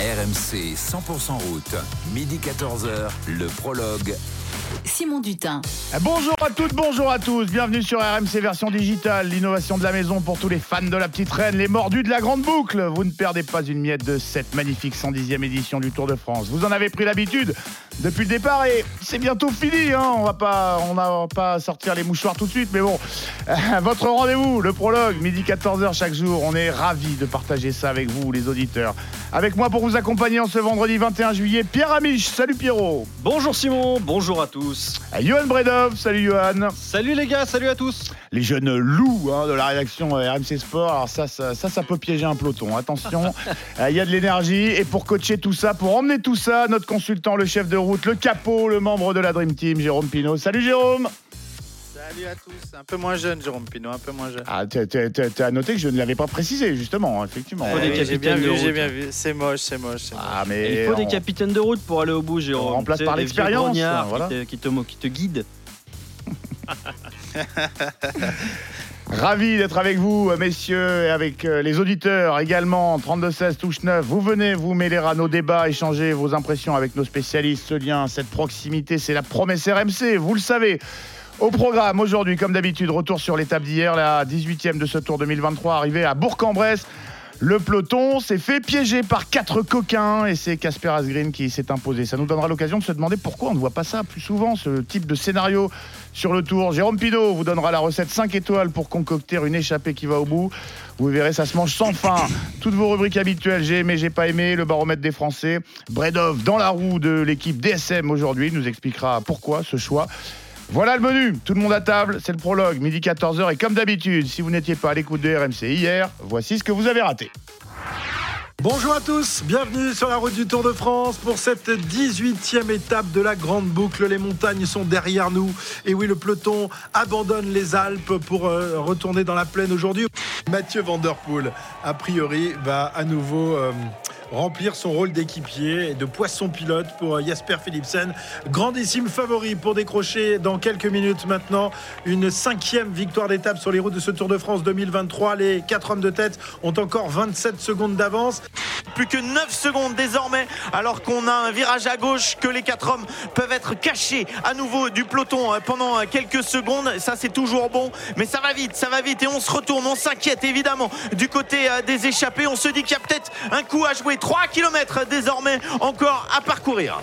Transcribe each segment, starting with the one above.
RMC 100% route, midi 14h, le prologue. Simon Dutin. Bonjour à toutes, bonjour à tous. Bienvenue sur RMC version digitale, l'innovation de la maison pour tous les fans de la petite reine, les mordus de la grande boucle. Vous ne perdez pas une miette de cette magnifique 110e édition du Tour de France. Vous en avez pris l'habitude depuis le départ et c'est bientôt fini. Hein. On va pas, on va pas sortir les mouchoirs tout de suite, mais bon, votre rendez-vous, le prologue, midi 14h chaque jour. On est ravis de partager ça avec vous, les auditeurs. Avec moi pour vous accompagner en ce vendredi 21 juillet, Pierre Amiche. Salut Pierrot. Bonjour Simon, bonjour à tous. Johan Bredov, salut Johan. Salut les gars, salut à tous. Les jeunes loups hein, de la rédaction euh, RMC Sport. Alors ça, ça, ça, peut piéger un peloton. Attention, euh, il y a de l'énergie. Et pour coacher tout ça, pour emmener tout ça, notre consultant, le chef de route, le capot, le membre de la Dream Team, Jérôme Pinault. Salut Jérôme. Salut à tous. Un peu moins jeune, Jérôme Pinot, un peu moins jeune. Ah, tu as noté que je ne l'avais pas précisé, justement, effectivement. Il faut des j'ai bien, vu, j'ai bien vu. C'est moche, c'est moche. Ah, mais il faut des capitaines de route pour aller au bout, Jérôme. On remplace par l'expérience. Voilà. Qui, te, qui te guide. Ravi d'être avec vous, messieurs, et avec euh, les auditeurs également. 32-16, touche 9. Vous venez vous mêler à nos débats, échanger vos impressions avec nos spécialistes. Ce lien, cette proximité, c'est la promesse RMC, vous le savez. Au programme aujourd'hui, comme d'habitude, retour sur l'étape d'hier, la 18e de ce Tour 2023, arrivée à Bourg-en-Bresse. Le peloton s'est fait piéger par quatre coquins et c'est Casper Asgreen qui s'est imposé. Ça nous donnera l'occasion de se demander pourquoi on ne voit pas ça plus souvent, ce type de scénario sur le tour. Jérôme Pinault vous donnera la recette 5 étoiles pour concocter une échappée qui va au bout. Vous verrez, ça se mange sans fin. Toutes vos rubriques habituelles, j'ai aimé, j'ai pas aimé, le baromètre des Français. Bredov dans la roue de l'équipe DSM aujourd'hui nous expliquera pourquoi ce choix. Voilà le menu, tout le monde à table, c'est le prologue, midi 14h et comme d'habitude, si vous n'étiez pas à l'écoute de RMC hier, voici ce que vous avez raté. Bonjour à tous, bienvenue sur la route du Tour de France pour cette 18e étape de la Grande Boucle. Les montagnes sont derrière nous et oui, le peloton abandonne les Alpes pour euh, retourner dans la plaine aujourd'hui. Mathieu Vanderpool, a priori, va à nouveau... Euh, remplir son rôle d'équipier et de poisson pilote pour Jasper Philipsen. Grandissime favori pour décrocher dans quelques minutes maintenant une cinquième victoire d'étape sur les routes de ce Tour de France 2023. Les quatre hommes de tête ont encore 27 secondes d'avance. Plus que 9 secondes désormais, alors qu'on a un virage à gauche, que les quatre hommes peuvent être cachés à nouveau du peloton pendant quelques secondes. Ça, c'est toujours bon, mais ça va vite, ça va vite et on se retourne, on s'inquiète évidemment du côté euh, des échappés. On se dit qu'il y a peut-être un coup à jouer 3 km désormais encore à parcourir.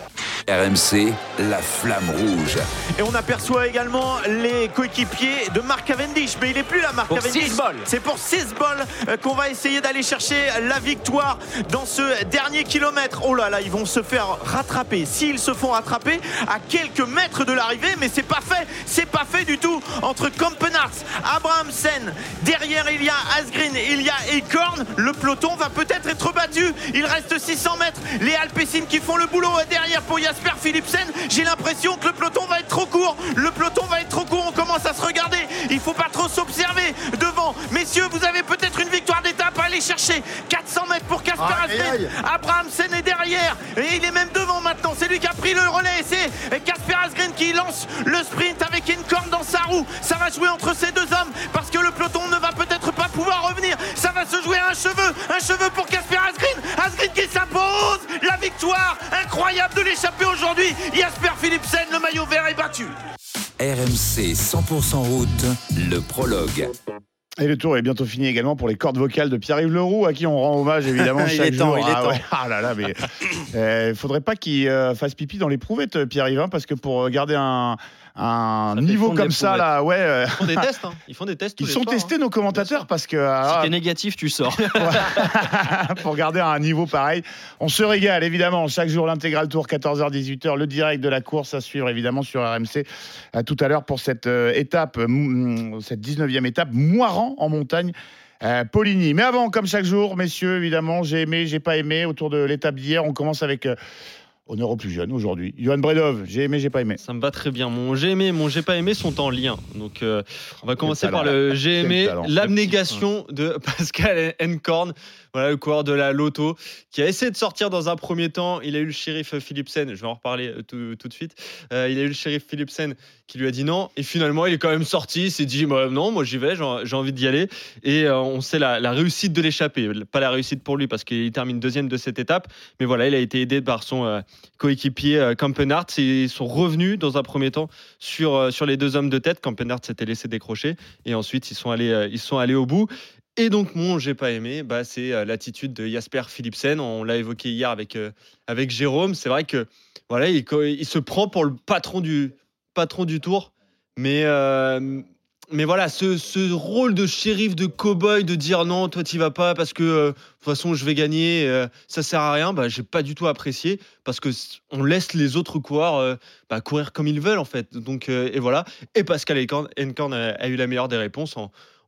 RMC, la flamme rouge. Et on aperçoit également les coéquipiers de Marc Cavendish. Mais il n'est plus là, Marc Cavendish. C'est pour 6 balles euh, qu'on va essayer d'aller chercher la victoire dans ce dernier kilomètre. Oh là là, ils vont se faire rattraper. S'ils se font rattraper à quelques mètres de l'arrivée, mais c'est pas fait. C'est pas fait du tout entre Kampenarts, Abrahamsen. Derrière, il y a Asgreen, il y a Ekorn. Le peloton va peut-être être battu. Il reste 600 mètres. Les Alpecin qui font le boulot derrière pour Jasper Philipsen. J'ai l'impression que le peloton va être trop court. Le peloton va être trop court. On commence à se regarder. Il faut pas trop s'observer devant. Messieurs, vous avez peut-être une victoire d'étape à aller chercher. 400 mètres pour Casper Asgreen. Abrahamsen est derrière. Et il est même devant maintenant. C'est lui qui a pris le relais. C'est Casper Asgreen qui lance le sprint avec une corne dans sa roue. Ça va jouer entre ces deux hommes parce que le peloton ne va peut-être pas pouvoir revenir. Ça va se jouer à un cheveu. Un cheveu pour Casper Asgreen. Asgreen qui s'impose. La victoire incroyable de l'échapper aujourd'hui. Jasper Philipsen, le maillot vert est battu. RMC 100% route, le prologue. Et le tour est bientôt fini également pour les cordes vocales de Pierre-Yves Leroux, à qui on rend hommage évidemment chaque il est jour. Temps, il est ah, temps. Ouais. ah là là, mais euh, faudrait pas qu'il euh, fasse pipi dans l'éprouvettes, Pierre-Yves, hein, parce que pour garder un, un niveau comme ça là, ouais. euh, Ils font des tests. Hein. Ils font des tests. tous Ils les sont soirs, testés hein. nos commentateurs parce que Si ah, t'es négatif, tu sors. pour garder un niveau pareil. On se régale évidemment chaque jour l'intégral tour 14h-18h, le direct de la course à suivre évidemment sur RMC à tout à l'heure pour cette euh, étape, mm, cette 19e étape, Moiran en montagne. euh, Poligny. Mais avant, comme chaque jour, messieurs, évidemment, j'ai aimé, j'ai pas aimé. Autour de l'étape d'hier, on commence avec euh, honneur aux plus jeunes aujourd'hui. Johan Bredov, j'ai aimé, j'ai pas aimé. Ça me va très bien. Mon j'ai aimé mon j'ai pas aimé sont en lien. Donc, euh, on va commencer par le j'ai aimé, l'abnégation de Pascal Encorn, voilà, le coureur de la Loto, qui a essayé de sortir dans un premier temps. Il a eu le shérif Philipsen, je vais en reparler euh, tout, de suite. Euh, il a eu le shérif Philipsen qui lui a dit non. Et finalement, il est quand même sorti. Il s'est dit bah, non, moi j'y vais, j'ai envie d'y aller. Et euh, on sait la, réussite de l'échappée. Pas la réussite pour lui parce qu'il termine deuxième de cette étape. Mais voilà, il a été aidé par son coéquipier Campenart. Ils sont revenus dans un premier temps sur, sur les deux hommes de tête. Campenart s'était laissé décrocher. Et ensuite, ils sont allés, ils sont allés au bout. Et donc, mon j'ai pas aimé, bah, c'est euh, l'attitude de Jasper Philipsen. On l'a évoqué hier avec, euh, avec Jérôme. C'est vrai que voilà, il, se prend pour le patron du, patron du tour. Mais, euh, mais voilà, ce, ce rôle de shérif, de cow-boy, de dire non, toi t'y vas pas parce que de toute façon je vais gagner, euh, ça sert à rien, bah, j'ai pas du tout apprécié parce que on laisse les autres coureurs bah, courir comme ils veulent en fait. Donc, et voilà. Et Pascal Encorn, a, a eu la meilleure des réponses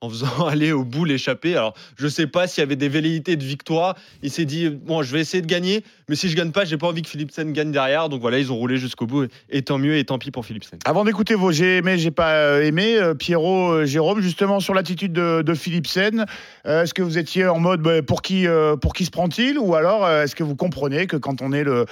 en faisant aller au bout l'échappée. Alors, je sais pas s'il y avait des velléités de victoire. Il s'est dit, bon, je vais essayer de gagner, mais si je gagne pas, j'ai pas envie que Philipsen gagne derrière. Donc voilà, ils ont roulé jusqu'au bout. Et, tant mieux, et tant pis pour Philipsen. Avant d'écouter vos j'ai aimé, j'ai pas euh, aimé, euh, Pierrot, euh, Jérôme, justement sur l'attitude de, de Philipsen, euh, est-ce que vous étiez en mode bah, pour qui euh, pour qui se prend-il? Ou alors euh, est-ce que vous comprenez que quand on est le,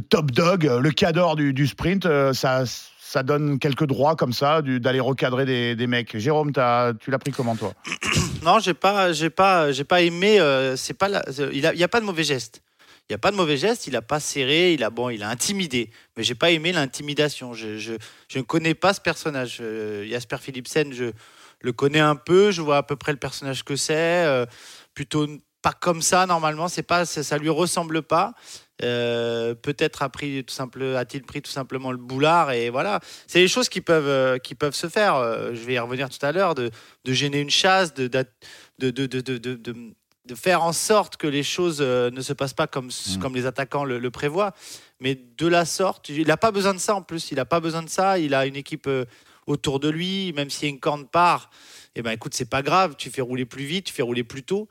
top dog, euh, le cador du, sprint, euh, ça ça donne quelques droits comme ça d'aller recadrer des, mecs. Jérôme, tu l'as pris comment toi? Non, j'ai pas, j'ai pas, j'ai pas aimé. euh, c'est pas, il a, il y a pas de mauvais geste. Il y a pas de mauvais geste. Il a pas serré. Il a bon, il a intimidé. Mais j'ai pas aimé l'intimidation. Je ne connais pas ce personnage. Euh, Jasper Philipsen, je le connais un peu. Je vois à peu près le personnage que c'est. euh, plutôt pas comme ça normalement. C'est pas, ça, ça lui ressemble pas. Euh, peut-être a pris tout simple, a-t-il pris tout simplement le boulard et voilà. C'est des choses qui peuvent, euh, qui peuvent se faire. Euh, je vais y revenir tout à l'heure de, de gêner une chasse, de, de, de, de, faire en sorte que les choses ne se passent pas comme, comme les attaquants le, le prévoient. Mais de la sorte, il n'a pas besoin de ça en plus. Il n'a pas besoin de ça. Il a une équipe autour de lui, même si une corne part. Eh ben écoute, c'est pas grave. Tu fais rouler plus vite, tu fais rouler plus tôt.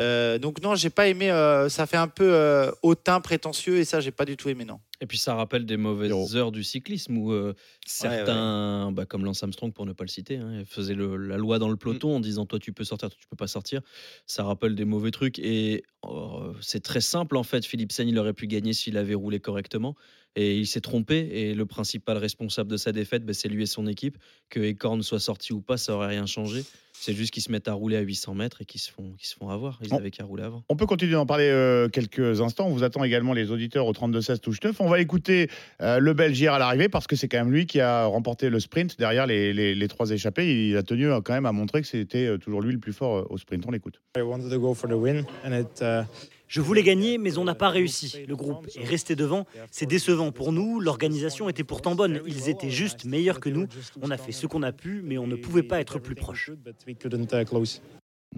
Euh, donc non, j'ai pas aimé. euh, ça fait un peu euh, hautain, prétentieux, et ça, j'ai pas du tout aimé. Non. Et puis ça rappelle des mauvaises Zéro. heures du cyclisme où euh, certains, bah, comme Lance Armstrong pour ne pas le citer, hein, faisaient le- la loi dans le peloton en disant toi tu peux sortir, toi tu peux pas sortir. Ça rappelle des mauvais trucs et euh, c'est très simple en fait. Philipsen il aurait pu gagner s'il avait roulé correctement et il s'est trompé et le principal responsable de sa défaite bah, c'est lui et son équipe. Que Ecorn soit sorti ou pas ça aurait rien changé. C'est juste qu'ils se mettent à rouler à 800 mètres et qu'ils se font, qu'ils se font avoir. Ils Bon. avaient qu'à rouler avant. On peut continuer d'en parler euh, quelques instants. On vous attend également les auditeurs au 32-16 touche 9. On va écouter euh, le Belgier à l'arrivée parce que c'est quand même lui qui a remporté le sprint derrière les, les- les trois échappés. Il a tenu euh, quand même à montrer que c'était toujours lui le plus fort euh, au sprint. On l'écoute. I wanted to go for the win, and it. Uh, Je voulais gagner, mais on n'a pas réussi. Le groupe est resté devant. C'est décevant pour nous. L'organisation était pourtant bonne. Ils étaient juste meilleurs que nous. On a fait ce qu'on a pu, mais on ne pouvait pas être plus proche. But we couldn't close.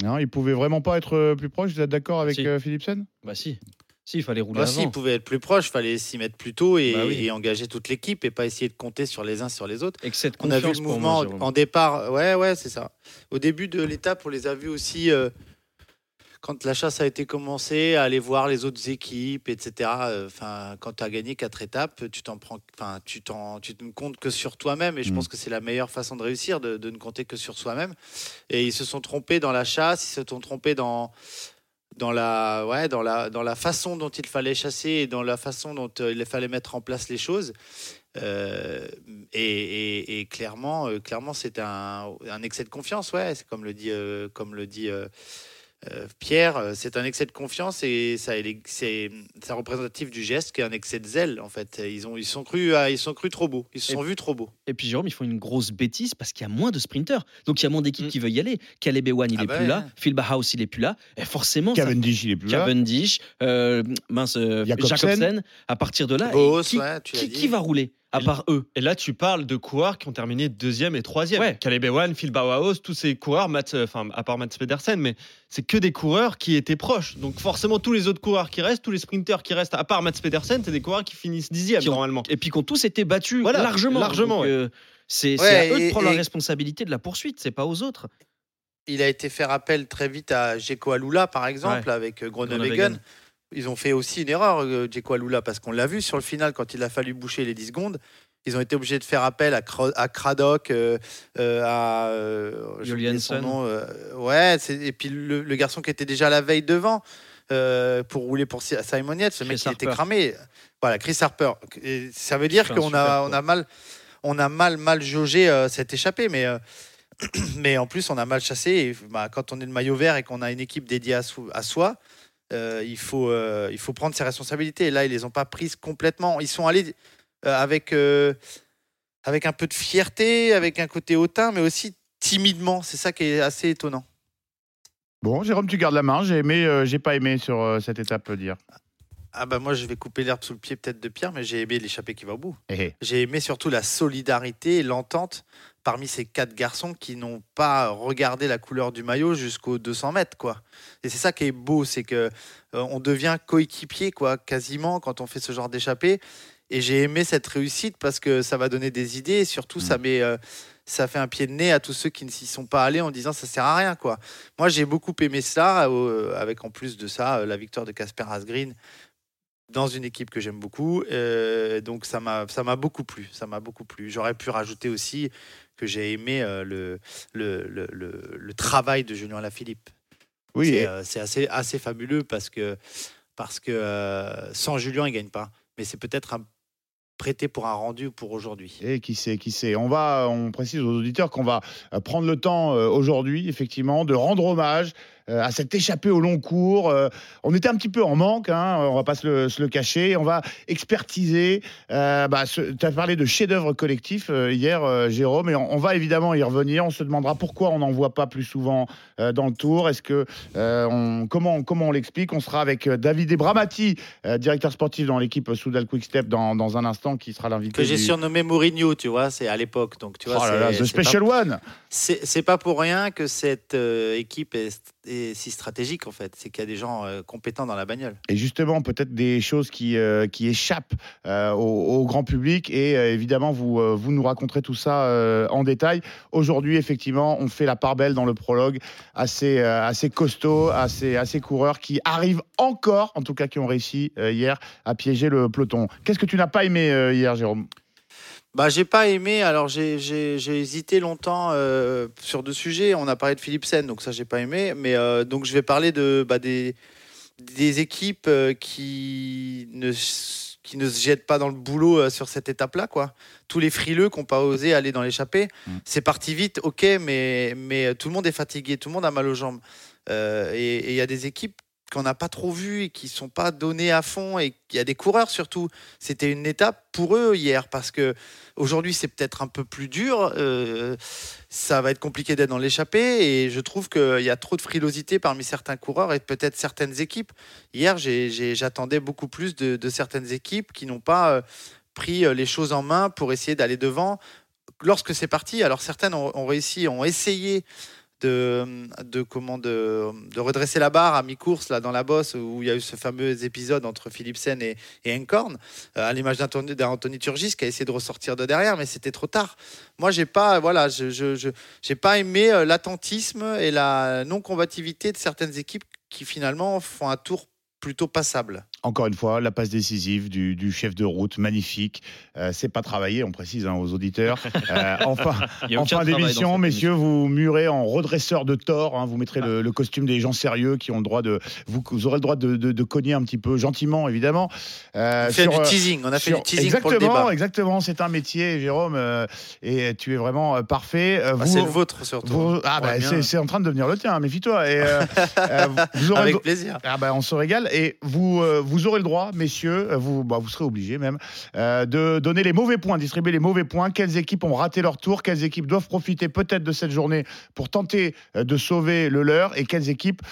Non, il pouvait vraiment pas être euh, plus proche. Vous êtes d'accord avec Si. euh, Philipsen? Bah si, si il fallait rouler Bah, si, avant. il pouvait être plus proche, fallait s'y mettre plus tôt et, Bah oui. et engager toute l'équipe et pas essayer de compter sur les uns sur les autres. On a vu le mouvement moi, en départ. Ouais, ouais, c'est ça. Au début de l'étape, on les a vus aussi euh, quand la chasse a été commencée, à aller voir les autres équipes, etc. Euh, Enfin, quand tu as gagné quatre étapes, tu t'en prends, enfin, tu t'en, tu ne comptes que sur toi-même. Et je Mm. pense que c'est la meilleure façon de réussir, de, de ne compter que sur soi-même. Et ils se sont trompés dans la chasse, ils se sont trompés dans dans la, ouais, dans, la, dans la façon dont il fallait chasser et dans la façon dont euh, il fallait mettre en place les choses. Euh, et, et- et clairement, euh, clairement c'est un, un excès de confiance, ouais, c'est comme le dit, euh, comme le dit Pierre, euh, c'est un excès de confiance et ça, c'est représentatif du geste qui est un excès de zèle en fait. Ils ont, ils sont crus, ils sont crus trop beaux, ils se Et- sont vus trop beaux. Et puis Jérôme, ils font une grosse bêtise parce qu'il y a moins de sprinteurs. Donc il y a moins d'équipes Mm. qui veulent y aller. Caleb Ewan, il Ah est bah plus ouais. là. Phil Bauhaus, il est plus là. Et forcément, ça- Cavendish, il est plus là. Cavendish, euh, mince, euh, Jacobsen. Jacobsen. À partir de là, Boos, qui, ouais, qui- dit. qui va rouler? À Et part eux Et là, tu parles de coureurs qui ont terminé deuxième et troisième. Ouais. Caleb Ewan, Phil Bauhaus, tous ces coureurs, Mats, euh, enfin, à part Mats Pedersen, mais c'est que des coureurs qui étaient proches. Donc forcément, tous les autres coureurs qui restent, tous les sprinteurs qui restent, à part Mats Pedersen, c'est des coureurs qui finissent dixième Qui ont- normalement. Et puis qui ont tous été battus Voilà, largement. largement, ouais. euh, c'est Ouais, à eux de et- prendre la responsabilité de la poursuite, c'est pas aux autres. il a été faire appel très vite à Jeko Alula, par exemple, avec euh, Groenewegen. Ils ont fait aussi une erreur, euh, Jeko Alula, parce qu'on l'a vu sur le final, quand il a fallu boucher les 10 secondes. Ils ont été obligés de faire appel à, Cro- à Craddock, euh, euh, à. euh, Julianson. ouais, et puis le, le garçon qui était déjà la veille devant pour rouler pour Si- Simon Yates, ce mec Chris qui était Harper. cramé. Voilà, Chris Harper. Et ça veut dire qu'on a, tour. on a mal, on a mal, mal jaugé cette échappée, mais. mais en plus, on a mal chassé. Et, bah, quand on est le maillot vert et qu'on a une équipe dédiée à soi, euh, il, faut, euh, il faut prendre ses responsabilités. Et là, ils les ont pas prises complètement. Ils sont allés euh, avec, avec un peu de fierté, avec un côté hautain, mais aussi timidement. C'est ça qui est assez étonnant. Bon, Jérôme, tu gardes la main. J'ai aimé, j'ai pas aimé sur cette étape euh, d'hier. Ah bah moi, je vais couper l'herbe sous le pied peut-être de Pierre, mais j'ai aimé l'échappée qui va au bout. Eh, eh. J'ai aimé surtout la solidarité et l'entente parmi ces quatre garçons qui n'ont pas regardé la couleur du maillot jusqu'aux 200 mètres, quoi. Et c'est ça qui est beau, c'est que euh, on devient coéquipier, quoi, quasiment quand on fait ce genre d'échappée. Et j'ai aimé cette réussite parce que ça va donner des idées et surtout ça met, euh, ça fait un pied de nez à tous ceux qui ne s'y sont pas allés en disant ça sert à rien, quoi. Moi, j'ai beaucoup aimé ça, euh, avec en plus de ça la victoire de Casper Asgreen dans une équipe que j'aime beaucoup. Euh, donc ça m'a ça m'a beaucoup plu. Ça m'a beaucoup plu. J'aurais pu rajouter aussi que j'ai aimé euh, le, le, le, le- travail de Julien Lafilippe. Oui, C'est et- euh, c'est assez, assez fabuleux parce que, parce que euh, sans Julien, il gagne pas. Mais c'est peut-être un prêté pour un rendu pour aujourd'hui. Et qui sait, qui sait. On va, on précise aux auditeurs qu'on va prendre le temps aujourd'hui, effectivement, de rendre hommage à cette échappée au long cours. Euh, on était un petit peu en manque, hein, on va pas se le, se le cacher. On va expertiser. Euh, bah, tu as parlé de chef-d'œuvre collectif euh, hier, euh, Jérôme, et on, on va évidemment y revenir. On se demandera pourquoi on n'en voit pas plus souvent euh, dans le tour. Est-ce que euh, on, comment, comment on l'explique On sera avec euh, David Ebramati, euh, directeur sportif dans l'équipe Soudal Quickstep, dans, dans un instant, qui sera l'invité. Que j'ai du- surnommé Mourinho, tu vois, c'est à l'époque. Donc, tu vois, Oh là là, The c'est pas- Special One C'est c'est pas pour rien que cette euh, équipe est, est si stratégique en fait. C'est qu'il y a des gens euh, compétents dans la bagnole. Et justement, peut-être des choses qui, euh, qui échappent euh, au, grand public. Et évidemment, vous, vous nous raconterez tout ça en détail. Aujourd'hui, effectivement, on fait la part belle dans le prologue assez, euh, assez costaud, assez, assez coureurs qui arrivent encore, en tout cas qui ont réussi hier, à piéger le peloton. Qu'est-ce que tu n'as pas aimé hier, Jérôme? Bah, j'ai pas aimé. Alors, j'ai- j'ai j'ai hésité longtemps euh, sur deux sujets. On a parlé de Philipsen, donc ça, j'ai pas aimé. Mais euh, donc, je vais parler de bah, des des équipes euh, qui ne qui ne se jettent pas dans le boulot sur cette étape-là, quoi. Tous les frileux qui n'ont pas osé aller dans l'échappée, Mm. c'est parti vite, ok, mais mais tout le monde est fatigué, tout le monde a mal aux jambes. Euh, et il y a des équipes qu'on n'a pas trop vues et qui sont pas données à fond et il y a des coureurs surtout. C'était une étape pour eux hier parce que aujourd'hui c'est peut-être un peu plus dur. euh, ça va être compliqué d'être dans l'échappée et je trouve qu'il y a trop de frilosité parmi certains coureurs et peut-être certaines équipes. Hier, j'attendais beaucoup plus de, certaines équipes qui n'ont pas euh, pris euh, les choses en main pour essayer d'aller devant. Lorsque c'est parti, alors certaines ont réussi, ont essayé de, comment, de, redresser la barre à mi-course là dans la bosse où il y a eu ce fameux épisode entre Philipsen et, et Encorn, euh, à l'image d'Anthony Turgis qui a essayé de ressortir de derrière, mais c'était trop tard. Moi, j'ai pas, voilà, je, j'ai pas aimé euh, l'attentisme et la non-combativité de certaines équipes qui finalement font un tour plutôt passable. Encore une fois, la passe décisive du, du chef de route, magnifique. Euh, c'est pas travaillé, on précise hein, aux auditeurs. Euh, enfin, en fin d'émission, messieurs, vous murez en redresseur de tort. hein, vous mettrez le, le costume des gens sérieux qui ont le droit de. Vous, vous aurez le droit de, de- de cogner un petit peu, gentiment, évidemment. Euh, On fait sur, du euh, teasing, on a fait sur- du teasing exactement, pour le débat. Exactement, c'est un métier, Jérôme, euh, et tu es vraiment parfait. Euh, Bah, c'est le vôtre surtout. vous- ah, bah, c'est en train de devenir le tien, méfie-toi. Euh, euh, vous aurez le Avec plaisir. ah bah, on se régale et vous, euh, vous aurez le droit, messieurs, euh, vous, bah, vous serez obligés même, euh, de donner les mauvais points, distribuer les mauvais points. Quelles équipes ont raté leur tour? Quelles équipes doivent profiter peut-être de cette journée pour tenter euh, de sauver le leur? Et quelles équipes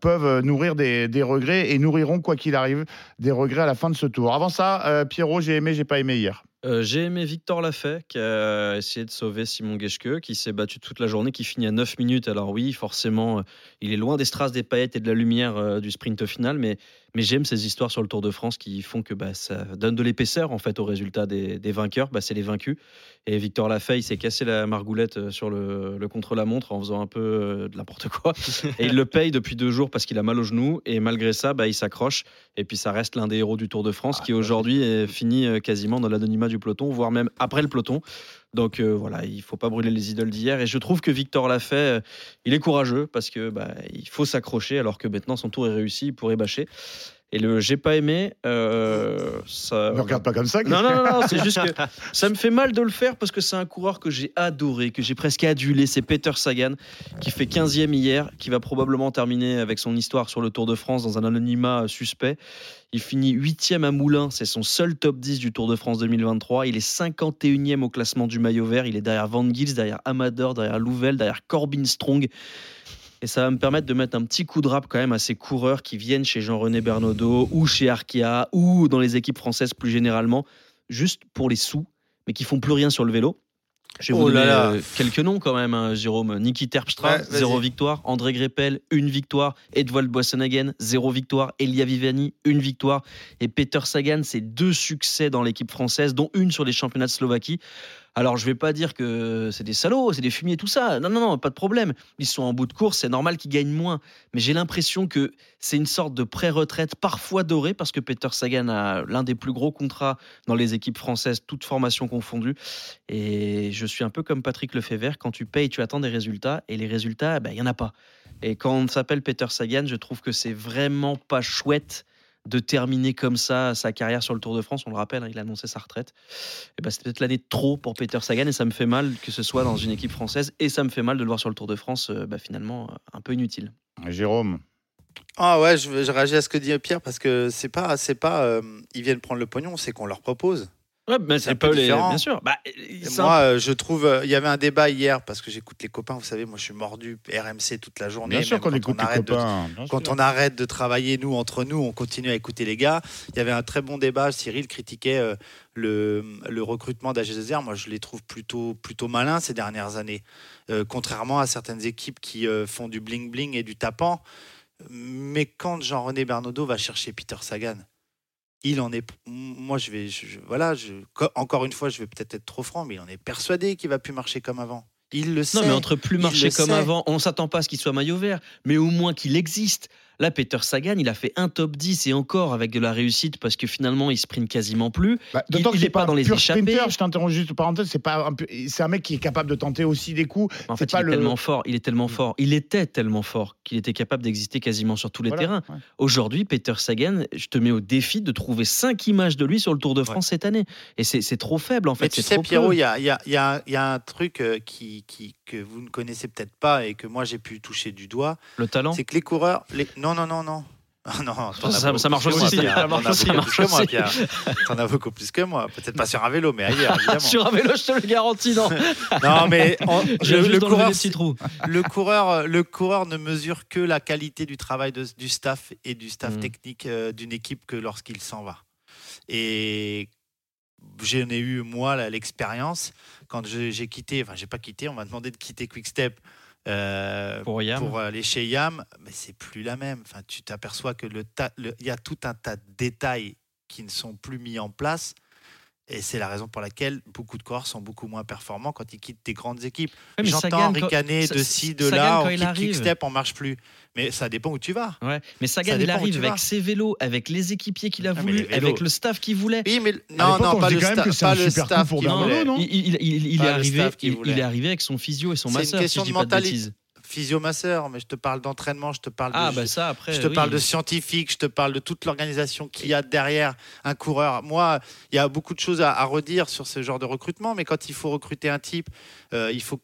peuvent nourrir des, regrets et nourriront, quoi qu'il arrive, des regrets à la fin de ce tour? Avant ça, Pierrot, j'ai aimé, j'ai pas aimé hier. Euh, J'ai aimé Victor Lafay qui a essayé de sauver Simon Geschke, qui s'est battu toute la journée, qui finit à 9 minutes. Alors oui, forcément, euh, il est loin des strass, des paillettes et de la lumière euh, du sprint final, mais, mais j'aime ces histoires sur le Tour de France qui font que bah, ça donne de l'épaisseur en fait au résultat des, des vainqueurs. Bah, C'est les vaincus. Et Victor Lafay, il s'est cassé la margoulette sur le, le contre-la-montre en faisant un peu de n'importe quoi. Et il le paye depuis deux jours parce qu'il a mal au genou. Et malgré ça, bah, il s'accroche. Et puis ça reste l'un des héros du Tour de France qui aujourd'hui est fini quasiment dans l'anonymat du peloton, voire même après le peloton. Donc euh, voilà, il faut pas brûler les idoles d'hier. Et je trouve que Victor Lafay, euh, il est courageux parce que bah, il faut s'accrocher alors que maintenant son tour est réussi, il pourrait bâcher. Et le j'ai pas aimé, euh, ça. Ne regarde pas comme ça. Non, non, non, non, c'est juste que ça me fait mal de le faire parce que c'est un coureur que j'ai adoré, que j'ai presque adulé. C'est Peter Sagan qui fait 15e hier, qui va probablement terminer avec son histoire sur le Tour de France dans un anonymat suspect. Il finit 8e à Moulins, c'est son seul top 10 du Tour de France 2023. Il est 51e au classement du maillot vert. Il est derrière Van Gils, derrière Amador, derrière Louvel, derrière Corbin Strong. Et ça va me permettre de mettre un petit coup de rap quand même à ces coureurs qui viennent chez Jean-René Bernaudot ou chez Arkea ou dans les équipes françaises plus généralement, juste pour les sous, mais qui font plus rien sur le vélo. Je vais Oh vous là donner là. euh, quelques noms quand même, hein, Jérôme. Niki Terpstra, Ouais, zéro victoire. André Greppel, une victoire. Edwald Boissenhagen, zéro victoire. Elia Viviani, une victoire. Et Peter Sagan, c'est deux succès dans l'équipe française, dont une sur les championnats de Slovaquie. Alors, je vais pas dire que c'est des salauds, c'est des fumiers, tout ça. Non, non, non, pas de problème. Ils sont en bout de course, c'est normal qu'ils gagnent moins. Mais j'ai l'impression que c'est une sorte de pré-retraite, parfois dorée, parce que Peter Sagan a l'un des plus gros contrats dans les équipes françaises, toutes formations confondues. Et je suis un peu comme Patrick Lefebvre, quand tu payes, tu attends des résultats, et les résultats, ben, il y en a pas. Et quand on s'appelle Peter Sagan, je trouve que c'est vraiment pas chouette de terminer comme ça sa carrière sur le Tour de France. On le rappelle, hein, il a annoncé sa retraite. Et ben, c'est peut-être l'année de trop pour Peter Sagan, et ça me fait mal que ce soit dans une équipe française, et ça me fait mal de le voir sur le Tour de France, euh, bah, finalement, euh, un peu inutile. Jérôme. Ah ouais, je, je réagis à ce que dit Pierre parce que c'est pas, c'est pas, euh, ils viennent prendre le pognon, c'est qu'on leur propose. Ouais, mais C'est un c'est peu pas les. différent. Bien sûr. Bah, moi, euh, je trouve, euh, il y avait un débat hier parce que j'écoute les copains. Vous savez, moi, je suis mordu RMC toute la journée. Bien sûr qu'on quand écoute on les de- copains. Quand sûr. on arrête de travailler, nous, entre nous, on continue à écouter les gars. Il y avait un très bon débat. Cyril critiquait euh, le, le recrutement d'AG2R. Moi, je les trouve plutôt, plutôt malins ces dernières années. Euh, contrairement à certaines équipes qui euh, font du bling-bling et du tapant. Mais quand Jean-René Bernaudot va chercher Peter Sagan, il en est. Moi, je vais. je- voilà, je, co- encore une fois, je vais peut-être être trop franc, mais il en est persuadé qu'il va plus marcher comme avant. Il le sait. Non, mais entre plus marcher comme sait. avant, on s'attend pas à ce qu'il soit maillot vert, mais au moins qu'il existe. Là, Peter Sagan, il a fait un top 10 et encore avec de la réussite parce que finalement, il sprint quasiment plus. Bah, Il- D'autant que il c'est est pas dans les échappées. sprinter, je t'interromps juste parenthèse, c'est pas un c'est un mec qui est capable de tenter aussi des coups. En C'est fait, pas il est le- tellement fort, il est tellement fort, il était tellement fort qu'il était capable d'exister quasiment sur tous les Voilà, terrains. ouais. Aujourd'hui, Peter Sagan, je te mets au défi de trouver cinq images de lui sur le Tour de France cette année. Et c'est c'est trop faible en fait. Mais tu c'est sais, trop Pierrot, il y a, il y a- il y a- il y a un truc euh, qui, qui- que vous ne connaissez peut-être pas et que moi j'ai pu toucher du doigt. le talent. C'est que les coureurs. Les... Non, non, non, non. Ah non, Ça- ça marche aussi, ça marche aussi. T'en as beaucoup plus que moi. Peut-être pas sur un vélo, mais ailleurs, évidemment. Sur un vélo, je te le garantis, non. Non, mais on- le, coureur, le, coureur, le coureur ne mesure que la qualité du travail de- du staff et du staff Mm. technique euh, d'une équipe que lorsqu'il s'en va. Et j'en ai eu, moi, l'expérience. Quand j'ai quitté, enfin, j'ai pas quitté, on m'a demandé de quitter Quickstep. euh, Pour Yam. pour aller chez Yam, mais c'est plus la même. Enfin, tu t'aperçois que le- il y a tout un tas de détails qui ne sont plus mis en place. Et c'est la raison pour laquelle beaucoup de coureurs sont beaucoup moins performants quand ils quittent des grandes équipes. J'entends quand- ricaner de ci, de Sagan, là, on quitte. Quickstep, on marche plus. Mais ça dépend où tu vas. Ouais, mais Sagan, Ça il arrive avec vas. ses vélos, avec les équipiers qu'il a Ah, voulu, avec le staff qu'il voulait. Oui, mais non, non, on pas le, quand même sta- pas le staff pour Il, il- il- il est arrivé, il, est arrivé avec son physio et son C'est une masseur, si question je dis de pas de mentalité. bêtises. Physio-masseur, mais je te parle d'entraînement, je te parle Ah, de, bah ça, après. je te oui. parle de scientifique, je te parle de toute l'organisation qu'il y a derrière un coureur. Moi, il y a beaucoup de choses à, à redire sur ce genre de recrutement, mais quand il faut recruter un type, euh, il faut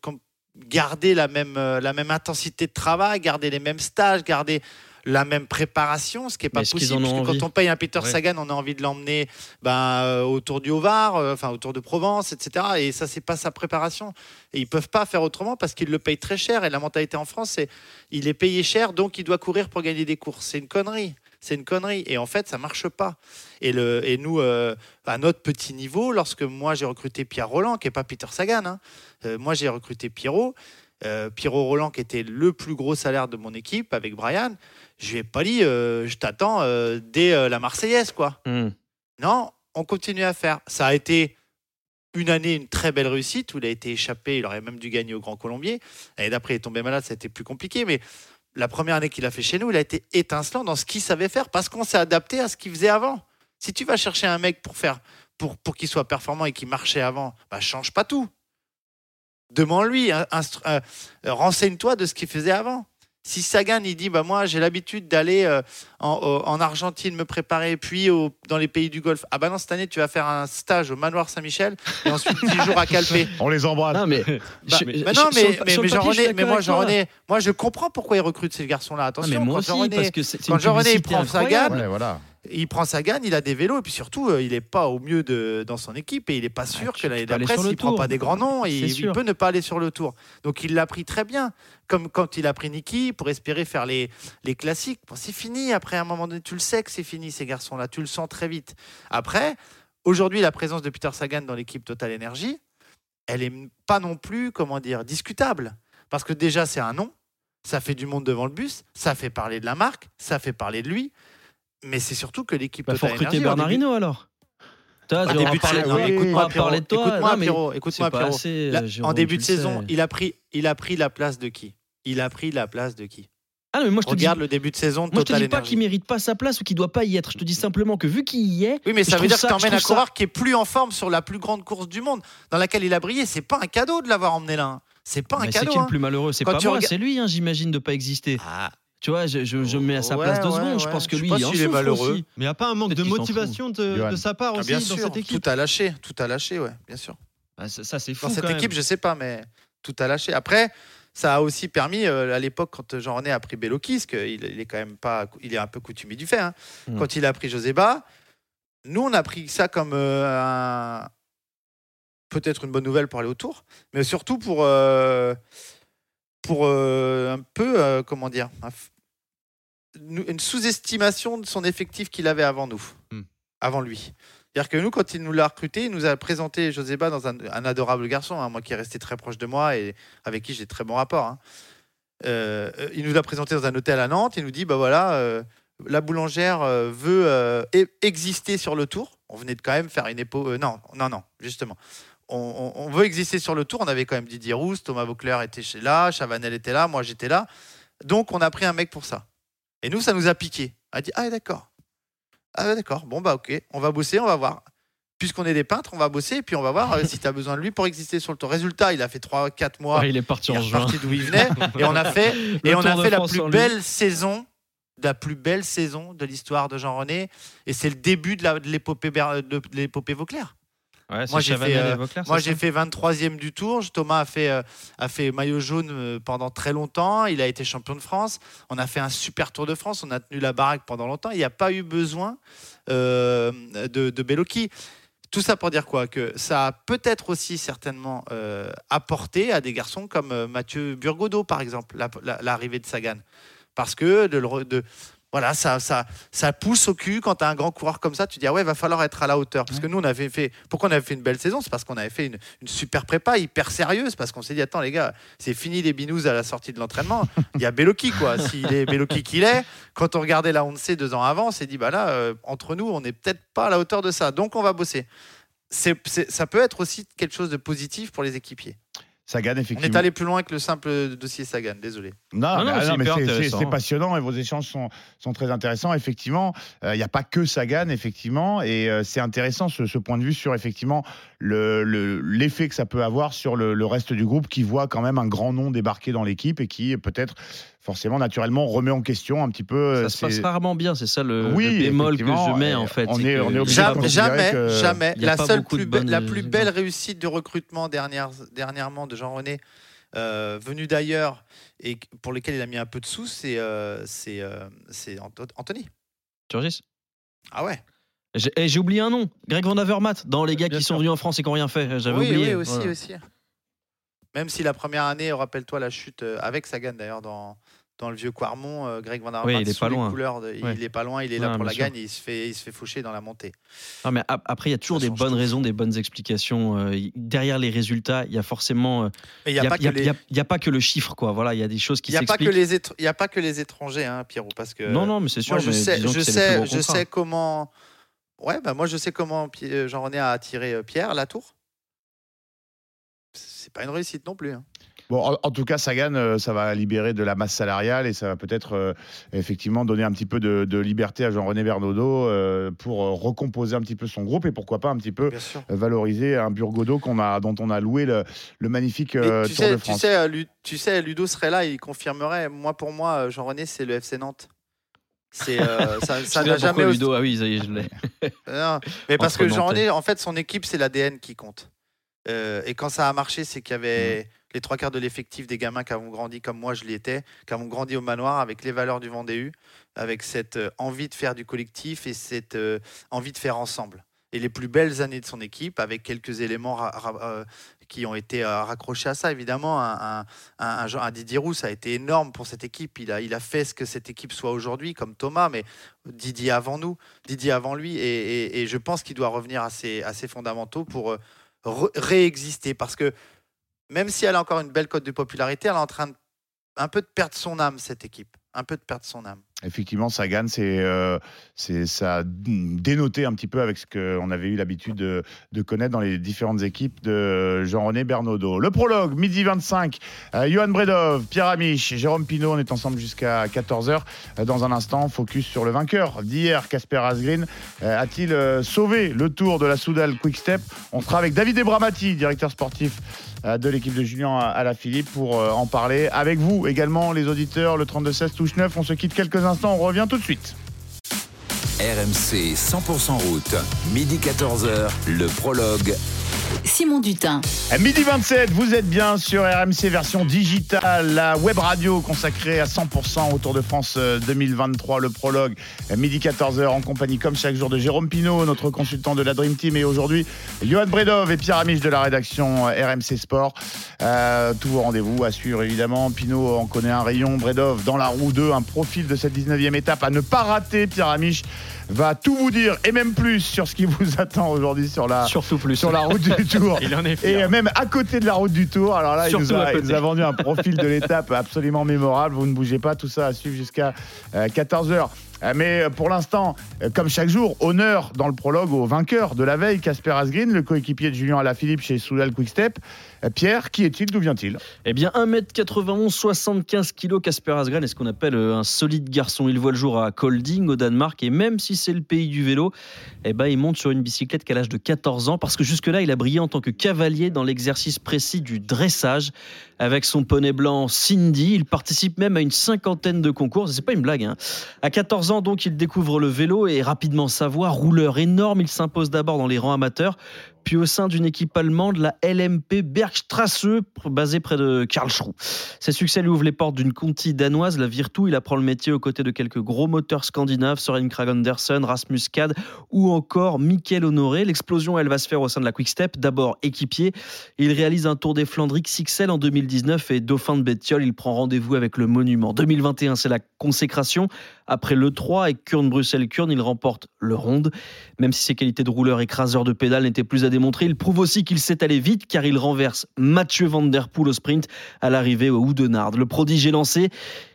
garder la même, euh, la même intensité de travail, garder les mêmes stages, garder la même préparation, ce qui n'est pas possible. parce que quand on paye un Peter Ouais. Sagan, on a envie de l'emmener ben, euh, autour du Haut-Var, euh, enfin autour de Provence, etc. Et ça, c'est pas sa préparation. Et ils peuvent pas faire autrement parce qu'ils le payent très cher. Et la mentalité en France, c'est il est payé cher, donc il doit courir pour gagner des courses. C'est une connerie. c'est une connerie. Et en fait, ça marche pas. Et, le, et nous, euh, à notre petit niveau, lorsque moi j'ai recruté Pierre Roland, qui est pas Peter Sagan, hein, euh, moi j'ai recruté Pierrot, euh, Pierrot Roland qui était le plus gros salaire de mon équipe avec Brian, je lui ai pas dit, euh, je t'attends euh, dès euh, la Marseillaise, quoi. Hmm. Non, on continue à faire. Ça a été une année, une très belle réussite où il a été échappé. Il aurait même dû gagner au Grand Colombier. L'année d'après, il est tombé malade, ça a été plus compliqué. Mais la première année qu'il a fait chez nous, il a été étincelant dans ce qu'il savait faire parce qu'on s'est adapté à ce qu'il faisait avant. Si tu vas chercher un mec pour faire pour, pour qu'il soit performant et qu'il marchait avant, bah change pas tout. Demande-lui, euh, renseigne-toi de ce qu'il faisait avant. Si Sagan il dit bah moi j'ai l'habitude d'aller euh, en, Argentine me préparer puis au- dans les pays du Golfe ah bah non cette année tu vas faire un stage au manoir Saint-Michel et ensuite 10 jours à Calpé On les embrasse. Non, mais. bah, je- bah je- non, mais, le- mais, sur mais papier, mais moi, avec toi. Jean-René, moi, je comprends pourquoi il recrute ces garçons-là. Ah, Attention, mais moi quand parce que c'est c'est quand il publicité prend sa incroyable. gamme, Ouais, voilà. Il prend sa gagne, il a des vélos, et puis surtout, euh, il n'est pas au mieux de, dans son équipe, et il n'est pas sûr Ah, que l'année d'après, s'il ne prend pas des grands noms, et il, peut ne pas aller sur le tour. Donc il l'a pris très bien, comme quand il a pris Niki pour espérer faire les, les classiques. Bon, c'est fini, après à un moment donné, tu le sais que c'est fini, ces garçons-là, tu le sens très vite. Après, aujourd'hui, la présence de Peter Sagan dans l'équipe Total Energy, elle est pas non plus, comment dire, discutable. Parce que déjà, c'est un nom, ça fait du monde devant le bus, ça fait parler de la marque, ça fait parler de lui, mais c'est surtout que l'équipe Bah, faut Total recruter en début- Bernardino alors. Toi, en début de saison, écoute-moi, Pierrot, écoute-moi, Pierrot, en début de saison, sais. il a pris, il a pris la place de qui? Il a pris la place de qui? Ah, non, mais moi, je te dis, Regarde le début de saison de moi, je te Total dis pas qu'il mérite pas sa place ou qu'il doit pas y être. Je te dis simplement que vu qu'il y est, Oui, mais ça veut dire que tu emmènes un coureur qui est plus en forme sur la plus grande course du monde, dans laquelle il a brillé. C'est pas un cadeau de l'avoir emmené là. hein. C'est pas un Mais c'est cadeau. qui le hein. plus malheureux? C'est pas moi, c'est lui, hein, j'imagine, de pas exister. Ah, Tu vois, je, je, je me mets à sa Ouais, place deux ouais, secondes. Je pense que Je lui, pas il est malheureux. aussi. Mais il n'y a pas un manque de motivation de, sa part Ah, aussi bien dans sûr, cette équipe tout a lâché, tout a lâché, ouais, bien sûr. Ah, ça, ça, c'est fou Dans cette quand même. équipe, je sais pas, mais tout a lâché. Après, ça a aussi permis euh, à l'époque quand Jean-René a pris Bellokis, qu'il il est quand même pas, il est un peu coutumier du fait. hein. Mm. Quand il a pris Joseba, nous on a pris ça comme euh, un- peut-être une bonne nouvelle pour aller au tour, mais surtout pour euh, pour euh, un peu euh, comment dire un une sous-estimation de son effectif qu'il avait avant nous, Mm. avant lui. C'est-à-dire que nous, quand il nous l'a recruté, il nous a présenté Joseba dans un, un adorable garçon, hein, moi qui est resté très proche de moi et avec qui j'ai très bons rapports. hein. Euh, il nous l'a présenté dans un hôtel à Nantes. Il nous dit bah voilà, euh, la boulangère euh, veut e- exister sur le tour. On venait de quand même faire une épo. non, non, non, justement. On, veut exister sur le tour. On avait quand même Didier Rousse, Thomas Vauclair était chez là, Chavanel était là, moi j'étais là. Donc on a pris un mec pour ça. Et nous, ça nous a piqué. On a dit ah d'accord. Ah d'accord. Bon bah ok, on va bosser, on va voir. Puisqu'on est des peintres, on va bosser et puis on va voir euh, si tu as besoin de lui pour exister sur le tour. Résultat, il a fait 3-4 mois. Ouais, il est parti Il est en juin. reparti d'où il venait et on a fait et on a fait la plus belle saison, la plus belle saison de l'histoire de Jean-René et c'est le début de l'épopée de l'épopée Vauclair. Ouais, Moi, j'ai fait, euh, Vauclair, Moi, c'est j'ai ça fait 23e du tour. Thomas a fait, euh, a fait maillot jaune euh, pendant très longtemps. Il a été champion de France. On a fait un super Tour de France. On a tenu la baraque pendant longtemps. Il n'y a pas eu besoin euh, de, de Bellocchi. Tout ça pour dire quoi? Que ça a peut-être aussi certainement apporté à des garçons comme Mathieu Burgodeau, par exemple, la- la- l'arrivée de Sagan. Parce que de- voilà, ça, ça, ça pousse au cul quand tu as un grand coureur comme ça. Tu dis, ah ouais, va falloir être à la hauteur. Parce que nous, on avait fait. Pourquoi on avait fait une belle saison? C'est parce qu'on avait fait une, une super prépa hyper sérieuse. Parce qu'on s'est dit, attends, les gars, c'est fini les binous à la sortie de l'entraînement. Il y a Bellocchi, quoi. S'il est Bellocchi qu'il est, quand on regardait la Honda deux ans avant, on s'est dit, bah là, euh, entre nous, on n'est peut-être pas à la hauteur de ça. Donc, on va bosser. Ça peut être aussi quelque chose de positif pour les équipiers. Sagan, On est effectivement. allé plus loin que le simple dossier Sagan, désolé. Non, mais, non, c'est non, mais c'est- passionnant et vos échanges sont, sont très intéressants. Effectivement, euh, il n'y a pas que Sagan, effectivement, et euh, c'est intéressant ce, ce point de vue sur effectivement le- le- l'effet que ça peut avoir sur le, le reste du groupe qui voit quand même un grand nom débarquer dans l'équipe et qui peut-être forcément naturellement remet en question un petit peu. euh, Ça se passe rarement bien, c'est ça le, Oui, le bémol que je mets et en fait. on est- que on est obligé Jamais, jamais, que- jamais. La seule plus belle, la plus belle réussite de recrutement dernière, dernièrement de Jean-René, euh, venu d'ailleurs et pour lequel il a mis un peu de sous, c'est euh, c'est euh, Anthony. Turgis Ah ouais. J'ai eh, j'ai oublié un nom. Greg Van Avermaet, dans les gars Bien qui sont venus en France et qui n'ont rien fait. J'avais oui, oublié. oui, aussi, Voilà. aussi. Même si la première année, rappelle-toi la chute euh, avec Sagan d'ailleurs dans dans le vieux Quarmont, euh, Greg Van der Oui, il est pas loin. de- Ouais. il est pas loin, il est là Ouais, pour la sûr. gagne et il se fait, il se fait faucher dans la montée. Non, mais ap- après, il y a toujours des bonnes raisons, des bonnes explications. Euh, derrière les résultats, il y a forcément. euh, il n'y a, n'y a, pas que il y a- les- il y a- il y a pas que le chiffre, quoi. Voilà, il y a des choses qui s'expliquent. il y a pas que les étrangers, hein, Pierrot, parce que Non, non, mais c'est sûr. moi je mais sais, je sais, je comment. Ouais, bah moi je sais comment Jean-René a attiré Pierre Latour. C'est pas une réussite non plus. hein. Bon, en, en tout cas, Sagan, euh, ça va libérer de la masse salariale et ça va peut-être euh, effectivement donner un petit peu de, de liberté à Jean-René Bernaudot euh, pour euh, recomposer un petit peu son groupe et pourquoi pas un petit peu euh, valoriser un Burgodo qu'on a, dont on a loué le, le magnifique euh, tu, Tour sais, de tu, France. sais, euh, Lu- tu sais, Ludo serait là, il confirmerait. Moi, pour moi, Jean-René, c'est le FC Nantes. C'est euh, ça, sais n'a pas jamais. Ludo, ah oui, ça y est, je l'ai. Non, mais parce Entre que. Jean-René, en fait, son équipe, c'est l'ADN qui compte. Euh, et quand ça a marché, c'est qu'il y avait Mm. les trois quarts de l'effectif des gamins qui avons grandi comme moi, je l'étais, qui avons grandi au manoir avec les valeurs du Vendée U, avec cette euh, envie de faire du collectif et cette euh, envie de faire ensemble. Et les plus belles années de son équipe, avec quelques éléments qui ont été raccrochés à ça, évidemment. Un, un, un- un Jean- un Didier Roux, ça a été énorme pour cette équipe. Il a, il a fait ce que cette équipe soit aujourd'hui, comme Thomas, mais Didier avant nous, Didier avant lui. Et, et- et je pense qu'il doit revenir à ses, à ses fondamentaux pour réexister. Parce que même si elle a encore une belle cote de popularité, elle est en train de, un peu de perdre son âme, cette équipe. Un peu de perdre son âme. Effectivement, Sagan, euh, c'est, ça a dénoté un petit peu avec ce qu'on avait eu l'habitude de, connaître dans les différentes équipes de Jean-René Bernaudot. Le prologue, midi 25, euh, Johan Bredov, Pierre Amiche, Jérôme Pinault, on est ensemble jusqu'à 14h. Euh, Dans un instant, focus sur le vainqueur d'hier, Casper Asgreen. Euh, a-t-il sauvé le tour de la Soudal Quick Step? On sera avec David Ebramati, directeur sportif de l'équipe de Julien Alaphilippe, pour euh, en parler avec vous également, les auditeurs. Le 32-16 touche 9. On se quitte quelques instants, on revient tout de suite. RMC 100% route, midi 14h, le prologue. Simon Dutin. À midi 27, vous êtes bien sur RMC version digitale, la web radio consacrée à 100% au Tour de France euh, 2023, le prologue. Midi 14h en compagnie comme chaque jour de Jérôme Pinault, notre consultant de la Dream Team et aujourd'hui Johan Bredov et Pierre Amiche de la rédaction euh, RMC Sport. Euh, tous vos rendez-vous à suivre évidemment. Pinault en connaît un rayon, Bredov dans la roue 2, un profil de cette 19e étape à ne pas rater. Pierre Amiche va tout vous dire et même plus sur ce qui vous attend aujourd'hui sur la, Surtout plus. sur la route du Tour. Il en est Et même à côté de la route du Tour. Alors là, il nous, a, il nous a vendu un profil de l'étape absolument mémorable. Vous ne bougez pas, tout ça à suivre jusqu'à 14h. Mais euh, pour l'instant, euh, comme chaque jour, honneur dans le prologue au vainqueur de la veille, Casper Asgreen, le coéquipier de Julien Alaphilippe chez Soudal Quickstep. Euh, Pierre, qui est-il D'où vient-il? Eh bien, 1m91, 75 kg, Casper Asgreen est ce qu'on appelle euh, un solide garçon. Il voit le jour à Kolding, au Danemark, et même si c'est le pays du vélo, eh ben, il monte sur une bicyclette qu'à l'âge de 14 ans, parce que jusque-là, il a brillé en tant que cavalier dans l'exercice précis du dressage. Avec son poney blanc Cindy, il participe même à une cinquantaine de concours. C'est pas une blague. hein. À 14 ans, donc, il découvre le vélo et rapidement sa voie. Rouleur énorme, il s'impose d'abord dans les rangs amateurs, puis au sein d'une équipe allemande, la LMP Bergstrasse, basée près de Karlsruhe. Ses succès lui ouvrent les portes d'une Conti danoise, la Virtu. Il apprend le métier aux côtés de quelques gros moteurs scandinaves, Søren Kragh Andersen, Rasmus Kad ou encore Michael Honoré. L'explosion, elle va se faire au sein de la Quick Step. D'abord équipier, il réalise un Tour des Flandres XXL en 2019 et dauphin de Bettiol, il prend rendez-vous avec le monument. 2021, c'est la consécration. Après le 3 et Kurn-Bruxelles-Kurn, il remporte le Ronde. Même si ses qualités de rouleur écraseur de pédale n'étaient plus à démontrer, il prouve aussi qu'il sait aller vite car il renverse Mathieu Van Der Poel au sprint à l'arrivée au Oudenard. Le prodige est lancé.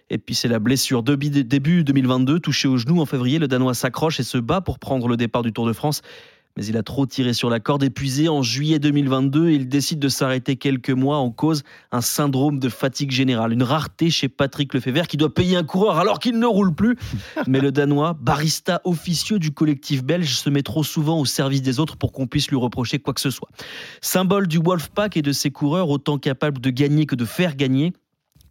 Et puis c'est la blessure. Début 2022, touché au genou en février, le Danois s'accroche et se bat pour prendre le départ du Tour de France. Mais il a trop tiré sur la corde. Épuisé en juillet 2022, il décide de s'arrêter quelques mois en cause un syndrome de fatigue générale. Une rareté chez Patrick Lefebvre qui doit payer un coureur alors qu'il ne roule plus. Mais le Danois, barista officieux du collectif belge, se met trop souvent au service des autres pour qu'on puisse lui reprocher quoi que ce soit. Symbole du Wolfpack et de ses coureurs, autant capables de gagner que de faire gagner.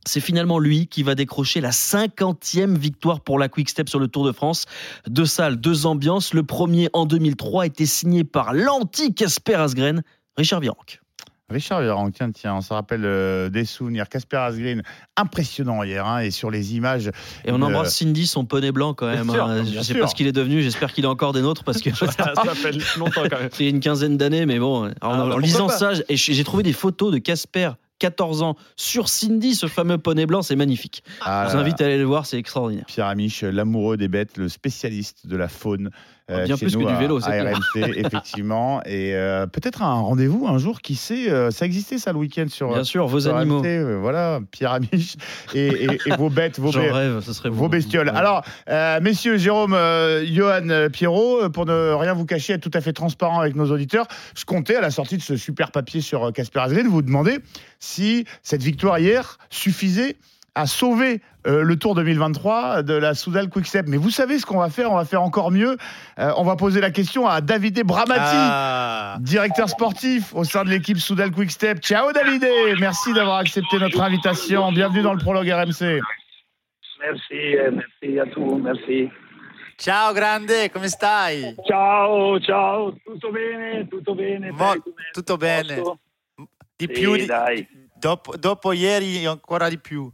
C'est finalement lui qui va décrocher la 50e victoire pour la Quick Step sur le Tour de France. Deux salles, deux ambiances. Le premier en 2003 était signé par l'anti-Casper Asgreen, Richard Virenque. Richard Véran, tiens, tiens, on se rappelle euh, des souvenirs. Casper Asgreen, impressionnant hier, hein, et sur les images. Et on embrasse Cindy, son poney blanc quand même. Sûr, hein. Je ne sais sûr. pas ce qu'il est devenu. J'espère qu'il a encore des nôtres parce que Ça, ça fait longtemps quand même. c'est une quinzaine d'années. Mais bon, en, bah, en pourquoi lisant pas ça, j'ai trouvé des photos de Casper 14 ans sur Cindy, ce fameux poney blanc, c'est magnifique. Ah Je vous invite à aller le voir, c'est extraordinaire. Pierre Amiche, l'amoureux des bêtes, le spécialiste de la faune. Euh, Bien plus que du à- vélo, à, c'est clair. RMC, effectivement. Et euh, peut-être un rendez-vous un jour, qui sait, euh, ça existait ça le week-end sur, Bien sûr, vos sur animaux. RMC, voilà, Pierre Amiche et, et- et vos bêtes, vos, rêve, ce serait vos bestioles. Ouais. Alors, messieurs, Jérôme, Johan, Pierrot, pour ne rien vous cacher, être tout à fait transparent avec nos auditeurs, je comptais à la sortie de ce super papier sur Casper Asgreen vous demander si cette victoire hier suffisait à sauver euh, le Tour 2023 de la Soudal Quickstep. Mais vous savez ce qu'on va faire? On va faire encore mieux. Euh, on va poser la question à Davide Bramati, Ah. directeur sportif au sein de l'équipe Soudal Quickstep. Ciao Davide, merci d'avoir accepté notre invitation. Bienvenue dans le prologue RMC. Merci, eh, merci a tu, merci. Ciao grande, come stai? Ciao, ciao, tutto bene, tutto bene. Mo- tutto bene. Posto? Di Sì, più di- dai. dopo, dopo ieri ancora di più.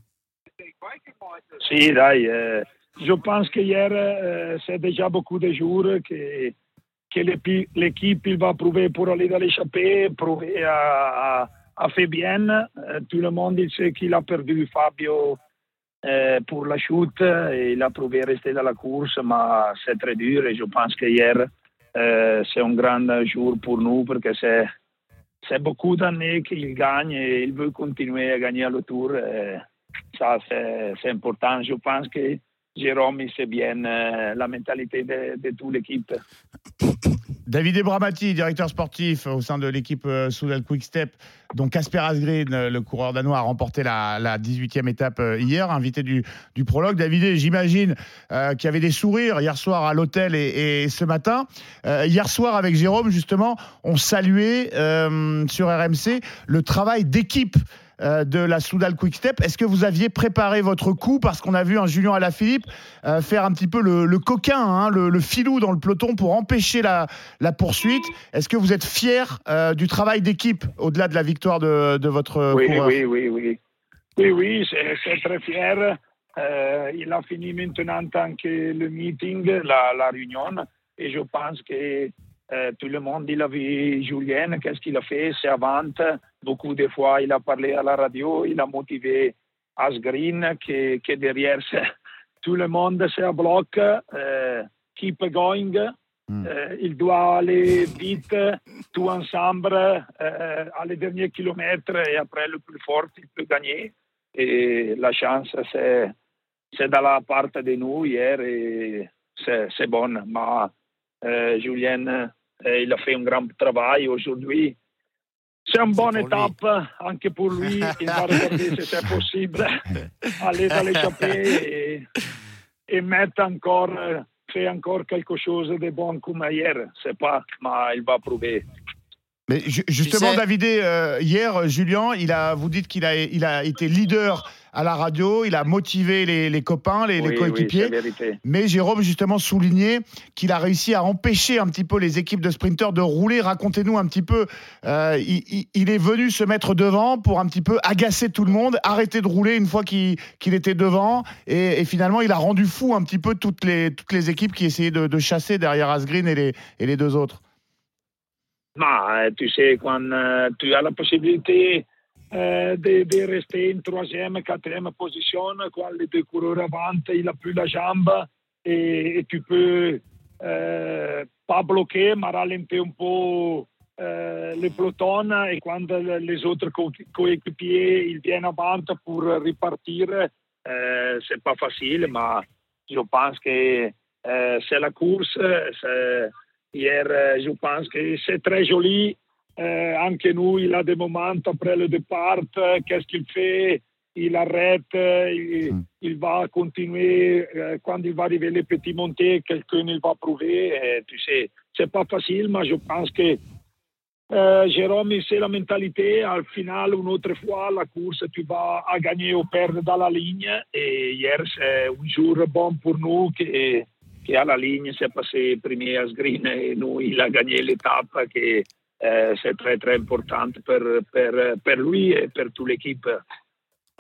Si, dai. eh, je pense qu'hier, euh, c'est déjà beaucoup de jours que, que l'équipe il va prouver pour aller dans l'échappée, prouver à, à, à fait bien. Euh, tout le monde il sait qu'il a perdu Fabio euh, pour la chute et il a prouvé rester dans la course, mais c'est très dur et je pense qu'hier, euh, c'est un grand jour pour nous parce que c'est, beaucoup d'années qu'il gagne et il veut continuer à gagner le tour. et ça, c'est, important. Je pense que Jérôme, il sait bien euh, la mentalité de, toute l'équipe. Davide Bramati, directeur sportif au sein de l'équipe euh, Soudal Quickstep, dont Casper Asgreen, euh, le coureur danois, a remporté la, la 18e étape hier, invité du, prologue. Davide, j'imagine euh, qu'il y avait des sourires hier soir à l'hôtel et, ce matin. Hier soir, avec Jérôme, justement, on saluait sur RMC le travail d'équipe euh, de la Soudal Quickstep. Est-ce que vous aviez préparé votre coup parce qu'on a vu un Julien Alaphilippe euh, faire un petit peu le, le coquin, hein, le, le filou dans le peloton pour empêcher la, la poursuite? Est-ce que vous êtes fier euh, du travail d'équipe au-delà de la victoire de, de votre Oui, coureur? oui, oui, oui. Oui, oui, c'est, c'est très fier. Euh, il a fini maintenant tant que le meeting, la, la réunion, et je pense que euh, tout le monde, il a vu Julien, qu'est-ce qu'il a fait, c'est avant. Beaucoup de fois, il a parlé à la radio, il a motivé Asgreen, que, que derrière, c'est- tout le monde, c'est à bloc, euh, keep going. Euh, il doit aller vite, tout ensemble, euh, à les derniers kilomètres et après le plus fort, il peut gagner. Et la chance, c'est, c'est dans la part de nous hier et c'est, c'est bon. Mais euh, Julien, euh, il a fait un grand travail aujourd'hui. C'est une bonne étape, anche pour lui. Il va regarder si c'est possible, aller dans l'échappée et, et mettre encore, faire encore quelque chose de bon comme hier. C'est pas, mais il va prouver. Mais ju- justement, sais- David, euh, hier, Julien, il a, vous dites qu'il a, il a été leader à la radio, il a motivé les, les copains, les, Oui, coéquipiers. mais Jérôme, justement, soulignait qu'il a réussi à empêcher un petit peu les équipes de sprinteurs de rouler. Racontez-nous un petit peu. euh, il, il- il est venu se mettre devant pour un petit peu agacer tout le monde, arrêter de rouler une fois qu'il était devant. Et, et finalement, il a rendu fou un petit peu toutes les, toutes les équipes qui essayaient de, de chasser derrière Asgreen et les, et les deux autres. Ma tu sais, quand euh, tu as la possibilité euh, de, de rester en troisième, quatrième position, quand les deux coureurs avant, il n'a plus la jambe et, et tu peux euh, pas bloquer, mais ralentir un peu euh, le peloton et quand les autres co- coéquipiers ils viennent avant pour repartir, euh, c'est pas facile, mais je pense que euh, c'est la course. c'est- Hier, euh, je pense que c'est très joli. Euh, anche nous, il a des moments après le départ. euh, Qu'est-ce qu'il fait Il arrête. Il, il va continuer. euh, Quand il va arriver les petits montées, quelqu'un il va prouver. Et, tu sais, c'est pas facile, mais je pense que euh, Jérôme, sait la mentalité. Al final, autre fois, la course, tu vas à gagner ou perdre dans la ligne. Et hier, c'est un jour bon pour nous que, que à la ligne, c'est passé premier à Sgreen et nous, il a gagné l'étape que euh, c'est très, très importante pour, pour, pour lui et pour toute l'équipe.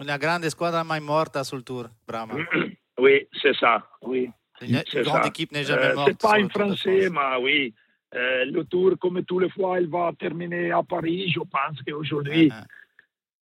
Una grande squadra mai morta sul tour, Brahma. Oui, c'est ça. Oui. Une, C'est une grande ça. équipe n'est jamais Euh, morte. C'est pas sur le en Tour de français, France. mais oui. Euh, le tour, comme tous les fois, il va terminer à Paris. Je pense qu'aujourd'hui,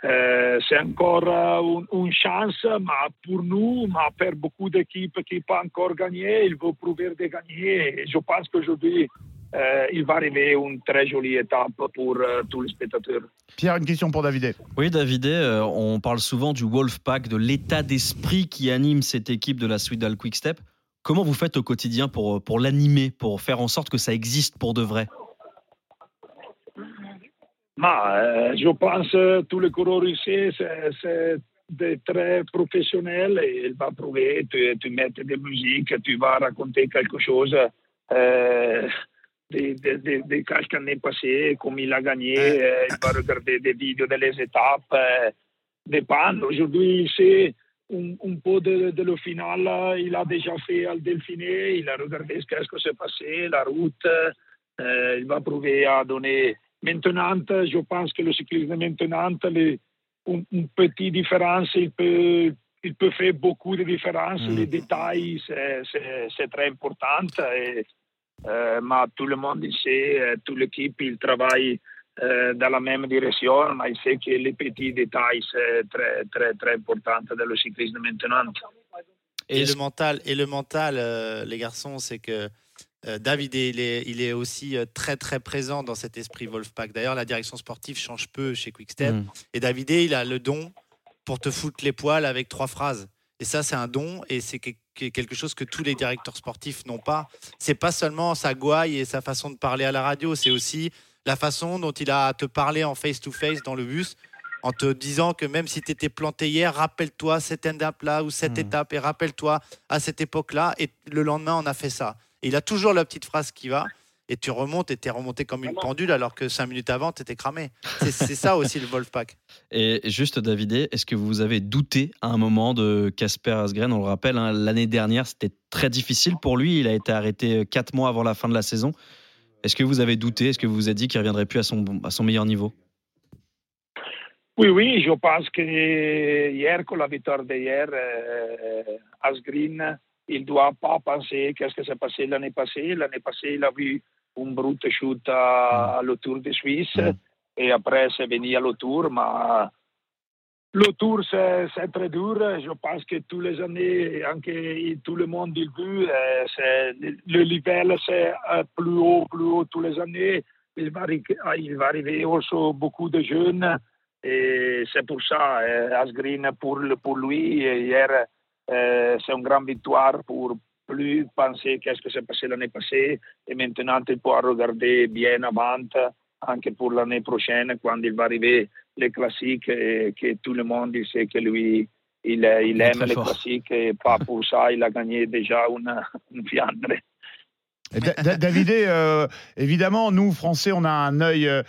euh, c'est encore euh, une, une chance, mais pour nous, mais pour beaucoup d'équipes qui n'ont pas encore gagné, il veut prouver de gagner. Et je pense qu'aujourd'hui, euh, il va arriver une très jolie étape pour euh, tous les spectateurs. Pierre, une question pour David. Oui, David, euh, on parle souvent du Wolfpack, de l'état d'esprit qui anime cette équipe de la Swidal Quick-Step. Comment vous faites au quotidien pour, pour l'animer, pour faire en sorte que ça existe pour de vrai? Ma, euh, je pense que tous les coureurs ici, c'est des très professionnels et il va prouver, tu, tu mets des musiques, tu vas raconter quelque chose euh, de, de, de, de quelques années passées, comme il a gagné, euh, il va regarder des vidéos de les étapes, euh, dépend. Aujourd'hui, c'est un, un peu de, le final, il a déjà fait al Delfiné, il a regardé ce qu'est-ce que s'est passé, la route, euh, il va prouver à donner Maintenant, je pense que le cyclisme maintenant, les, une, une petite différence, il peut, il peut faire beaucoup de différences. Mm. Les détails, c'est- c'est c'est très important. Et, euh, mais tout le monde il sait, euh, toute l'équipe, il travaille euh, dans la même direction, mais il sait que les petits détails, c'est très, très, très important dans le cyclisme maintenant. Et, le mental, et le mental, euh, les garçons, c'est que euh, David, il est, il est aussi euh, très très présent dans cet esprit Wolfpack. D'ailleurs, la direction sportive change peu chez Quickstep. Mm. Et David, il a le don pour te foutre les poils avec trois phrases. Et ça, c'est un don et c'est que- que- quelque chose que tous les directeurs sportifs n'ont pas. C'est pas seulement sa gouaille et sa façon de parler à la radio, c'est aussi la façon dont il a à te parler en face-to-face dans le bus en te disant que même si tu étais planté hier, rappelle-toi cette étape-là ou cette étape et rappelle-toi à cette époque-là. Et le lendemain, on a fait ça. Et il a toujours la petite phrase qui va. Et tu remontes et tu es remonté comme une pendule alors que cinq minutes avant, tu étais cramé. C'est ça aussi le Wolfpack. Et juste, David, est-ce que vous avez douté à un moment de Casper Asgren? On le rappelle, hein, l'année dernière, c'était très difficile pour lui. Il a été arrêté quatre mois avant la fin de la saison. Est-ce que vous avez douté? Est-ce que vous vous êtes dit qu'il ne reviendrait plus à son, à son meilleur niveau? Oui, oui, je pense que hier, con la victoire d'hier, euh, Asgreen, il ne doit pas penser qu'est-ce que s'est passé l'année passée. L'année passée, il a vu un brut shoot à, à le Tour de Suisse et après, c'est venu à le Tour. Mais le Tour, c'est très dur. Je pense que tous les années, anche tout le monde il vu, euh, le, level, c'est euh, plus haut, plus haut tous les années. Il va, arri- il va arriver aussi beaucoup de jeunes. Et c'est pour ça, euh, Asgreen, pour, pour lui, hier, c'est une grande victoire pour plus penser qu'est-ce que s'est passé l'année passée. Et maintenant, il pourra regarder bien avant, anche pour l'année prochaine, quand il va arriver les classiques, et que tout le monde sait que lui, il, il aime les fort. classiques et pas pour ça, il a gagné déjà une, une fiandre. Et Da- Da- Davidé, euh, évidemment, nous, Français, on a un œil euh,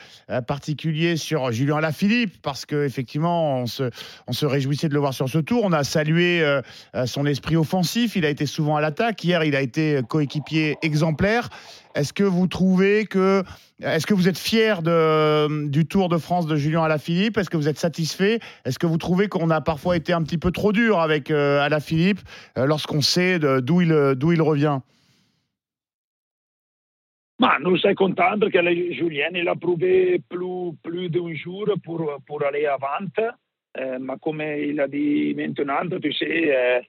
particulier sur Julien Alaphilippe parce qu'effectivement, on se, on se réjouissait de le voir sur ce tour. On a salué euh, son esprit offensif. Il a été souvent à l'attaque. Hier, il a été coéquipier exemplaire. Est-ce que vous trouvez que. Est-ce que vous êtes fier du Tour de France de Julien Alaphilippe Est-ce que vous êtes satisfait? Est-ce que vous trouvez qu'on a parfois été un petit peu trop dur avec Alaphilippe lorsqu'on sait d'où il revient? Ma nous sommes contents que le- Julien il a prouvé plus, plus d'un jour pour, pour aller avant. Euh, mais comme il a dit maintenant, tu sais, euh,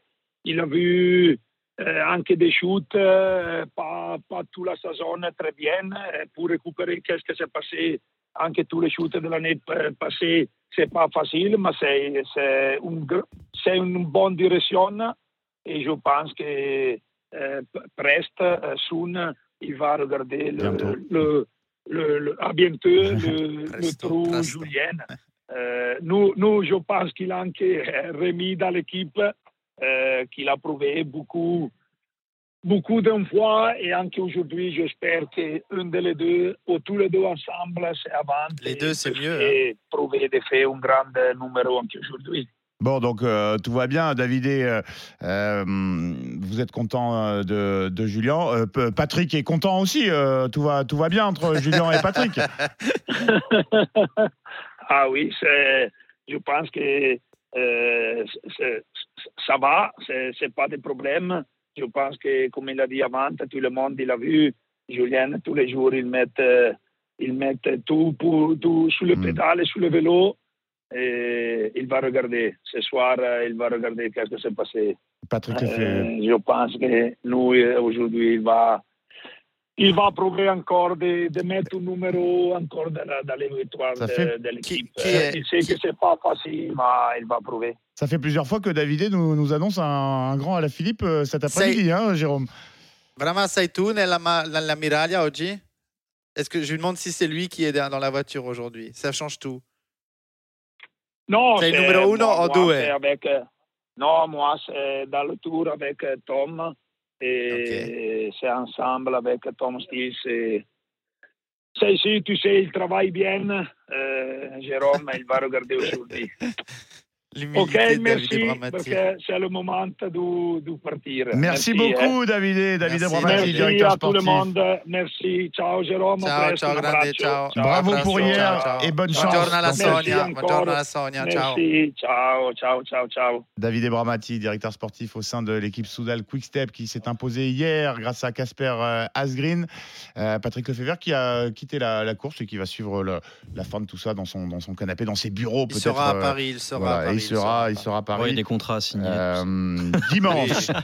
il a vu euh, anche des shoots, euh, pas, pas toute la saison très bien. euh, pour récupérer qu'est-ce qui s'est passé, anche tous les shoots de l'année pa- passée, c'est pas facile, mais c'est, c'est, gr- c'est une bonne direction. Et je pense que euh, p- Prest, euh, soon, il va regarder le, le, le, le- à bientôt le, le trou Julien. Euh, nous, nous, je pense qu'il a anche remis dans l'équipe, euh, qu'il a prouvé beaucoup, beaucoup d'une fois et anche aujourd'hui, j'espère qu'un de les deux, ou tous les deux ensemble, c'est avant. Les deux, c'est mieux. hein. Et prouver de faire un grand numéro anche aujourd'hui. Bon, donc euh, tout va bien. David, euh, euh, vous êtes content de, de Julien. Patrick est content aussi. tout, va, tout va bien entre Julien et Patrick. ah oui, je pense que ça va, c'est, c'est pas de problème. Je pense que, comme il a dit avant, tout le monde il a vu Julien tous les jours, il met, il met tout, pour, tout sur le pédale et sur le vélo. Et il va regarder. Ce soir, euh, il va regarder qu'est-ce qui s'est passé. Patrick Euh, je pense que nous, euh, aujourd'hui, il va, il va prouver encore de, de mettre un numéro encore dans, la- dans les victoires de, fait- de l'équipe. Qui- qui Euh, est- il sait que c'est pas facile, mais il va prouver. Ça fait plusieurs fois que Davidé nous, nous annonce un, un grand à la Philippe cet après-midi, hein, Jérôme. Vraiment, nella Miraglia oggi Est-ce que je lui demande si c'est lui qui est dans la voiture aujourd'hui? Ça change tout. Non, C'est il c'est- numéro uno moi- o moi, due? c'est avec, euh, Non, moi, c'est dans le tour avec euh, Tom. Et c'est ensemble avec Tom Stills. Et... C'est ici, tu sais, il travaille bien. Euh, Jérôme, il va regarder aujourd'hui. Ok, L'humilité de merci, Davide Bramati. parce que c'est le moment de, de partir. Merci, beaucoup, David. David Merci, Abramati, Merci directeur à tout le sportif. monde. Merci. Ciao, Jérôme. Ciao, presto, ciao, un grande, ciao. Bravo pour hier ciao, ciao. et bonne chance. Buongiorno alla Merci Sonia. encore. Buongiorno alla Sonia. Ciao. Merci. Ciao, ciao, ciao, ciao. David Ebramati, directeur sportif au sein de l'équipe Soudal Quickstep qui s'est imposé hier grâce à Casper euh, Asgreen. Euh, Patrick Lefebvre qui a quitté la, la course et qui va suivre le- la fin de tout ça dans son, dans son canapé, dans ses bureaux Il peut-être. sera à euh, Paris. Il sera voilà, à et Paris. Il sera, il sera à Ouais, Paris. il y a des contrats à signer. Euh, dimanche.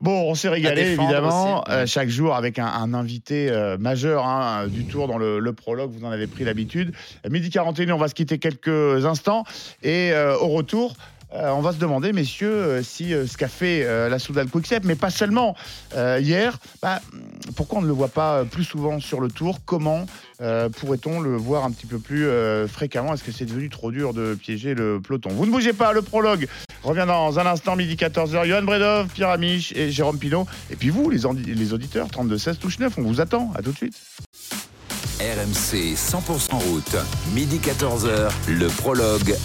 Bon, on s'est régalé évidemment euh, chaque jour avec un, un invité euh, majeur hein, du tour dans le, le prologue. Vous en avez pris l'habitude. Euh, Midi 41, on va se quitter quelques instants et euh, au retour. Euh, on va se demander, messieurs, euh, si euh, ce qu'a fait la Soudal Quickstep, mais pas seulement hier, bah, pourquoi on ne le voit pas plus souvent sur le tour? Comment pourrait-on le voir un petit peu plus fréquemment? Est-ce que c'est devenu trop dur de piéger le peloton? Vous ne bougez pas, le prologue revient dans un instant, midi 14h. Johan Bredov, Pierre Amiche et Jérôme Pinault. Et puis vous, les, les auditeurs, 32-16, touche 9, on vous attend. À tout de suite. RMC 100% route, midi 14h, le prologue.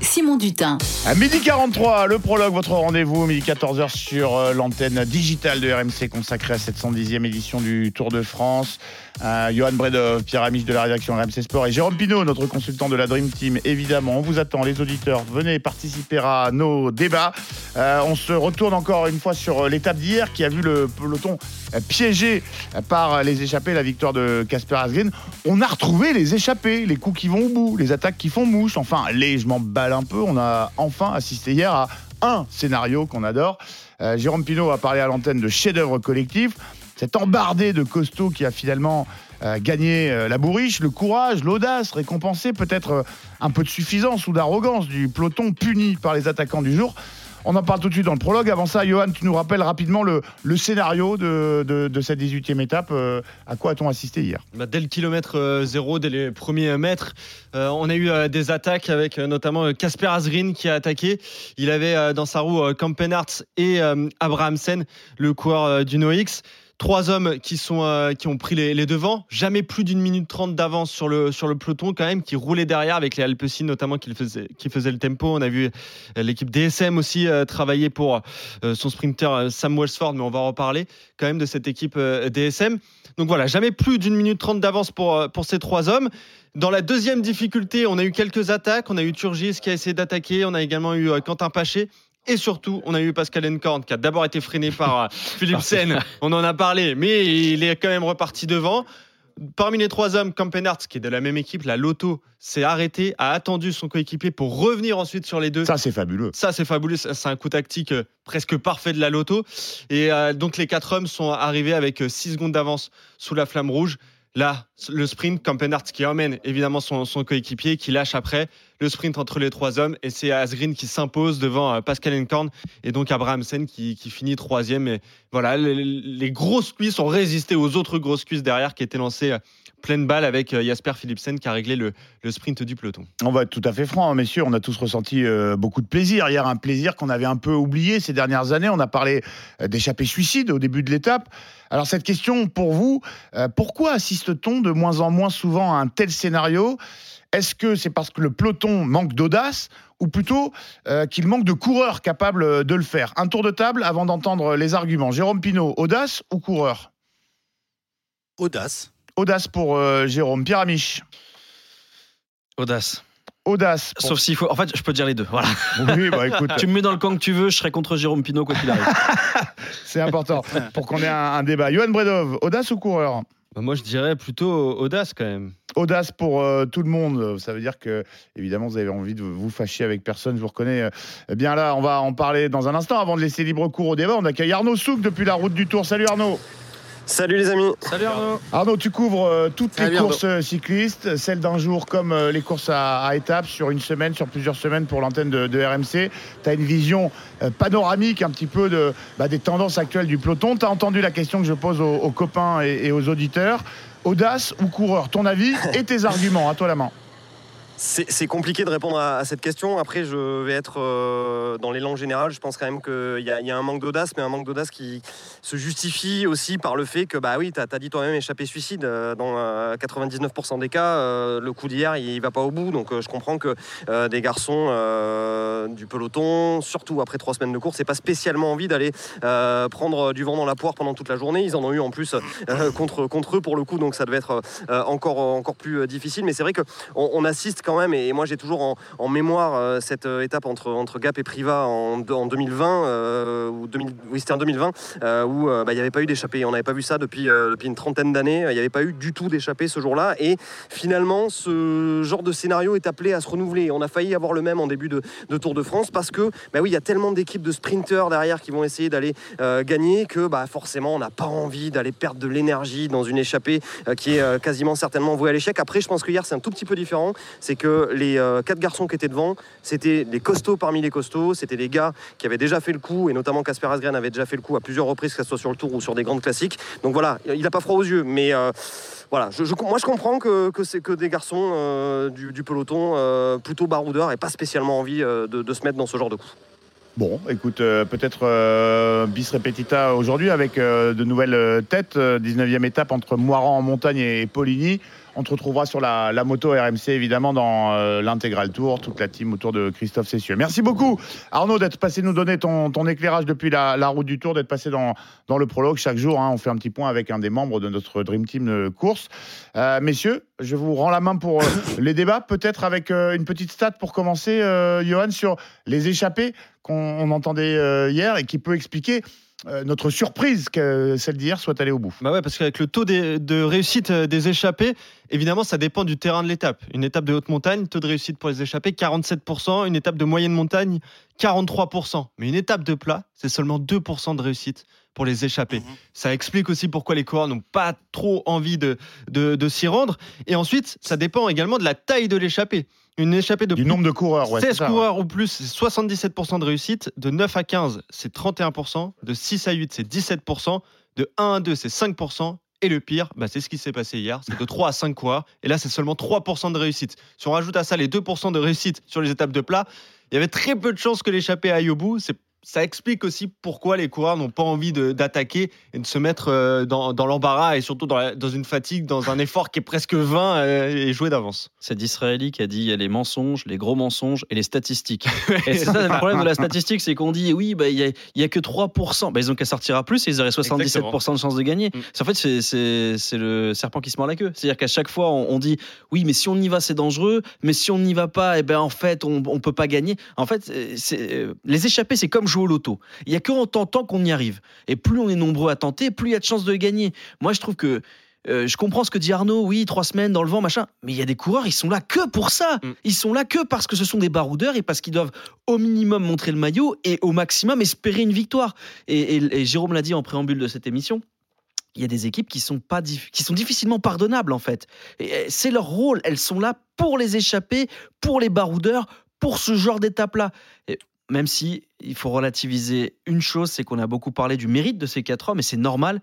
Simon Dutin. À midi 43, le prologue, votre rendez-vous, midi 14h sur euh, l'antenne digitale de RMC consacrée à cette 110e édition du Tour de France. Euh, Johan Bredov, Pierre Amiche de la rédaction RMC Sport et Jérôme Pinault, notre consultant de la Dream Team. Évidemment, on vous attend, les auditeurs. Venez participer à nos débats. Euh, on se retourne encore une fois sur l'étape d'hier qui a vu le peloton piégé par les échappés, la victoire de Casper Asgreen. On a retrouvé les échappés, les coups qui vont au bout, les attaques qui font mouche. Enfin, les, un peu. On a enfin assisté hier à un scénario qu'on adore. Euh, Jérôme Pinault a parlé à l'antenne de chef-d'œuvre collectif. Cette embardée de costauds qui a finalement euh, gagné euh, la bourriche, le courage, l'audace, récompensé peut-être un peu de suffisance ou d'arrogance du peloton puni par les attaquants du jour. On en parle tout de suite dans le prologue. Avant ça, Johan, tu nous rappelles rapidement le, scénario de, cette 18e étape. Euh, à quoi a-t-on assisté hier? Bah, dès le kilomètre euh, zéro, dès les premiers mètres, euh, on a eu des attaques avec notamment Casper Asgreen qui a attaqué. Il avait dans sa roue Kampenarts et Abrahamsen, le coureur du NoX. Trois hommes qui, sont, euh, qui ont pris les, les devants. Jamais plus d'une minute trente d'avance sur le, sur le peloton, quand même, qui roulait derrière avec les Alpecin, notamment, qui faisaient, qui faisaient le tempo. On a vu euh, l'équipe DSM aussi euh, travailler pour son sprinter Sam Welsford, mais on va en reparler quand même de cette équipe DSM. Donc voilà, jamais plus d'une minute trente d'avance pour, pour ces trois hommes. Dans la deuxième difficulté, on a eu quelques attaques. On a eu Turgis qui a essayé d'attaquer. On a également eu Quentin Paché. Et surtout, on a eu Pascal Encorn qui a d'abord été freiné par euh, Philippe Sen. On en a parlé, mais il est quand même reparti devant. Parmi les trois hommes, Campenart, qui est de la même équipe, la Loto, s'est arrêté, a attendu son coéquipier pour revenir ensuite sur les deux. Ça, c'est fabuleux. Ça, c'est fabuleux. C'est un coup tactique euh, presque parfait de la Loto. Et euh, donc, les quatre hommes sont arrivés avec 6 secondes d'avance sous la flamme rouge. Là, le sprint, Campenart qui emmène évidemment son, coéquipier, qui lâche après le sprint entre les trois hommes. Et c'est Asgreen qui s'impose devant euh, Pascal Encorn et donc Abrahamsen qui, qui finit troisième. Et voilà, les, les grosses cuisses ont résisté aux autres grosses cuisses derrière qui étaient lancées euh, pleine balle avec euh, Jasper Philipsen qui a réglé le, le sprint du peloton. On va être tout à fait franc, hein, messieurs. On a tous ressenti euh, beaucoup de plaisir. Hier, un plaisir qu'on avait un peu oublié ces dernières années. On a parlé euh, d'échappée suicide au début de l'étape. Alors, cette question pour vous, euh, pourquoi assiste-t-on de moins en moins souvent à un tel scénario? Est-ce que c'est parce que le peloton manque d'audace ou plutôt euh, qu'il manque de coureurs capables de le faire? Un tour de table avant d'entendre les arguments. Jérôme Pinault, audace ou coureur? Audace. Audace pour euh, Jérôme. Pierre Amiche, Audace. audace. pour- Sauf s'il faut. En fait, je peux dire les deux. Voilà. Oui, bah écoute. tu me mets dans le camp que tu veux, je serai contre Jérôme Pinot quoi qu'il arrive. C'est important pour qu'on ait un, un débat. Johan Bredov, audace ou coureur Bah, moi, je dirais plutôt audace quand même. audace pour euh, tout le monde. Ça veut dire que, évidemment, vous avez envie de vous fâcher avec personne. Je vous reconnais euh, bien là. On va en parler dans un instant. Avant de laisser libre cours au débat, on accueille Arnaud Souk depuis la route du Tour. Salut Arnaud. Salut les amis. Salut Arnaud. Arnaud, tu couvres euh, toutes Salut, les Arnaud. courses euh, cyclistes, celles d'un jour comme euh, les courses à, à étapes sur une semaine, sur plusieurs semaines pour l'antenne de, de RMC. Tu as une vision euh, panoramique un petit peu de, bah, des tendances actuelles du peloton. Tu as entendu la question que je pose aux, aux copains et, et aux auditeurs. Audace ou coureur? Ton avis et tes arguments. À toi la main. C'est c'est compliqué de répondre à, cette question. Après, je vais être euh, dans l'élan général. Je pense quand même qu'il y, a- il un manque d'audace, mais un manque d'audace qui se justifie aussi par le fait que, bah oui, tu as, dit toi-même échappé suicide. euh, dans euh, 99% des cas, euh, le coup d'hier, il va pas au bout. Donc, euh, je comprends que euh, des garçons euh, du peloton, surtout après trois semaines de course, n'aient pas spécialement envie d'aller euh, prendre du vent dans la poire pendant toute la journée. Ils en ont eu en plus euh, contre, contre eux pour le coup, donc ça devait être euh, encore, encore plus euh, difficile. Mais c'est vrai que on, on assiste même, et moi j'ai toujours en, mémoire euh, cette euh, étape entre, Gap et Priva en, de- en 2020, euh, ou 2000 oui c'était en 2020, euh, où bah, il n'y avait pas eu d'échappée. On n'avait pas vu ça depuis, une trentaine d'années. Il n'y avait pas eu du tout d'échappée ce jour-là. Et finalement, ce genre de scénario est appelé à se renouveler. On a failli avoir le même en début de, Tour de France parce que, bah oui, il y a tellement d'équipes de sprinteurs derrière qui vont essayer d'aller gagner que bah, forcément, on n'a pas envie d'aller perdre de l'énergie dans une échappée qui est quasiment certainement vouée à l'échec. Après, je pense que hier, c'est un tout petit peu différent. Que les euh, quatre garçons qui étaient devant, c'était les costauds parmi les costauds. C'était des gars qui avaient déjà fait le coup, et notamment Casper Asgren avait déjà fait le coup à plusieurs reprises, que ce soit sur le tour ou sur des grandes classiques. Donc voilà, il n'a pas froid aux yeux. Mais euh, voilà, je, moi je comprends que, c'est que des garçons euh, du, peloton plutôt baroudeurs et pas spécialement envie de, se mettre dans ce genre de coup. Bon, écoute, peut-être bis repetita aujourd'hui avec de nouvelles têtes. euh, 19e étape entre Moiran en montagne et Poligny. On te retrouvera sur la, la moto RMC évidemment dans euh, l'intégral tour, toute la team autour de Christophe Cessieux. Merci beaucoup Arnaud d'être passé nous donner ton, ton éclairage depuis la, la route du tour, d'être passé dans, dans le prologue. Chaque jour, hein, on fait un petit point avec un des membres de notre Dream Team de course. Euh, messieurs, je vous rends la main pour euh, les débats, peut-être avec une petite stat pour commencer, Johan, sur les échappés qu'on on entendait hier et qui peut expliquer euh, notre surprise que celle d'hier soit allée au bout. Bah ouais, parce qu'avec le taux de réussite euh, des échappés, évidemment, ça dépend du terrain de l'étape. Une étape de haute montagne, taux de réussite pour les échappés, 47%. Une étape de moyenne montagne, 43%. Mais une étape de plat, c'est seulement 2% de réussite pour les échappés. Ça explique aussi pourquoi les coureurs n'ont pas trop envie de, de, de s'y rendre. Et ensuite, ça dépend également de la taille de l'échappée. Une échappée de Du plus- nombre de coureurs, ouais, c'est 16 ça, coureurs ou plus, c'est 77% de réussite. De 9 à 15, c'est 31%. De 6 à 8, c'est 17%. De 1 à 2, c'est 5%. Et le pire, bah, c'est ce qui s'est passé hier. C'est de 3 à 5 coureurs. Et là, c'est seulement 3% de réussite. Si on rajoute à ça les 2% de réussite sur les étapes de plat, il y avait très peu de chances que l'échappée aille au bout. C'est ça explique aussi pourquoi les coureurs n'ont pas envie d'attaquer et de se mettre euh, dans, dans l'embarras et surtout dans, la- dans une fatigue, dans un effort qui est presque vain euh, et joué d'avance. C'est d'Israéli qui a dit il y a les mensonges, les gros mensonges et les statistiques. et c'est ça le problème de la statistique, c'est qu'on dit oui, bah, il n'y a, y a que 3%. Bah, ils ont qu'à sortir à plus et ils auraient 77% de chances de gagner. C'est- En fait, c'est- le serpent qui se mord la queue. C'est-à-dire qu'à chaque fois, on, on dit oui, mais si on y va, c'est dangereux, mais si on n'y va pas, eh ben, en fait, on ne peut pas gagner. En fait, euh, les échappés, c'est comme jouer au loto. Il n'y a que en tentant qu'on y arrive. Et plus on est nombreux à tenter, plus il y a de chances de gagner. Moi, je trouve que euh, je comprends ce que dit Arnaud, oui, trois semaines dans le vent, machin, mais il y a des coureurs, ils sont là que pour ça. Ils sont là que parce que ce sont des baroudeurs et parce qu'ils doivent au minimum montrer le maillot et au maximum espérer une victoire. Et, et- et Jérôme l'a dit en préambule de cette émission. Il y a des équipes qui sont, pas qui sont difficilement pardonnables en fait. Et, C'est leur rôle. Elles sont là pour les échapper, pour les baroudeurs, pour ce genre d'étape-là. Même si il faut relativiser une chose, c'est qu'on a beaucoup parlé du mérite de ces quatre hommes et c'est normal.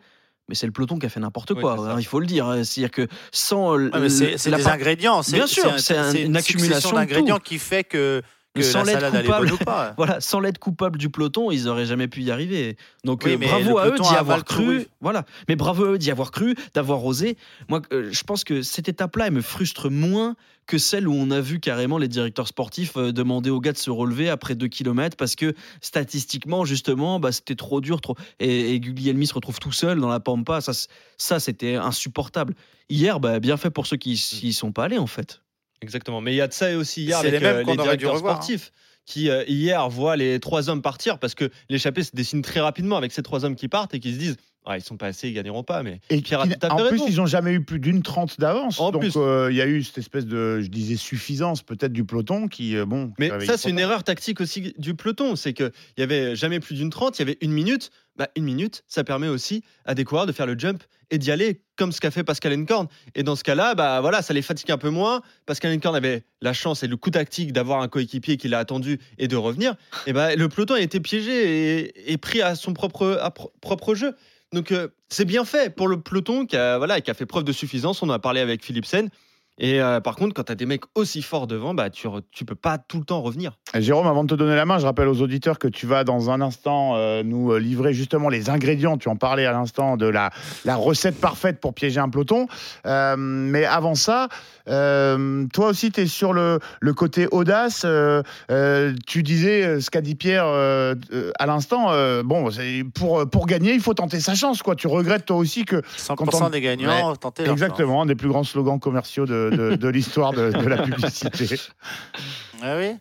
Mais c'est le peloton qui a fait n'importe quoi. hein, il faut le dire. C'est-à-dire que sans Ouais, c'est des part- ingrédients. c'est- Bien sûr, un- c'est un- une accumulation d'ingrédients qui fait que, que sans la salade coupable, bonne ou pas. voilà, sans l'aide coupable du peloton, ils auraient jamais pu y arriver. Donc Oui, euh, mais bravo à eux d'y avoir cru. oui. Voilà, mais bravo à eux d'y avoir cru, d'avoir osé. Moi, euh, je pense que cette étape-là, elle me frustre moins que celle où on a vu carrément les directeurs sportifs euh, demander aux gars de se relever après 2 km parce que statistiquement, justement, bah, c'était trop dur. Trop... Et, et Guglielmi se retrouve tout seul dans la pampa. Ça, ça c'était insupportable. Hier, bah, bien fait pour ceux qui n'y sont pas allés, en fait. Exactement. Mais il y a de ça aussi hier avec les mêmes euh, les directeurs revoir, hein. sportifs qui euh, hier voient les trois hommes partir parce que l'échappée se dessine très rapidement avec ces trois hommes qui partent et qui se disent Ouais, ils sont pas assez, ils gagneront pas. Mais Et Pierre en plus, raison. ils n'ont jamais eu plus d'une trente d'avance. En Donc, euh, il y a eu cette espèce de, je disais, suffisance peut-être du peloton qui, euh, bon. Mais ça, c'est une erreur tactique aussi du peloton. C'est qu'il y avait jamais plus d'une 30, il y avait une minute. Bah, une minute, ça permet aussi à des coureurs de faire le jump et d'y aller, comme ce qu'a fait Pascal Encorn. Et dans ce cas-là, bah, voilà, ça les fatigue un peu moins. Pascal Encorn avait la chance et le coup tactique d'avoir un coéquipier qui l'a attendu et de revenir. Et bah, le peloton a été piégé et, pris à son propre, propre jeu. Donc euh, c'est bien fait pour le peloton qui a, voilà, qui a fait preuve de suffisance. On a parlé avec Philipsen. Et euh, par contre, quand tu as des mecs aussi forts devant, bah, tu, re- tu peux pas tout le temps revenir. Jérôme, avant de te donner la main, je rappelle aux auditeurs que tu vas dans un instant euh, nous euh, livrer justement les ingrédients. Tu en parlais à l'instant de la, la recette parfaite pour piéger un peloton. Euh, mais avant ça, euh, toi aussi, tu es sur le, le côté audace. Euh, euh, tu disais ce qu'a dit Pierre euh, euh, à l'instant. euh, bon, pour, pour gagner, il faut tenter sa chance. Quoi. Tu regrettes toi aussi que 100% quand on- des gagnants Ouais, tenter leur Exactement, un des plus grands slogans commerciaux de, de- de l'histoire de, de la publicité. Ah oui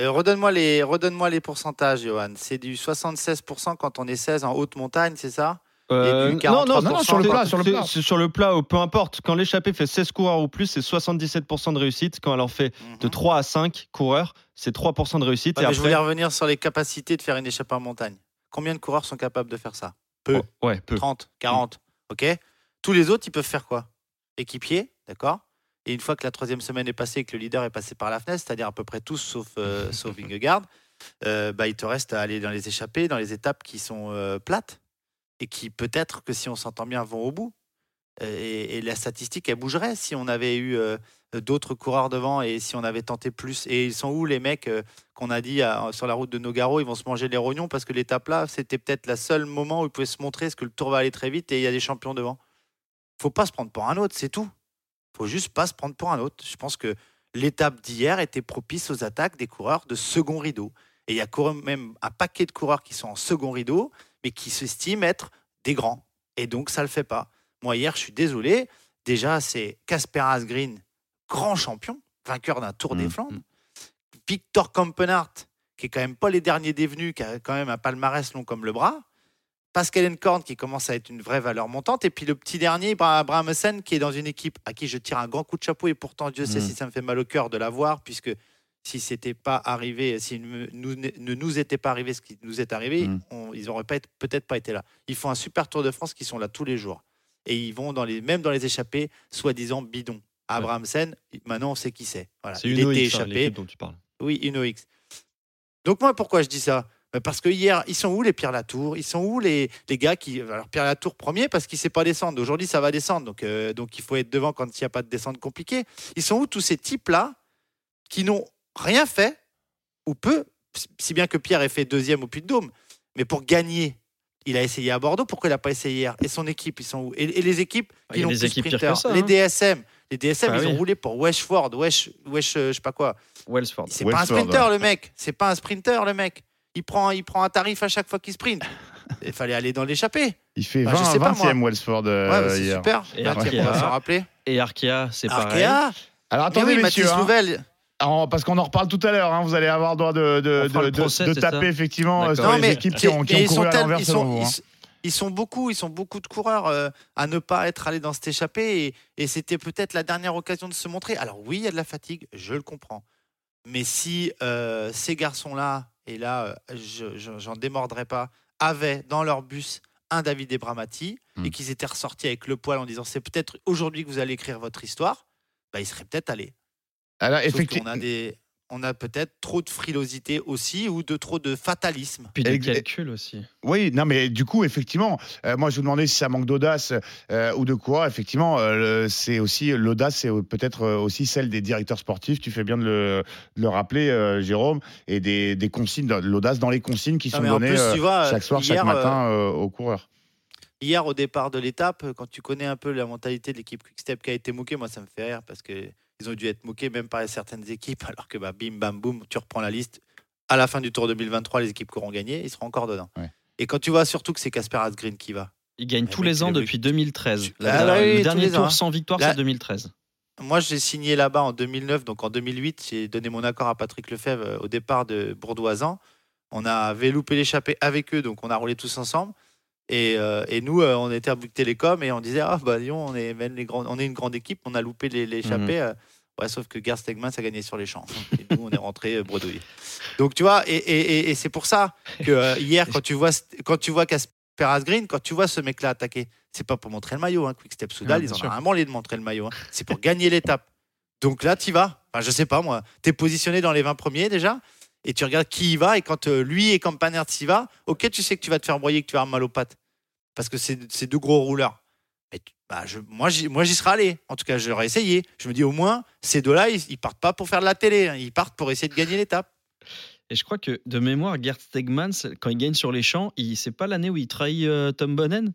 Euh, Redonne-moi les, redonne les pourcentages, Johan. C'est du 76% quand on est 16 en haute montagne, c'est ça? Euh, Et du non, non, 43% non, sur le plat, sur le plat. C'est sur le plat, peu importe. Quand l'échappée fait 16 coureurs ou plus, c'est 77% de réussite. Quand elle en fait de 3 à 5 coureurs, c'est 3% de réussite. Mhm. Ouais, et mais Je après, voulais revenir sur les capacités de faire une échappée en montagne. Combien de coureurs sont capables de faire ça? Peu. ouais, peu. 30, 40. OK? Tous les autres, ils peuvent faire quoi? Équipier, d'accord? Et une fois que la troisième semaine est passée et que le leader est passé par la fenêtre, c'est-à-dire à peu près tous sauf, euh, sauf Vingegaard, euh, bah, il te reste à aller dans les échappées, dans les étapes qui sont euh, plates et qui peut-être que si on s'entend bien vont au bout. Euh, Et, et la statistique, elle bougerait si on avait eu d'autres coureurs devant et si on avait tenté plus. Et ils sont où les mecs qu'on a dit à- sur la route de Nogaro, ils vont se manger les rognons parce que l'étape là, c'était peut-être le seul moment où ils pouvaient se montrer parce que le tour va aller très vite et il y a des champions devant? Faut pas se prendre pour un autre, c'est tout. Faut juste pas se prendre pour un autre. Je pense que l'étape d'hier était propice aux attaques des coureurs de second rideau. Et il y a quand même un paquet de coureurs qui sont en second rideau, mais qui s'estiment être des grands. Et donc, ça le fait pas. Moi, hier, je suis désolé. Déjà, c'est Casper Asgreen, grand champion, vainqueur d'un Tour des Flandres. Victor Kampenhardt, qui est quand même pas les derniers dévenus, qui a quand même un palmarès long comme le bras. Pascal Encorn, qui commence à être une vraie valeur montante. Et puis le petit dernier, Bra- Abraham Hassen, qui est dans une équipe à qui je tire un grand coup de chapeau. Et pourtant, Dieu sait Mm. si ça me fait mal au cœur de la voir, puisque si c'était pas arrivé, si ne nous, ne nous était pas arrivé ce qui nous est arrivé, Mm. on- ils n'auraient peut-être pas été là. Ils font un super Tour de France qui sont là tous les jours. Et ils vont dans les, même dans les échappées, soi-disant bidons. Abraham Sen, maintenant on sait qui c'est. Voilà. c'est Il une était OX, hein, échappé. dont tu parles. Oui, une OX. Donc moi, pourquoi je dis ça? Parce que hier, ils sont où les Pierre Latour? Ils sont où les, les gars qui... Alors Pierre Latour premier parce qu'il ne sait pas descendre. Aujourd'hui, ça va descendre. Donc, euh, donc il faut être devant quand il n'y a pas de descente compliquée. Ils sont où tous ces types-là qui n'ont rien fait ou peu, si bien que Pierre ait fait deuxième au Puy-de-Dôme. Mais pour gagner, il a essayé à Bordeaux. Pourquoi il n'a pas essayé hier? Et son équipe, ils sont où? Et, et les équipes Ah, qui plus équipes sprinters ça, Les hein. DSM. Les DSM, Ah ils oui. ont roulé pour Weshford, Wesh, Wesh, euh, je sais pas quoi. Wellsford. C'est pas un sprinter, ouais. le mec. C'est pas un sprinter, le mec. Il prend, il prend un tarif à chaque fois qu'il sprint. Il fallait aller dans l'échappée. Il fait Bah, 20 je sais pas, 20e moi. Wellsford euh, Ouais, bah, c'est hier. super. Et 20e, Arkea. on va s'en rappeler. Et Arkea, c'est pareil. Arkea. Alors Mais attendez, oui, messieurs. Hein. Louvel. Alors, parce qu'on en reparle tout à l'heure, hein, vous allez avoir droit de, de, de- le de- procès, de c'est taper effectivement euh, sur Non, les mais- équipes qui ont, qui ont ils sont couru à l'envers ils selon sont- vous. ils hein. sont- ils sont beaucoup, ils sont beaucoup de coureurs euh, à ne pas être allés dans cette échappée et, et c'était peut-être la dernière occasion de se montrer. Alors oui, il y a de la fatigue, je le comprends. Mais si euh, ces garçons-là, et là, euh, je- je- j'en démordrai pas, avaient dans leur bus un David Ebramati Hmm. et qu'ils étaient ressortis avec le poil en disant c'est peut-être aujourd'hui que vous allez écrire votre histoire, bah, ils seraient peut-être allés. Alors, effectivement. qu'on a des, on a peut-être trop de frilosité aussi ou de trop de fatalisme. Puis des calculs aussi. Oui, non, mais du coup, effectivement, euh, moi je vous demandais si ça manque d'audace euh, ou de quoi. Effectivement, euh, c'est aussi l'audace, c'est peut-être aussi celle des directeurs sportifs. Tu fais bien de le, de le rappeler, euh, Jérôme, et des, des consignes, de l'audace dans les consignes qui Non, sont données plus, euh, tu vois, chaque soir, hier, chaque matin euh, aux coureurs. Hier, au départ de l'étape, quand tu connais un peu la mentalité de l'équipe Quickstep qui a été moquée, moi ça me fait rire parce que ils ont dû être moqués même par certaines équipes, alors que bah, bim, bam, boum, tu reprends la liste. À la fin du Tour 2023, les équipes qui auront gagné, ils seront encore dedans. Ouais. Et quand tu vois surtout que c'est Casper Asgreen qui va, Il gagne Eh tous les ans depuis 2013. Ah La- oui, le dernier tour ans, hein. sans victoire, Là- c'est 2013. Moi, j'ai signé là-bas en 2009, donc en 2008, j'ai donné mon accord à Patrick Lefebvre euh, au départ de Bourdoisan. On avait loupé l'échappée avec eux, donc on a roulé tous ensemble. Et, euh, et nous, euh, on était à Bouygues Télécom et on disait Ah, bah, Lyon, on est, même les grands, on est une grande équipe, on a loupé les- l'échappée. euh. Ouais, sauf que Gerd Stegman, ça gagnait sur les champs. Et nous, on est rentré bredouille. Donc, tu vois, et, et- et- et c'est pour ça que euh, hier, quand tu vois, quand tu vois Casper Asgreen, quand tu vois ce mec-là attaquer, c'est pas pour montrer le maillot. Hein. Quick-Step Soudal, Ouais, ils en ont vraiment les de montrer le maillot. hein. C'est pour gagner l'étape. Donc là, tu vas. Enfin, je sais pas, moi. Tu es positionné dans les 20 premiers déjà. Et tu regardes qui y va. Et quand euh, lui et Campanert s'y va, ok, tu sais que tu vas te faire broyer, que tu vas avoir mal aux pattes. Parce que c'est deux gros rouleurs. Mais tu- bah, je, moi, j'y serais allé. En tout cas, j'aurais essayé. Je me dis, au moins, ces deux-là, ils, ils partent pas pour faire de la télé. hein. Ils partent pour essayer de gagner l'étape. Et je crois que de mémoire, Gerd Stegmans, quand il gagne sur les champs, c'est pas l'année où il trahit euh, Tom Bonnen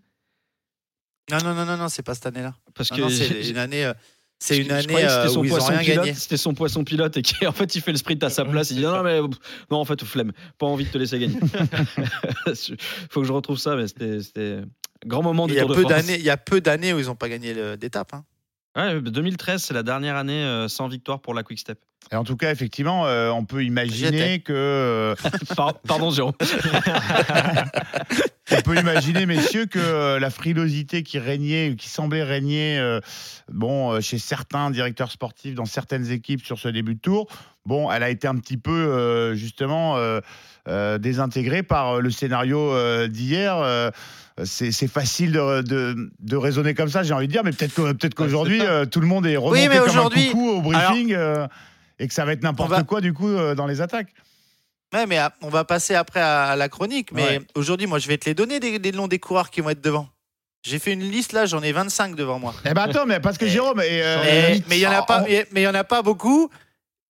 Non, non, non, non, non c'est pas cette année-là. Parce Non, que c'est une année. euh, C'est Je- une je année que euh, c'était son où ils ont poisson rien pilote, gagné. C'était son poisson pilote et qui en fait il fait le sprint à sa place. Il dit non mais non en fait flemme, pas envie de te laisser gagner. Faut que je retrouve ça, mais c'était grand moment du Tour de peu France. d'années, il y a peu d'années où ils n'ont pas gagné d'étape. hein. Ouais, 2013 c'est la dernière année euh, sans victoire pour la Quick Step. Et en tout cas, effectivement, euh, on peut imaginer que. Par- Pardon Jérôme. on peut imaginer, messieurs, que euh, la frilosité qui régnait, qui semblait régner, euh, bon, chez certains directeurs sportifs dans certaines équipes sur ce début de tour, bon, elle a été un petit peu euh, justement euh, euh, désintégrée par le scénario euh, d'hier. euh, c'est facile de, de, de raisonner comme ça, j'ai envie de dire, mais peut-être peut-être qu'aujourd'hui, euh, tout le monde est remonté mais comme un coucou au briefing euh, et que ça va être n'importe va- quoi du coup euh, dans les attaques. Ouais, mais ah, on va passer après à, à la chronique. Mais Ouais. aujourd'hui, moi, je vais te les donner des, des noms des coureurs qui vont être devant. J'ai fait une liste là, j'en ai 25 devant moi. Eh ben attends, mais parce que Jérôme, et, euh, mais il y en a pas, en- mais mais y en a pas beaucoup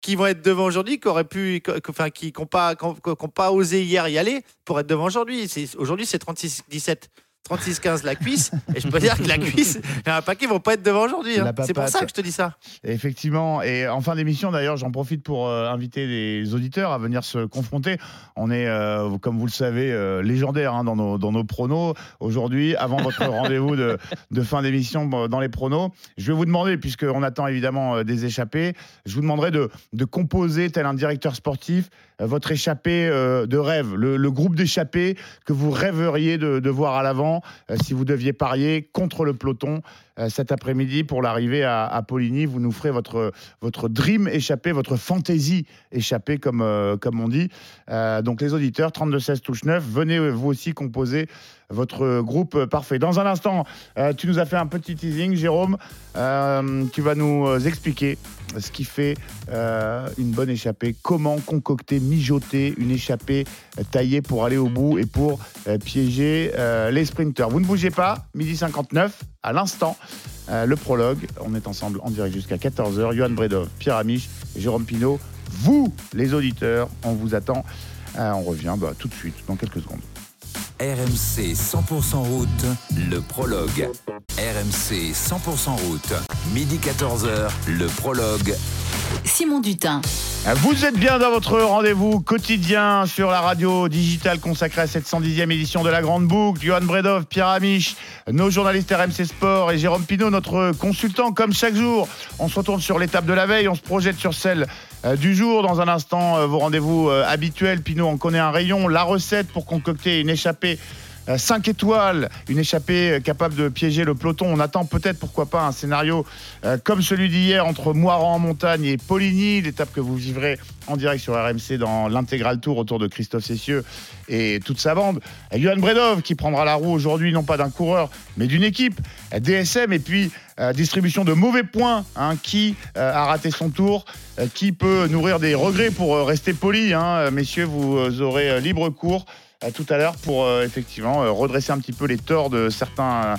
qui vont être devant aujourd'hui, qui auraient pu, qui- enfin, qui n'ont pas, qui ont- qui ont pas osé hier y aller pour être devant aujourd'hui. Aujourd'hui, c'est 36-17. 36-15 la cuisse, et je peux dire que la cuisse, il y a pas qui vont pas être devant aujourd'hui. hein. C'est pour ça que je te dis ça. Effectivement, et en fin d'émission d'ailleurs, j'en profite pour euh, inviter les auditeurs à venir se confronter. On est, euh, comme vous le savez, euh, légendaire hein, dans, nos, dans nos pronos. Aujourd'hui, avant votre rendez-vous de, de fin d'émission dans les pronos, je vais vous demander, puisqu'on attend évidemment des échappées, je vous demanderai de, de composer, tel un directeur sportif, votre échappée euh, de rêve, le, groupe d'échappées que vous rêveriez de, voir à l'avant euh, si vous deviez parier contre le peloton euh, cet après-midi pour l'arrivée à, Poligny. Vous nous ferez votre, votre dream échappé, votre fantaisie échappée, comme, euh, comme on dit. Euh, donc les auditeurs, 32-16 touche 9, venez euh, vous aussi composer votre groupe euh, parfait. Dans un instant, euh, tu nous as fait un petit teasing, Jérôme. Euh, tu vas nous euh, expliquer ce qui fait euh, une bonne échappée, comment concocter, mijoter une échappée euh, taillée pour aller au bout et pour euh, piéger euh, les sprinteurs. Vous ne bougez pas, midi 59, à l'instant, euh, le prologue. On est ensemble en direct jusqu'à 14h. Johan Bredov, Pierre Amiche et Jérôme Pinault. Vous, les auditeurs, on vous attend. Euh, on revient bah, tout de suite, dans quelques secondes. RMC 100% route, le prologue. RMC 100% route, midi 14h, le prologue. Simon Dutin. Vous êtes bien dans votre rendez-vous quotidien sur la radio digitale consacrée à cette 110e édition de la Grande Boucle. Johan Bredov, Pierre Amiche, nos journalistes RMC Sport et Jérôme Pinault, notre consultant, comme chaque jour. On se retourne sur l'étape de la veille, on se projette sur celle euh, du jour. Dans un instant, euh, vos rendez-vous euh, habituels. Pinault en connaît un rayon. La recette pour concocter une échappée 5 étoiles, une échappée euh, capable de piéger le peloton. On attend peut-être, pourquoi pas, un scénario euh, comme celui d'hier entre Moiran en montagne et Poligny, l'étape que vous vivrez en direct sur RMC dans l'intégral tour autour de Christophe Cessieux et toute sa bande. Et Johan Bredov qui prendra la roue aujourd'hui, non pas d'un coureur, mais d'une équipe. Euh, DSM et puis euh, distribution de mauvais points. hein, qui euh, a raté son tour euh, Qui peut nourrir des regrets pour euh, rester poli hein, euh, Messieurs, vous euh, aurez euh, libre cours à tout à l'heure pour euh, effectivement euh, redresser un petit peu les torts de certains euh,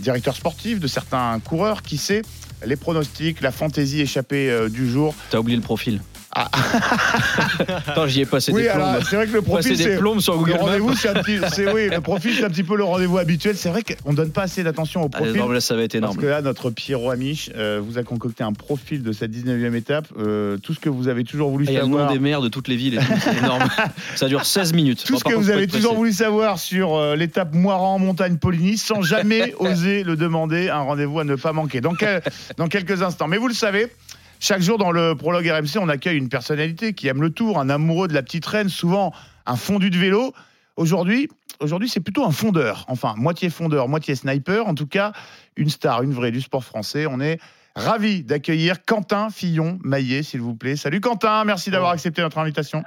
directeurs sportifs, de certains coureurs, qui sait, les pronostics, la fantaisie échappée euh, du jour. T'as oublié le profil. Attends, j'y ai passé Oui, des alors plombes. c'est vrai que le profil, Passer des c'est plombes sur le Google Maps. rendez-vous, c'est un petit, c'est oui, le profil, c'est un petit peu le rendez-vous habituel. C'est vrai qu'on donne pas assez d'attention au Ah, profil. non, mais là, ça va être Parce énorme. que là, notre Pierrot Amiche euh, vous a concocté un profil de cette 19e étape. Euh, tout ce que vous avez toujours voulu Ah, Il y a le nom savoir. des maires de toutes les villes et tout, c'est énorme. Ça dure 16 minutes. Tout Bon, ce que contre, vous avez toujours voulu savoir sur euh, l'étape Moiran montagne Poligny sans jamais oser le demander. Un rendez-vous à ne pas manquer. Dans, quel- dans quelques instants. Mais vous le savez. Chaque jour dans le prologue RMC, on accueille une personnalité qui aime le tour, un amoureux de la petite reine, souvent un fondu de vélo. Aujourd'hui, aujourd'hui, c'est plutôt un fondeur. Enfin, moitié fondeur, moitié sniper. En tout cas, une star, une vraie du sport français. On est ravi d'accueillir Quentin Fillon-Maillet, s'il vous plaît. Salut Quentin, merci d'avoir accepté notre invitation.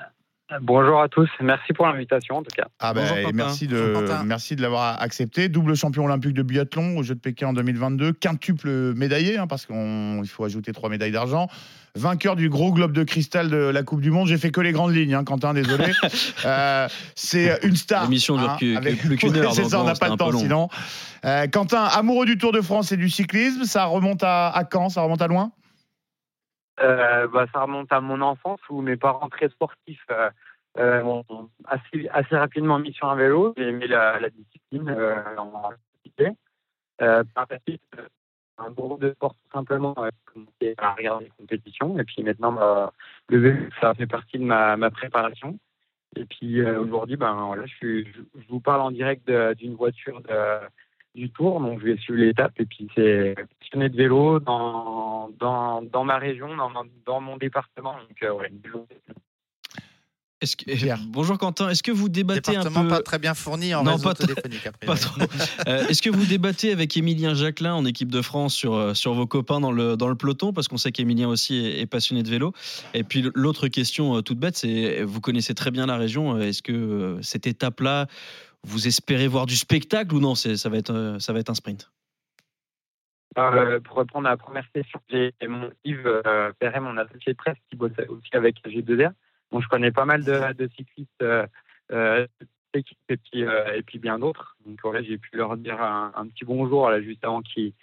Bonjour à tous, merci pour l'invitation en tout cas. Ah ben, merci de, merci de l'avoir accepté. Double champion olympique de biathlon aux Jeux de Pékin en 2022, quintuple médaillé, hein, parce qu'il faut ajouter trois médailles d'argent. Vainqueur du gros globe de cristal de la Coupe du Monde. J'ai fait que les grandes lignes, hein, Quentin, désolé. Euh, c'est une star. L'émission dure hein, plus, avec- plus qu'une heure. C'est ça, on n'a pas le un temps sinon. Euh, Quentin, amoureux du Tour de France et du cyclisme, ça remonte à, à quand? Ça remonte à loin? Euh, bah, ça remonte à mon enfance où mes parents très sportifs euh, euh, m'ont assez, assez rapidement mis sur un vélo. J'ai aimé la, discipline euh, en. Euh, par la suite, un groupe de sport tout simplement, commencé à regarder les compétitions et puis maintenant bah, le vélo ça fait partie de ma, ma préparation. Et puis aujourd'hui, ben voilà, je, je, vous parle en direct d'une voiture de, du Tour, donc je vais suivre l'étape et puis c'est passionné de vélo dans, dans, dans ma région, dans, mon- dans mon département. Donc euh, ouais, une vélo. Est-ce que- Bonjour Quentin, est-ce que vous débattez un peu pas très bien fourni en Non, réseau pas trop- téléphonique après. Pas trop. Euh, Est-ce que vous débattez avec Émilien Jacquelin en équipe de France sur, euh, sur vos copains dans le, dans le peloton? Parce qu'on sait qu'Émilien aussi est, est passionné de vélo. Et puis l'autre question euh, toute bête, c'est vous connaissez très bien la région. Est-ce que cette étape-là, vous espérez voir du spectacle ou non c'est- ça, va être, euh, ça va être un sprint? Euh, pour répondre à la première question, j'ai mon Yves euh, mon associé de presse, qui bosse aussi avec G2R. Donc je connais pas mal de, cyclistes euh, euh, et puis, bien d'autres. Donc voilà, j'ai pu leur dire un, petit bonjour juste avant qu'ils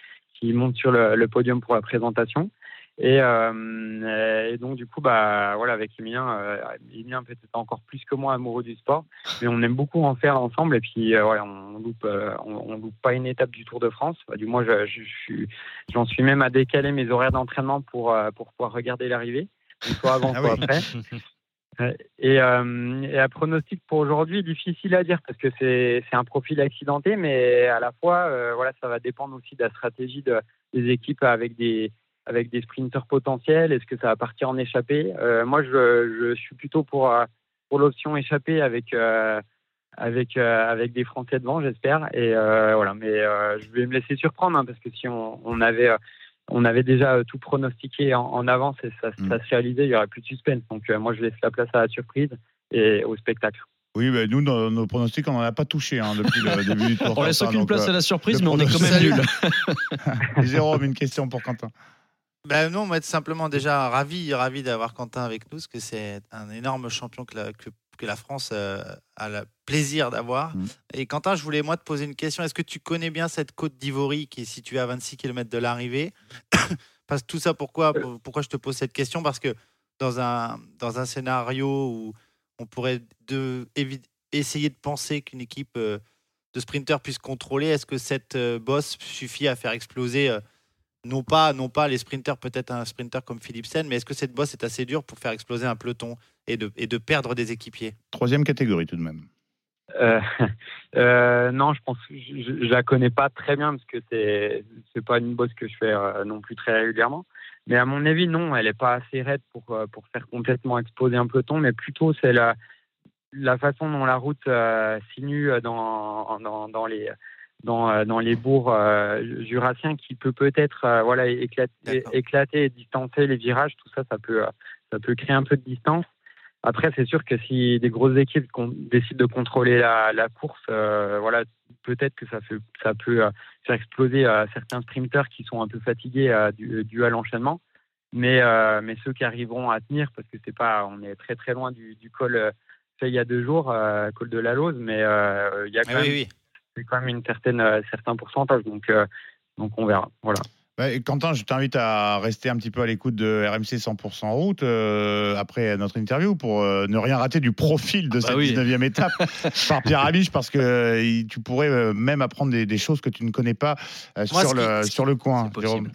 montent sur le podium pour la présentation. Et, euh, et donc du coup, bah voilà, avec Emilien, euh, Emilien peut-être encore plus que moi amoureux du sport, mais on aime beaucoup en faire ensemble. Et puis euh, voilà, on loupe, euh, on, on loupe pas une étape du Tour de France. Bah, du moins, je, je, je suis, j'en suis même à décaler mes horaires d'entraînement pour euh, pour pouvoir regarder l'arrivée, soit avant, Ah soit oui. après. Et, euh, et un pronostic pour aujourd'hui, difficile à dire parce que c'est c'est un profil accidenté, mais à la fois, euh, voilà, ça va dépendre aussi de la stratégie de, des équipes avec des avec des sprinteurs potentiels. Est-ce que ça va partir en échappée? Euh, Moi, je, je suis plutôt pour euh, pour l'option échappée avec euh, avec euh, avec des Français devant, j'espère. Et euh, voilà, mais euh, je vais me laisser surprendre hein, parce que si on, on avait euh, on avait déjà tout pronostiqué en, en avance et ça, ça se réalisait, il y aurait plus de suspense. Donc euh, moi, je laisse la place à la surprise et au spectacle. Oui, bah, nous, dans nos pronostics, on n'en a pas touché hein, depuis le début du tour. On laisse aucune place euh, à la surprise, mais on est quand même nul. Jérôme, une question pour Quentin. Ben non, moi, être simplement déjà ravi, ravi d'avoir Quentin avec nous, parce que c'est un énorme champion que la, que, que la France euh, a le plaisir d'avoir. Et Quentin, je voulais moi te poser une question. Est-ce que tu connais bien cette côte d'Ivory qui est située à 26 km de l'arrivée? Parce tout ça, pourquoi, pour- pourquoi je te pose cette question? Parce que dans un, dans un scénario où on pourrait de, évi- essayer de penser qu'une équipe euh, de sprinteurs puisse contrôler, est-ce que cette euh, bosse suffit à faire exploser euh, non pas, non pas les sprinteurs, peut-être un sprinter comme Philipsen, mais est-ce que cette bosse est assez dure pour faire exploser un peloton et de, et de perdre des équipiers? Troisième catégorie tout de même. Euh, euh, non, je pense que je, la connais pas très bien parce que c'est c'est pas une bosse que je fais euh, non plus très régulièrement. Mais à mon avis, non, elle est pas assez raide pour pour faire complètement exploser un peloton, mais plutôt c'est la la façon dont la route euh, sinue dans dans, dans les dans, euh, dans les bourgs euh, jurassiens qui peut peut-être euh, voilà éclater, éclater et distancer les virages tout ça ça peut euh, ça peut créer un peu de distance après, c'est sûr que si des grosses équipes décident de contrôler la, la course, euh, voilà, peut-être que ça, fait, ça peut euh, faire exploser euh, certains sprinteurs qui sont un peu fatigués euh, dû, à l'enchaînement. Mais, euh, mais ceux qui arriveront à tenir, parce que c'est pas, on est très très loin du, du col euh, fait il y a deux jours, euh, col de la Lose, mais euh, il y a quand oui, même, oui. C'est quand même une certaine, euh, certain pourcentage. Donc, euh, donc on verra. Voilà. Bah, Quentin, je t'invite à rester un petit peu à l'écoute de RMC 100% route euh, après notre interview pour euh, ne rien rater du profil de bah cette oui. 19e étape par Pierre Amiche parce que euh, il- tu pourrais même apprendre des, des choses que tu ne connais pas euh, Moi, sur, le, qui- sur le coin. Jérôme.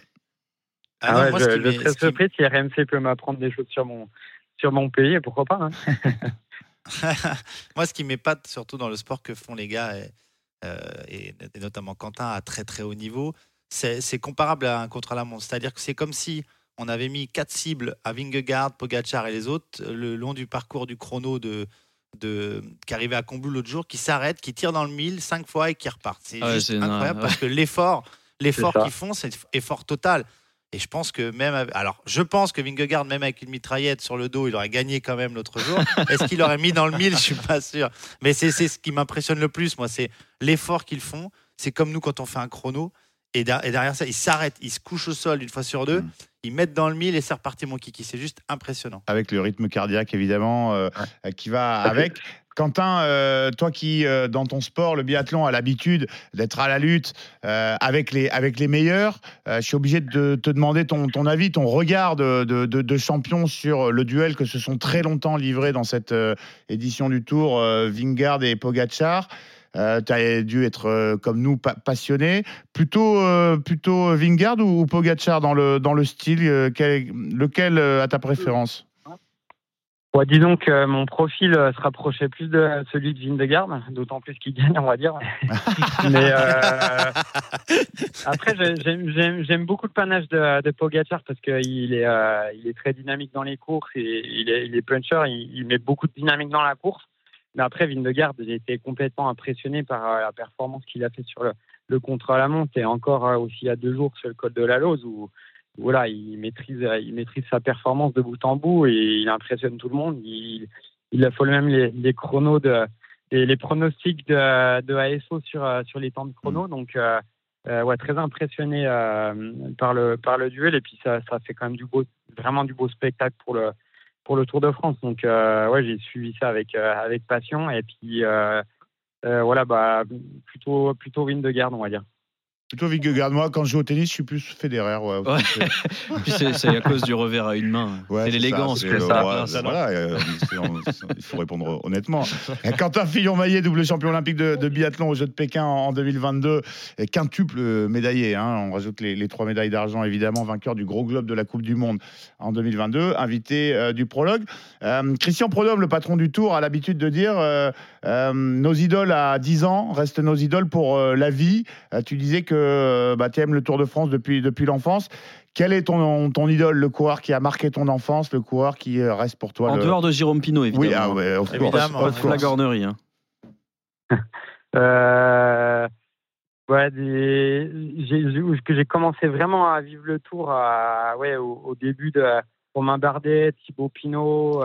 Ah, ouais, moi, je, je serais surpris si RMC peut m'apprendre des choses sur mon, sur mon pays, et pourquoi pas. hein. Moi, ce qui m'épate surtout dans le sport que font les gars, et, et- et notamment Quentin à très très haut niveau, c'est comparable à un contre-la-montre. C'est-à-dire que c'est comme si on avait mis quatre cibles à Vingegaard, Pogacar et les autres le long du parcours du chrono de, de, qui arrivait à Combloux l'autre jour, qui s'arrête, qui tire dans le mille cinq fois et qui repart. C'est Ah ouais, incroyable ouais. parce que l'effort, l'effort qu'ils font, c'est effort total. Et je pense que même, alors je pense que Vingegaard, même avec une mitraillette sur le dos, il aurait gagné quand même l'autre jour. Est-ce qu'il aurait mis dans le mille? Je suis pas sûr. Mais c'est ce qui m'impressionne le plus, moi, c'est l'effort qu'ils font. C'est comme nous quand on fait un chrono. Et, der- et derrière ça, ils s'arrêtent, ils se couchent au sol une fois sur deux, Mm. ils mettent dans le mille et c'est reparti mon kiki. C'est juste impressionnant. avec le rythme cardiaque évidemment euh, qui va avec. Quentin, euh, toi qui euh, dans ton sport, le biathlon, a l'habitude d'être à la lutte euh, avec, les, avec les meilleurs, je suis obligé de te demander ton, ton avis, ton regard de, de, champion sur le duel que se sont très longtemps livrés dans cette édition du Tour, Vingard et Pogacar. tu as dû être comme nous pa- passionné. Plutôt, plutôt Vingard ou, ou Pogacar dans le, dans le style quel- Lequel a ta préférence? Ouais, disons que mon profil euh, se rapprochait plus de celui de Vindegarde, d'autant plus qu'il gagne, on va dire. Mais euh, après, j'ai- j'aime- beaucoup le panache de, de Pogacar parce qu'il est, euh, il est très dynamique dans les courses et il est, il est puncher, il, il met beaucoup de dynamique dans la course. Mais après, Vindegarde, j'ai été complètement impressionné par euh, la performance qu'il a fait sur le, le contre-la-montre et encore euh, aussi il y a deux jours sur le col de la Lose où voilà, il maîtrise, il maîtrise sa performance de bout en bout et il impressionne tout le monde. Il, il affole même les, les chronos de, les pronostics de, de ASO sur, euh, sur les temps de chrono. Donc, euh, euh, ouais, très impressionné euh, par, le, par le duel. Et puis, ça, ça fait quand même du beau, vraiment du beau spectacle pour le, pour le Tour de France. Donc, euh, ouais, j'ai suivi ça avec, avec passion. Et puis, voilà, bah, plutôt, plutôt Vingegaard, on va dire. Plutôt Vingegaard. Moi, quand je joue au tennis, je suis plus Federer. Ouais, Ouais. Puis c'est à cause du revers à une main. Ouais, c'est l'élégance. ça, que ça voilà, euh, on- il faut répondre honnêtement. Quentin Fillon-Maillet, double champion olympique de, de biathlon aux Jeux de Pékin en, en 2022, et quintuple médaillé. hein, on rajoute les, les trois médailles d'argent, évidemment, vainqueur du gros globe de la Coupe du Monde en 2022, invité euh, du prologue. Euh, Christian Prodhomme, le patron du Tour, a l'habitude de dire euh, nos idoles à 10 ans restent nos idoles pour euh, la vie. Euh, tu disais que bah, tu aimes le Tour de France depuis, depuis l'enfance. Quel est ton, ton idole, le coureur qui a marqué ton enfance, le coureur qui reste pour toi En le... dehors de Jérôme Pinot, évidemment. Oui, ah ouais, of course, Évidemment. Pas of de course. flagornerie. hein. Euh, ouais, des, j'ai, j'ai- que j'ai commencé vraiment à vivre le tour à, ouais, au, au début de Romain Bardet, Thibaut Pinot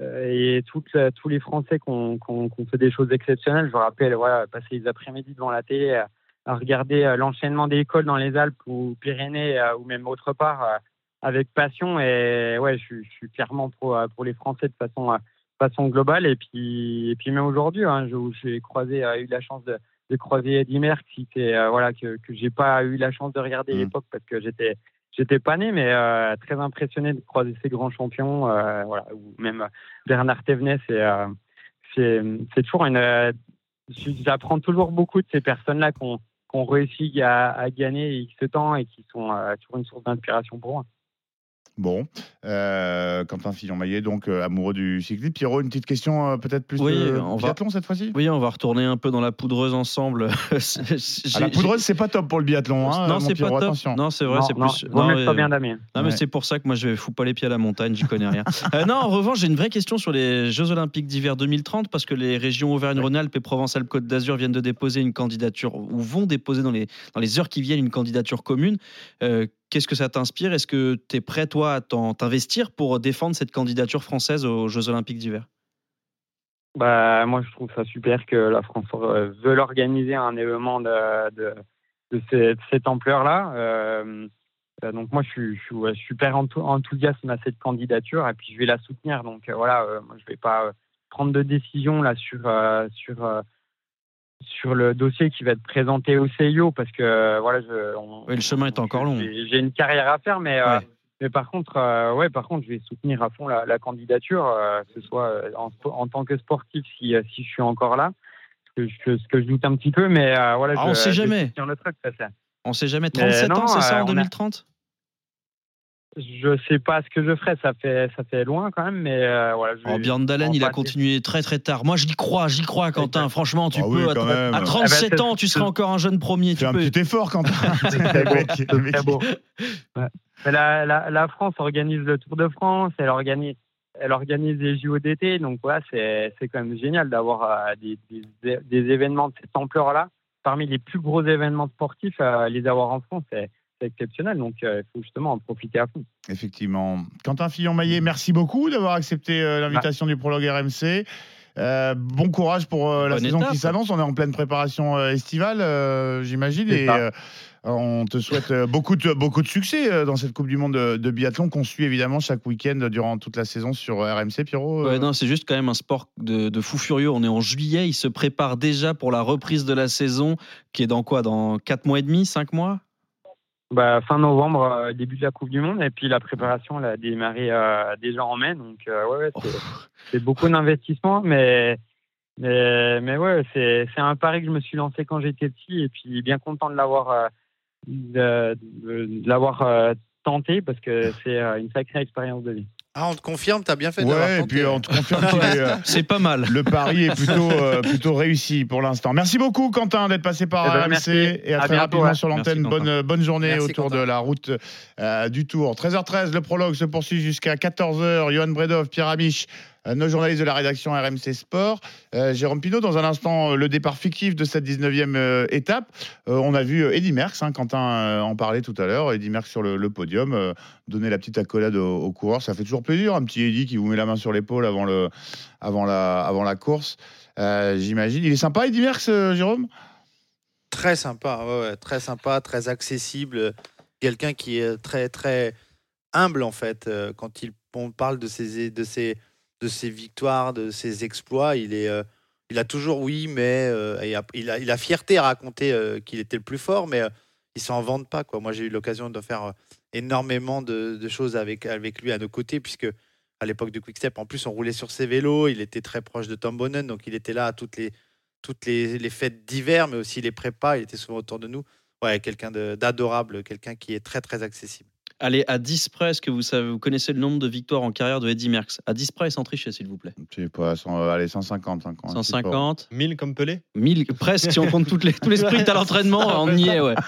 et toutes, euh, tous les Français qui ont, ont fait des choses exceptionnelles. Je rappelle voilà, passer les après-midi devant la télé à, à regarder euh, l'enchaînement des écoles dans les Alpes ou Pyrénées euh, ou même autre part euh, avec passion. Et ouais, je, suis- je suis clairement pour, euh, pour les Français de façon euh, façon globale. Et puis, et puis même aujourd'hui, hein, j'ai croisé, euh, eu la chance de, de croiser Eddie Merckx, qui était, euh, voilà, que, que j'ai pas eu la chance de regarder à Mm. l'époque parce que j'étais j'étais pas né, mais euh, très impressionné de croiser ces grands champions, euh, voilà, ou même Bernard Thévenet, c'est euh, c'est toujours une. euh, J'apprends toujours beaucoup de ces personnes-là qui ont, qui ont réussi à, à gagner X temps et qui sont euh, toujours une source d'inspiration pour moi. Bon, euh, Quentin Fillon-Maillet, donc euh, amoureux du cyclisme. Pierrot, une petite question euh, peut-être plus Oui, de on va- biathlon cette fois-ci? Oui, on va retourner un peu dans la poudreuse ensemble. Ah, La poudreuse, c'est pas top pour le biathlon. Hein, non, c'est pas top. attention. Non, c'est vrai, Non, c'est non, plus. ce soit mais- bien. Non, mais Ouais. c'est pour ça que moi je fous pas les pieds à la montagne, j'y connais rien. Euh, non, en revanche, j'ai une vraie question sur les Jeux Olympiques d'hiver 2030 parce que les régions Auvergne-Rhône-Alpes et Provence-Alpes-Côte d'Azur viennent de déposer une candidature ou vont déposer dans les, dans les heures qui viennent une candidature commune. Qu'est-ce que ça t'inspire? Est-ce que tu es prêt, toi, à t'investir pour défendre cette candidature française aux Jeux Olympiques d'hiver? Bah, moi, je trouve ça super que la France euh, veut organiser un événement de, cette, ampleur-là. Euh, euh, donc, moi, je suis, super enthou- enthousiaste à cette candidature et puis je vais la soutenir. Donc, euh, voilà, moi, je vais pas prendre de décision là sur, sur, sur le dossier qui va être présenté au CIO parce que euh, voilà, je, on- Oui, le chemin est encore long. j'ai une carrière à faire, mais, euh, mais par contre, euh, ouais, par contre, je vais soutenir à fond la, la candidature, euh, que ce soit en, tant que sportif si, si je suis encore là, ce que je, ce que je doute un petit peu, mais voilà. Ah, je, on sait je jamais. le truc, ça, ça. On sait jamais. Mais 37 non, ans, c'est ça, en on a- 2030 Je sais pas ce que je ferai, ça fait, ça fait loin quand même, mais euh, voilà. Je, Oh, Dalen, il a continué très très tard. Moi, j'y crois, j'y crois, Quentin. Franchement, tu Ah oui, peux. à même. à, Ah bah, 37 c'est- ans, tu seras encore un jeune premier. Fais Tu un peux. petit effort, Quentin. C'est beau, c'est très beau. Ouais. Mais la, la, la France organise le Tour de France, elle organise elle organise les JO d'été, donc voilà, c'est c'est quand même génial d'avoir euh, des, des, des événements de cette ampleur-là. Parmi les plus gros événements sportifs, euh, les avoir en France, c'est exceptionnel. Donc euh, il faut justement en profiter à fond. Effectivement. Quentin Fillon-Maillet, merci beaucoup d'avoir accepté euh, l'invitation du prologue RMC. Euh, bon courage pour euh, la saison étape. qui s'annonce. On est en pleine préparation euh, estivale, euh, j'imagine. Et euh, on te souhaite euh, beaucoup de, beaucoup de succès euh, dans cette Coupe du Monde de, de biathlon qu'on suit évidemment chaque week-end durant toute la saison sur RMC. Pierrot euh, Ouais, non, c'est juste quand même un sport de, de fou furieux. On est en juillet, il se prépare déjà pour la reprise de la saison, qui est dans quoi? Dans 4 mois et demi, 5 mois? Bah, fin novembre, euh, début de la Coupe du Monde, et puis la préparation elle a démarré euh, déjà en mai. Donc euh, ouais, ouais, c'est c'est beaucoup d'investissement, mais mais, mais ouais, c'est c'est un pari que je me suis lancé quand j'étais petit, et puis bien content de l'avoir euh, de, de- de l'avoir euh, tenté parce que c'est euh, une sacrée expérience de vie. Ah, on te confirme, t'as bien fait Ouais, et puis on te confirme qu'il est, euh, C'est pas mal. le pari est plutôt, euh, plutôt réussi pour l'instant. Merci beaucoup, Quentin, d'être passé par Eh ben, RMC merci. et à, À très bientôt, rapidement ouais. sur l'antenne. Merci, Quentin. Bonne, bonne journée Merci, autour Quentin. de la route euh, du Tour. 13h13, le prologue se poursuit jusqu'à 14h. Johan Bredov, Pierre Amiche, euh, nos journalistes de la rédaction RMC Sport. Euh, Jérôme Pinault, dans un instant, euh, le départ fictif de cette 19e euh, étape. Euh, on a vu euh, Eddy Merckx, hein, Quentin euh, en parlait tout à l'heure. Eddy Merckx sur le, podium, euh, donner la petite accolade aux, aux coureurs. Ça fait toujours plaisir, un petit Eddy qui vous met la main sur l'épaule avant, le, avant, la, avant la course. Euh, J'imagine. Il est sympa, Eddy Merckx, euh, Jérôme? Très sympa, très sympa, très accessible. Quelqu'un qui est très, très humble, en fait. Euh, Quand il, on parle de de, ses, de ses victoires, de ses exploits, il, est, euh, il a toujours oui, mais euh, il, a, fierté à raconter euh, qu'il était le plus fort, mais il s'en vante pas. Quoi. Moi, j'ai eu l'occasion de faire énormément de, choses avec, avec lui à nos côtés, puisque à l'époque de Quickstep, en plus, on roulait sur ses vélos. Il était très proche de Tom Bonnen, donc il était là à toutes les, toutes les, les fêtes d'hiver, mais aussi les prépas. Il était souvent autour de nous. Ouais, quelqu'un d'adorable, quelqu'un qui est très, très accessible. Allez, à 10 près, est-ce que vous, savez, vous connaissez le nombre de victoires en carrière de Eddy Merckx? À 10 près, sans tricher, s'il vous plaît. Je sais pas, cent- euh, allez, 150. 50 150 1000 comme Pelé? 1000, presque, si on compte toutes les, tous les sprints à l'entraînement, on y est, ouais.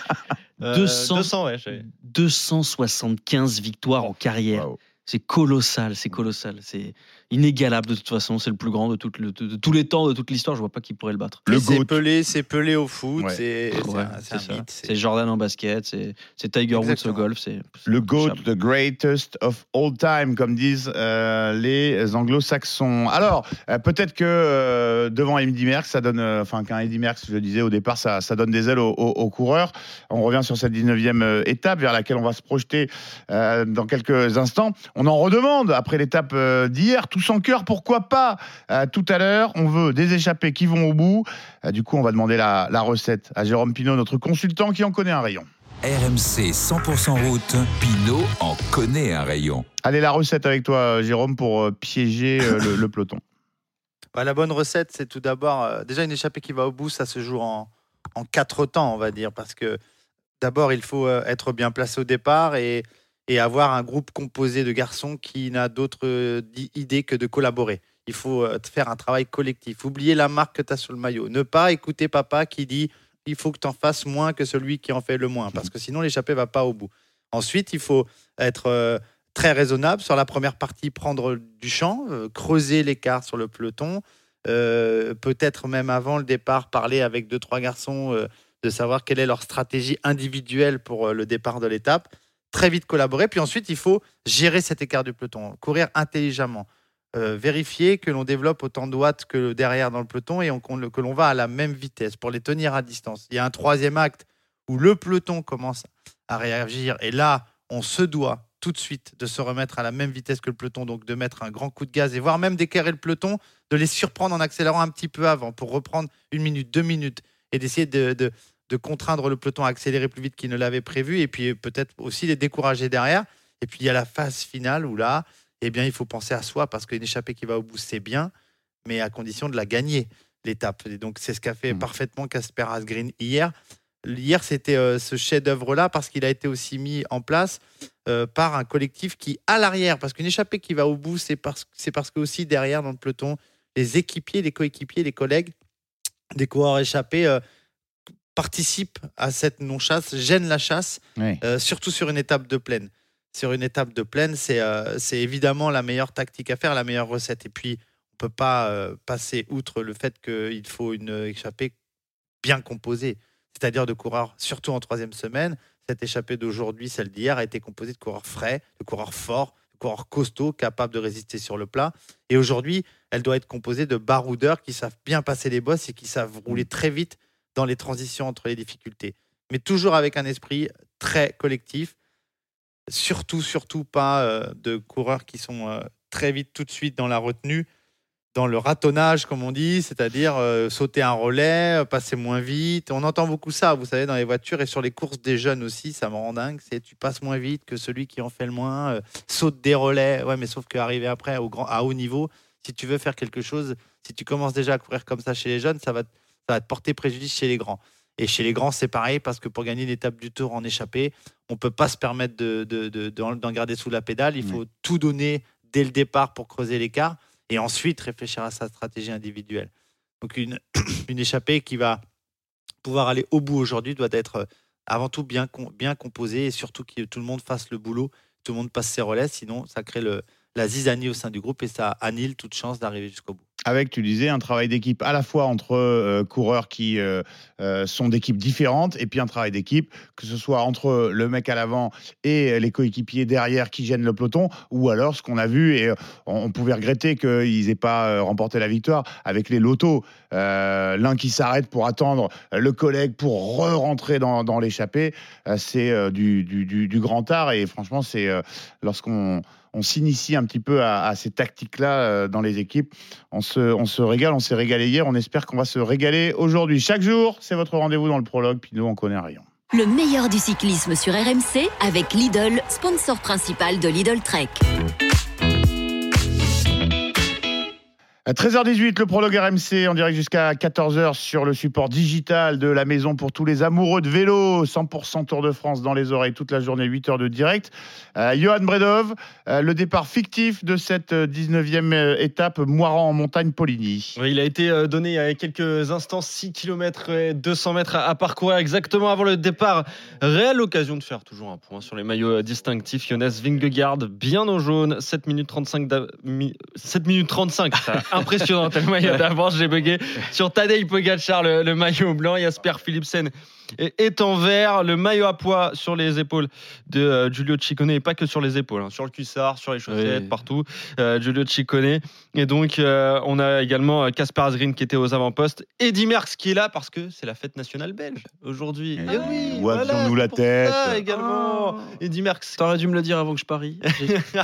Euh, 200. 200, ouais. j'avais- 275 victoires en carrière. Waouh. C'est colossal, c'est colossal. C'est inégalable de toute façon. C'est le plus grand de, toute le- de- de tous les temps, de toute l'histoire. Je vois pas qui pourrait le battre. Le c'est. Pelé, c'est Pelé au foot, Ouais. c'est c'est Ouais, un, c'est un c'est ça. mythe. c'est- C'est Jordan en basket, c'est c'est Tiger Woods au golf. C'est c'est Le GOAT, the greatest of all time, comme disent euh, les anglo-saxons. Alors, euh, peut-être que euh, devant Eddy Merckx, ça donne, euh, enfin, qu'un Eddy Merckx, je le disais au départ, ça, ça donne des ailes aux, aux- aux coureurs. On revient sur cette 19e euh, étape vers laquelle on va se projeter euh, dans quelques instants. On en redemande après l'étape d'hier, tous en cœur, pourquoi pas? Euh, Tout à l'heure, on veut des échappés qui vont au bout. Euh, du coup, on va demander la, la recette à Jérôme Pinault, notre consultant qui en connaît un rayon. RMC 100% route, Pinot en connaît un rayon. Allez, la recette avec toi, euh, Jérôme, pour euh, piéger euh, le, le peloton. Bah, la bonne recette, c'est tout d'abord euh, déjà une échappée qui va au bout, ça se joue en, en quatre temps, on va dire, parce que d'abord il faut euh, être bien placé au départ et, et avoir un groupe composé de garçons qui n'a d'autre euh, idée que de collaborer. Il faut euh, faire un travail collectif. Oublier la marque que tu as sur le maillot. Ne pas écouter papa qui dit il faut que tu en fasses moins que celui qui en fait le moins, parce que sinon l'échappée va pas au bout. Ensuite, il faut être euh, très raisonnable sur la première partie, prendre du champ, creuser l'écart sur le peloton, peut-être même avant le départ, parler avec deux, trois garçons, de savoir quelle est leur stratégie individuelle pour le départ de l'étape. Très vite collaborer. Puis ensuite, il faut gérer cet écart du peloton, courir intelligemment, euh, vérifier que l'on développe autant de watts que derrière dans le peloton et que l'on va à la même vitesse pour les tenir à distance. Il y a un troisième acte où le peloton commence à réagir et là, on se doit tout de suite de se remettre à la même vitesse que le peloton, donc de mettre un grand coup de gaz et voire même d'éclairer le peloton, de les surprendre en accélérant un petit peu avant pour reprendre une minute, deux minutes et d'essayer de, de- de contraindre le peloton à accélérer plus vite qu'il ne l'avait prévu et puis peut-être aussi les décourager derrière. Et puis il y a la phase finale où là, eh bien, il faut penser à soi parce qu'une échappée qui va au bout, c'est bien, mais à condition de la gagner, l'étape. Et donc, c'est ce qu'a fait Mm. parfaitement Casper Asgreen hier. Hier, c'était euh, ce chef-d'œuvre-là parce qu'il a été aussi mis en place euh, par un collectif qui, à l'arrière, parce qu'une échappée qui va au bout, c'est parce, c'est parce que aussi derrière, dans le peloton, les équipiers, les coéquipiers, les collègues des coureurs échappés euh, participent à cette non-chasse, gênent la chasse, Oui. euh, surtout sur une étape de plaine. sur une étape de plaine, c'est euh, évidemment la meilleure tactique à faire, la meilleure recette. Et puis, on peut pas euh, passer outre le fait qu'il faut une échappée bien composée, c'est-à-dire de coureurs, surtout en troisième semaine. Cette échappée d'aujourd'hui, celle d'hier, a été composée de coureurs frais, de coureurs forts, de coureurs costauds, capables de résister sur le plat. Et aujourd'hui, elle doit être composée de baroudeurs qui savent bien passer les bosses et qui savent rouler très vite dans les transitions entre les difficultés. Mais toujours avec un esprit très collectif. Surtout, surtout pas euh, de coureurs qui sont euh, très vite tout de suite dans la retenue, dans le ratonnage, comme on dit, c'est-à-dire euh, sauter un relais, passer moins vite. On entend beaucoup ça, vous savez, dans les voitures et sur les courses des jeunes aussi, ça me rend dingue. C'est tu passes moins vite que celui qui en fait le moins, saute des relais. Ouais, mais sauf qu'arriver après au grand, à haut niveau, si tu veux faire quelque chose, si tu commences déjà à courir comme ça chez les jeunes, ça va, ça va te porter préjudice chez les grands. Et chez les grands, c'est pareil, parce que pour gagner une étape du tour en échappée, on ne peut pas se permettre de, de- de- d'en d'en garder sous la pédale. Il faut tout donner dès le départ pour creuser l'écart et ensuite réfléchir à sa stratégie individuelle. Donc une, une échappée qui va pouvoir aller au bout aujourd'hui doit être euh, avant tout bien, bien composée et surtout que tout le monde fasse le boulot, tout le monde passe ses relais, sinon ça crée le, la zizanie au sein du groupe et ça annule toute chance d'arriver jusqu'au bout. Avec, tu disais, un travail d'équipe à la fois entre euh, coureurs qui euh, euh, sont d'équipes différentes et puis un travail d'équipe, que ce soit entre le mec à l'avant et les coéquipiers derrière qui gênent le peloton, ou alors ce qu'on a vu, et on, pouvait regretter qu'ils n'aient pas remporté la victoire avec les lotos. L'un qui s'arrête pour attendre le collègue pour re-rentrer dans, l'échappée, c'est du, grand art et franchement, c'est lorsqu'on on s'initie un petit peu à, ces tactiques-là euh, dans les équipes. On se, on se régale, on s'est régalé hier, on espère qu'on va se régaler aujourd'hui. Chaque jour, c'est votre rendez-vous dans le prologue, puis nous, on connaît rien. Le meilleur du cyclisme sur RMC avec Lidl, sponsor principal de Lidl Trek. À 13h18, le prologue RMC en direct jusqu'à 14h sur le support digital de la maison pour tous les amoureux de vélo. 100% Tour de France dans les oreilles toute la journée, 8 heures de direct. Euh, Johan Bredov, euh, le départ fictif de cette euh, 19e euh, étape Moiran en montagne Poligny. Il a été donné il y a quelques instants 6 km et 200 mètres à, parcourir exactement avant le départ. Réelle occasion de faire toujours un point sur les maillots distinctifs. Jonas Vingegaard, bien au jaune, 7 minutes 35. d'a- mi- 7 minutes 35, ça, impressionnant. le maillot d'avant, j'ai bugué. Sur Tadej Pogacar, le, le maillot blanc. Jasper Philipsen est, est en vert. Le maillot à poids sur les épaules de euh, Giulio Ciccone, et pas que sur les épaules, hein, sur le cuissard, sur les chaussettes, Oui. partout. Euh, Giulio Ciccone. Et donc, euh, on a également euh, Kasper Asgreen qui était aux avant-postes. Eddy Merckx qui est là parce que c'est la fête nationale belge aujourd'hui. Eh oui, Où avions-nous c'est la tête ça également. Eddy Merckx. T'aurais dû me le dire avant que je parie.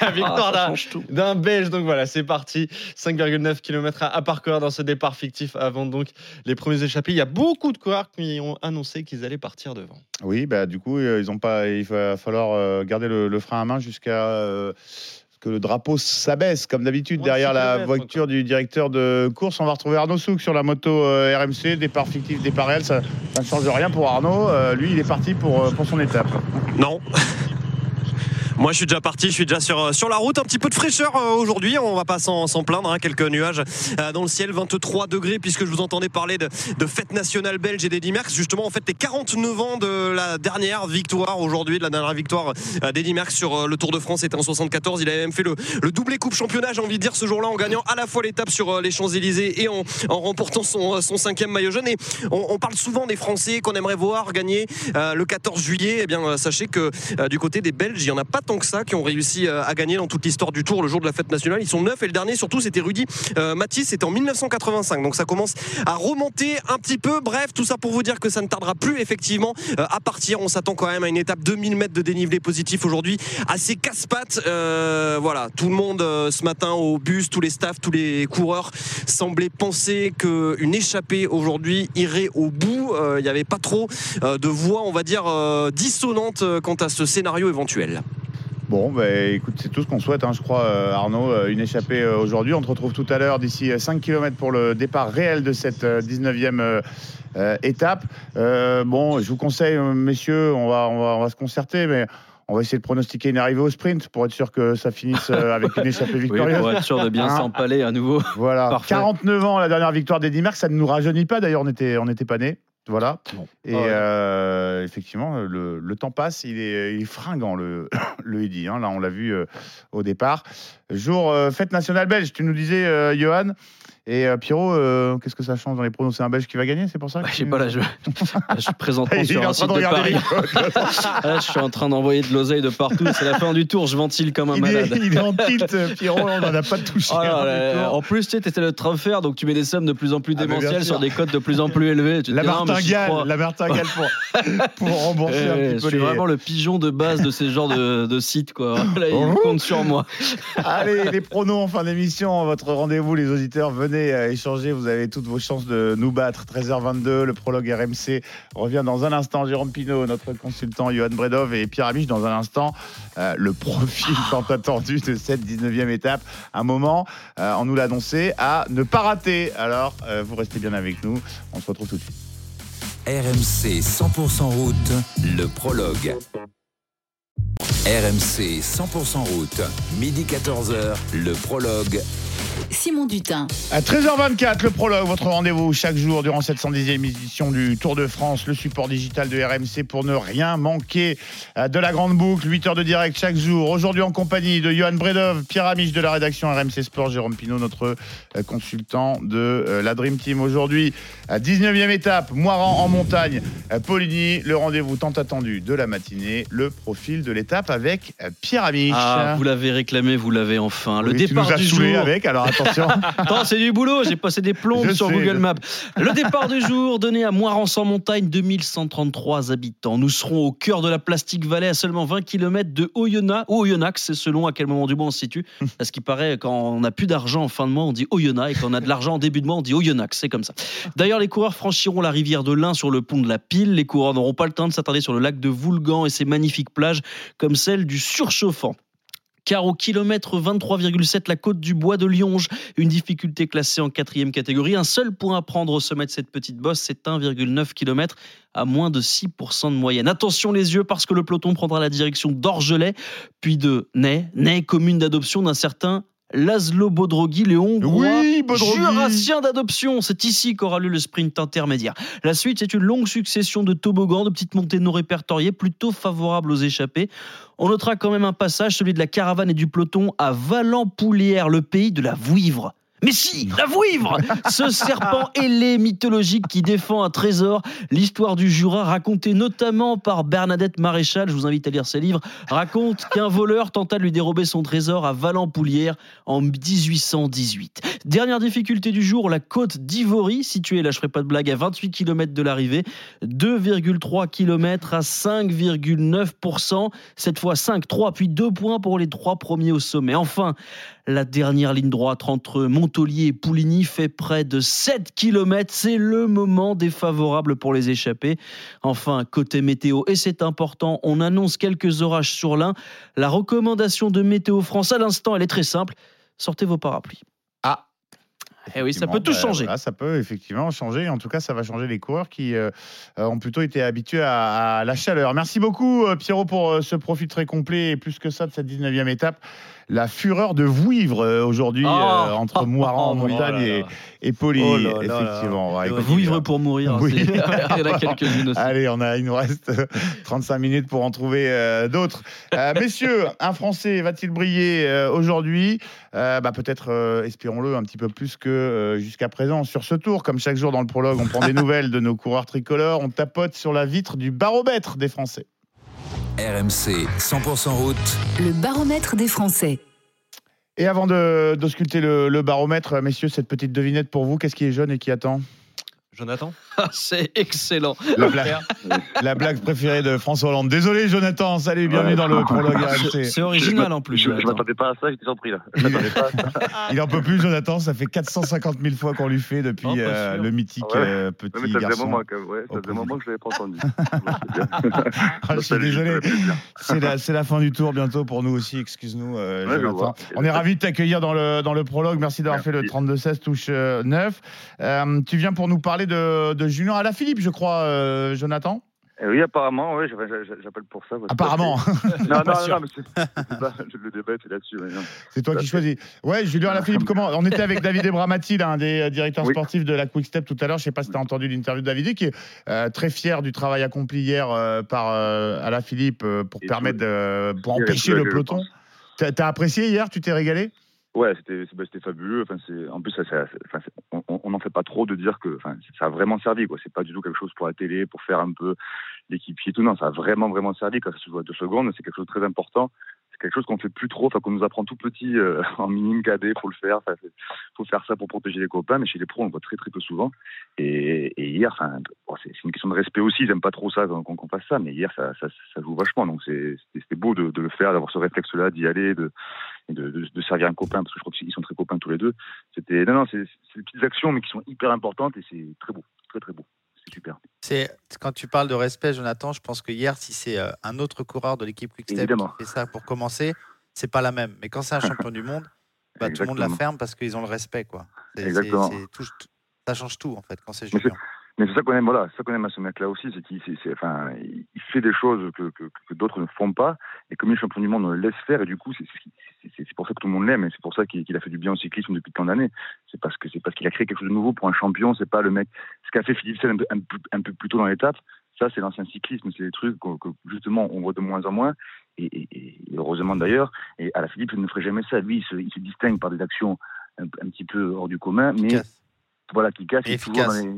La victoire Ah, ça d'un- change tout. d'un Belge. Donc voilà, c'est parti. 5,9 km à, à parcourir dans ce départ fictif avant donc les premiers échappés. Il y a beaucoup de coureurs qui ont annoncé qu'ils allaient partir devant. Oui, bah, du coup, euh, ils ont pas, il va falloir euh, garder le, le frein à main jusqu'à euh, ce que le drapeau s'abaisse, comme d'habitude, derrière la voiture du directeur de course. On va retrouver Arnaud Souk sur la moto euh, RMC, départ fictif, départ réel. Ça, ça ne change rien pour Arnaud. Euh, lui, il est parti pour, pour son étape. Non. Moi, je suis déjà parti, je suis déjà sur, euh, sur la route. Un petit peu de fraîcheur euh, aujourd'hui, on va pas s'en plaindre. hein. Quelques nuages euh, dans le ciel, 23 degrés, puisque je vous entendais parler de, de fête nationale belge et d'Eddy Merckx. Justement, en fait, les 49 ans de la dernière victoire aujourd'hui, de la dernière victoire d'Eddy Merckx sur le Tour de France, c'était en 74. Il avait même fait le, le doublé Coupe Championnat, j'ai envie de dire, ce jour-là, en gagnant à la fois l'étape sur les Champs-Élysées et en, en remportant son, son cinquième maillot jaune. Et on, on parle souvent des Français qu'on aimerait voir gagner le 14 juillet. Eh bien, sachez que du côté des Belges, il n'y en a pas que ça qui ont réussi euh, à gagner dans toute l'histoire du Tour le jour de la fête nationale. Ils sont neuf et le dernier, surtout, c'était Rudy euh, Mathis. C'était en 1985. Donc ça commence à remonter un petit peu. Bref, tout ça pour vous dire que ça ne tardera plus effectivement euh, à partir. On s'attend quand même à une étape 2000 mètres de dénivelé positif aujourd'hui, assez casse-pattes. Euh, voilà, tout le monde euh, ce matin au bus, tous les staffs, tous les coureurs semblaient penser qu'une échappée aujourd'hui irait au bout. Il n'y avait pas trop de voix, on va dire, dissonantes euh, quant à ce scénario éventuel. Bon, bah, écoute, c'est tout ce qu'on souhaite, hein, je crois, euh, Arnaud. Euh, une échappée euh, aujourd'hui. On te retrouve tout à l'heure d'ici euh, 5 km pour le départ réel de cette euh, 19e euh, euh, étape. Bon, je vous conseille, messieurs, on va, on, va, on va se concerter, mais on va essayer de pronostiquer une arrivée au sprint pour être sûr que ça finisse avec une échappée Oui, victorieuse. pour être sûr de bien Hein s'empaler à nouveau. Voilà, Parfait. 49 ans, la dernière victoire d'Eddy Merckx, ça ne nous rajeunit pas. D'ailleurs, on était, on n'était pas nés. Voilà. Et Ah ouais. euh, effectivement, le, le temps passe, il est, il est fringant, le, le Eddy. hein. Là, on l'a vu euh, au départ. Jour euh, fête nationale belge, tu nous disais, Johan? Et euh, Pierrot, euh, qu'est-ce que ça change dans les pronos C'est un Belge qui va gagner, c'est pour ça que Bah, Je sais tu- pas, là, je, je suis est sur un site de de Paris. Là, je suis en train d'envoyer de l'oseille de partout. C'est la fin du tour. Je ventile comme un il, est, malade. il est en tilt, euh, Pierrot, on n'en a pas touché. Oh là là, tout. en plus, tu sais, t'étais le faire, donc tu mets des sommes de plus en plus Ah, démentielles sur des codes de plus en plus élevés. Tu La martingale, crois. la martingale pour, pour rembourser Eh, un je petit peu suis les... vraiment le pigeon de base de ces genres de, de sites, quoi. Là, ils comptent sur moi. Allez, les pronos en fin d'émission, votre rendez-vous, les auditeurs, venez euh, échanger, vous avez toutes vos chances de nous battre. 13h22, le prologue RMC revient dans un instant. Jérôme Pinault, notre consultant, Johan Bredov et Pierre Amiche dans un instant. euh, le profil tant attendu de cette 19e étape. Un moment, euh, on nous l'a annoncé, à ne pas rater. Alors, euh, vous restez bien avec nous, on se retrouve tout de suite. RMC 100% route, le prologue. RMC 100% route, midi 14h, le prologue. Simon Dutin. À 13h24, le prologue, votre rendez-vous chaque jour durant cette 110e édition du Tour de France, le support digital de RMC pour ne rien manquer de la grande boucle. 8 heures de direct chaque jour. Aujourd'hui en compagnie de Johan Bredov, Pierre Amiche de la rédaction RMC Sport, Jérôme Pinault, notre euh, consultant de euh, la Dream Team. Aujourd'hui, à 19e étape, Moiran en montagne, euh, Poligny, le rendez-vous tant attendu de la matinée, le profil de l'étape avec Pierre Amiche. Ah, vous l'avez réclamé, vous l'avez enfin. Le Oui, tu départ nous as du jour. avec, alors attention. Attends, c'est du boulot, j'ai passé des plombes Je sur sais, Google je- Maps. Le départ du jour donné à Moirans-en-Montagne, 2133 habitants. Nous serons au cœur de la Plastique Valley, à seulement 20 km de Oyonnax, ou Oyonnax, c'est selon à quel moment du mois on se situe. À ce qui paraît, quand on n'a plus d'argent en fin de mois, on dit Oyonnax, et quand on a de l'argent en début de mois, on dit Oyonnax, c'est comme ça. D'ailleurs, les coureurs franchiront la rivière de l'Ain sur le pont de la Pile. Les coureurs n'auront pas le temps de s'attarder sur le lac de Voulgan et ses magnifiques plages, comme celle du Surchauffant car au kilomètre 23,7 la côte du bois de Lionge, une difficulté classée en quatrième catégorie. Un seul point à prendre au sommet de cette petite bosse, c'est 1,9 km à moins de 6% de moyenne. Attention les yeux parce que le peloton prendra la direction d'Orgelet, puis de Ney, Ney commune d'adoption d'un certain Laszlo Bodrogi, le Hongrois, Oui, Bodrogi. jurassien d'adoption. C'est ici qu'aura lieu le sprint intermédiaire. La suite, c'est une longue succession de toboggans, de petites montées non répertoriées, plutôt favorables aux échappés. On notera quand même un passage, celui de la caravane et du peloton à Valent-Poulière, le pays de la vouivre. Mais si, la vouivre Ce serpent ailé mythologique qui défend un trésor. L'histoire du Jura, racontée notamment par Bernadette Maréchal, je vous invite à lire ses livres, raconte qu'un voleur tenta de lui dérober son trésor à Valent-Poulière en 1818. Dernière difficulté du jour, la côte d'Ivory, située, là je ferai pas de blague, à 28 km de l'arrivée, 2,3 km à 5,9%, cette fois 5, 3, puis 2 points pour les trois premiers au sommet. Enfin, la dernière ligne droite entre Montolier et Pouligny fait près de 7 km. C'est le moment défavorable pour les échappés. Enfin, côté météo, et c'est important, on annonce quelques orages sur l'Ain. La recommandation de Météo France à l'instant, elle est très simple. Sortez vos parapluies. Ah. Eh oui, ça peut tout bah, changer. voilà, ça peut effectivement changer. En tout cas, ça va changer les coureurs qui euh, euh, ont plutôt été habitués à, à la chaleur. Merci beaucoup, euh, Pierrot, pour ce profil très complet et plus que ça de cette 19e étape. La fureur de Vouivre euh, aujourd'hui Oh. euh, entre Moiran en Oh montagne et, et. Oh effectivement. Ouais, Vous vivre pour mourir. Oui. Il y en a quelques-unes aussi. Allez, on a, il nous reste 35 minutes pour en trouver euh, d'autres. Euh, messieurs, un Français va-t-il briller euh, aujourd'hui? Euh, bah, Peut-être, euh, espérons-le, un petit peu plus que euh, jusqu'à présent sur ce tour. Comme chaque jour dans le prologue, on prend des nouvelles de nos coureurs tricolores. On tapote sur la vitre du baromètre des Français. RMC 100% route, Le baromètre des Français. Et avant de d'ausculter le, le baromètre, messieurs, cette petite devinette pour vous, qu'est-ce qui est jeune et qui attend? Jonathan Ah, c'est excellent. la blague, la blague préférée de François Hollande. Désolé, Jonathan. Salut, bienvenue dans le prologue RMC. C'est original en plus. Je, Jonathan. m'attendais pas à ça, j'étais surpris là. Je m'attendais pas. Il en peut plus, Jonathan. Ça fait 450 000 fois qu'on lui fait depuis Oh, euh, le mythique Ah ouais. euh, Ouais, mais petit ça garçon. moment, même, ouais, ça au faisait un moment que je l'avais pas entendu. Ah, je suis désolé. C'est la, fin du tour bientôt pour nous aussi. Excuse-nous, euh, Jonathan. On est ravis de t'accueillir dans le, dans le prologue. Merci d'avoir fait le 32-16 touche euh, 9. Euh, tu viens pour nous parler de, de Junior Alaphilippe, je crois, euh, Jonathan Eh oui, apparemment, oui, j'appelle pour ça. à Apparemment. fait. Non, non, non, mais c'est- pas- le débat c'est là-dessus. C'est toi à qui choisis. Ouais, Julien Alaphilippe, comment On était avec David Ebramati, l'un des euh, directeurs Oui. sportifs de la Quick Step tout à l'heure. Je sais pas si tu as entendu l'interview de David, qui est euh, très fier du travail accompli hier euh, par euh, Alaphilippe pour Et permettre pour empêcher le peloton. T'as t'as apprécié hier Tu t'es régalé? Ouais, bah, c'était fabuleux. Enfin, en plus ça, ça- on- n'en fait pas trop de dire que enfin, ça a vraiment servi quoi. C'est pas du tout quelque chose pour la télé, pour faire un peu l'équipier tout. Non, ça a vraiment vraiment servi. Quand ça se à deux secondes, c'est quelque chose de très important. Quelque chose qu'on fait plus trop, enfin qu'on nous apprend tout petit euh, en minime cadet, faut le faire. Faut faire ça pour protéger les copains, mais chez les pros on le voit très très peu souvent. Et, et hier, c'est une question de respect aussi. Ils aiment pas trop ça qu'on qu'on fasse ça, mais hier ça, ça, ça joue vachement. Donc c'était beau de, de le faire, d'avoir ce réflexe-là, d'y aller, de, de, de, servir un copain, parce que je crois qu'ils sont très copains tous les deux. C'était non non, c'est des petites actions, mais qui sont hyper importantes et c'est très beau, très très beau. C'est super. C'est quand tu parles de respect, Jonathan, je pense que hier, si c'est euh, un autre coureur de l'équipe Quickstep qui fait ça pour commencer, c'est pas la même. Mais quand c'est un champion du monde, bah, tout le monde la ferme parce qu'ils ont le respect, quoi. Exactement. tout- ça change tout en fait quand c'est Julien. Mais c'est ça qu'on aime, voilà, ça qu'on aime à ce mec-là aussi, c'est qu'il il fait des choses que, d'autres ne font pas, et comme il est champion du monde, on le laisse faire, et du coup, c'est pour ça que tout le monde l'aime, et c'est pour ça qu'il a fait du bien au cyclisme depuis tant d'années. C'est parce qu'il a créé quelque chose de nouveau pour un champion, c'est pas le mec. Ce qu'a fait Philippe Sell un, peu- plus tôt dans l'étape, ça c'est l'ancien cyclisme, c'est des trucs que, justement on voit de moins en moins, et, heureusement d'ailleurs, et à la Philippe il ne ferait jamais ça, lui il se, il se distingue par des actions un, un petit peu hors du commun, mais voilà, qui casse, Et les-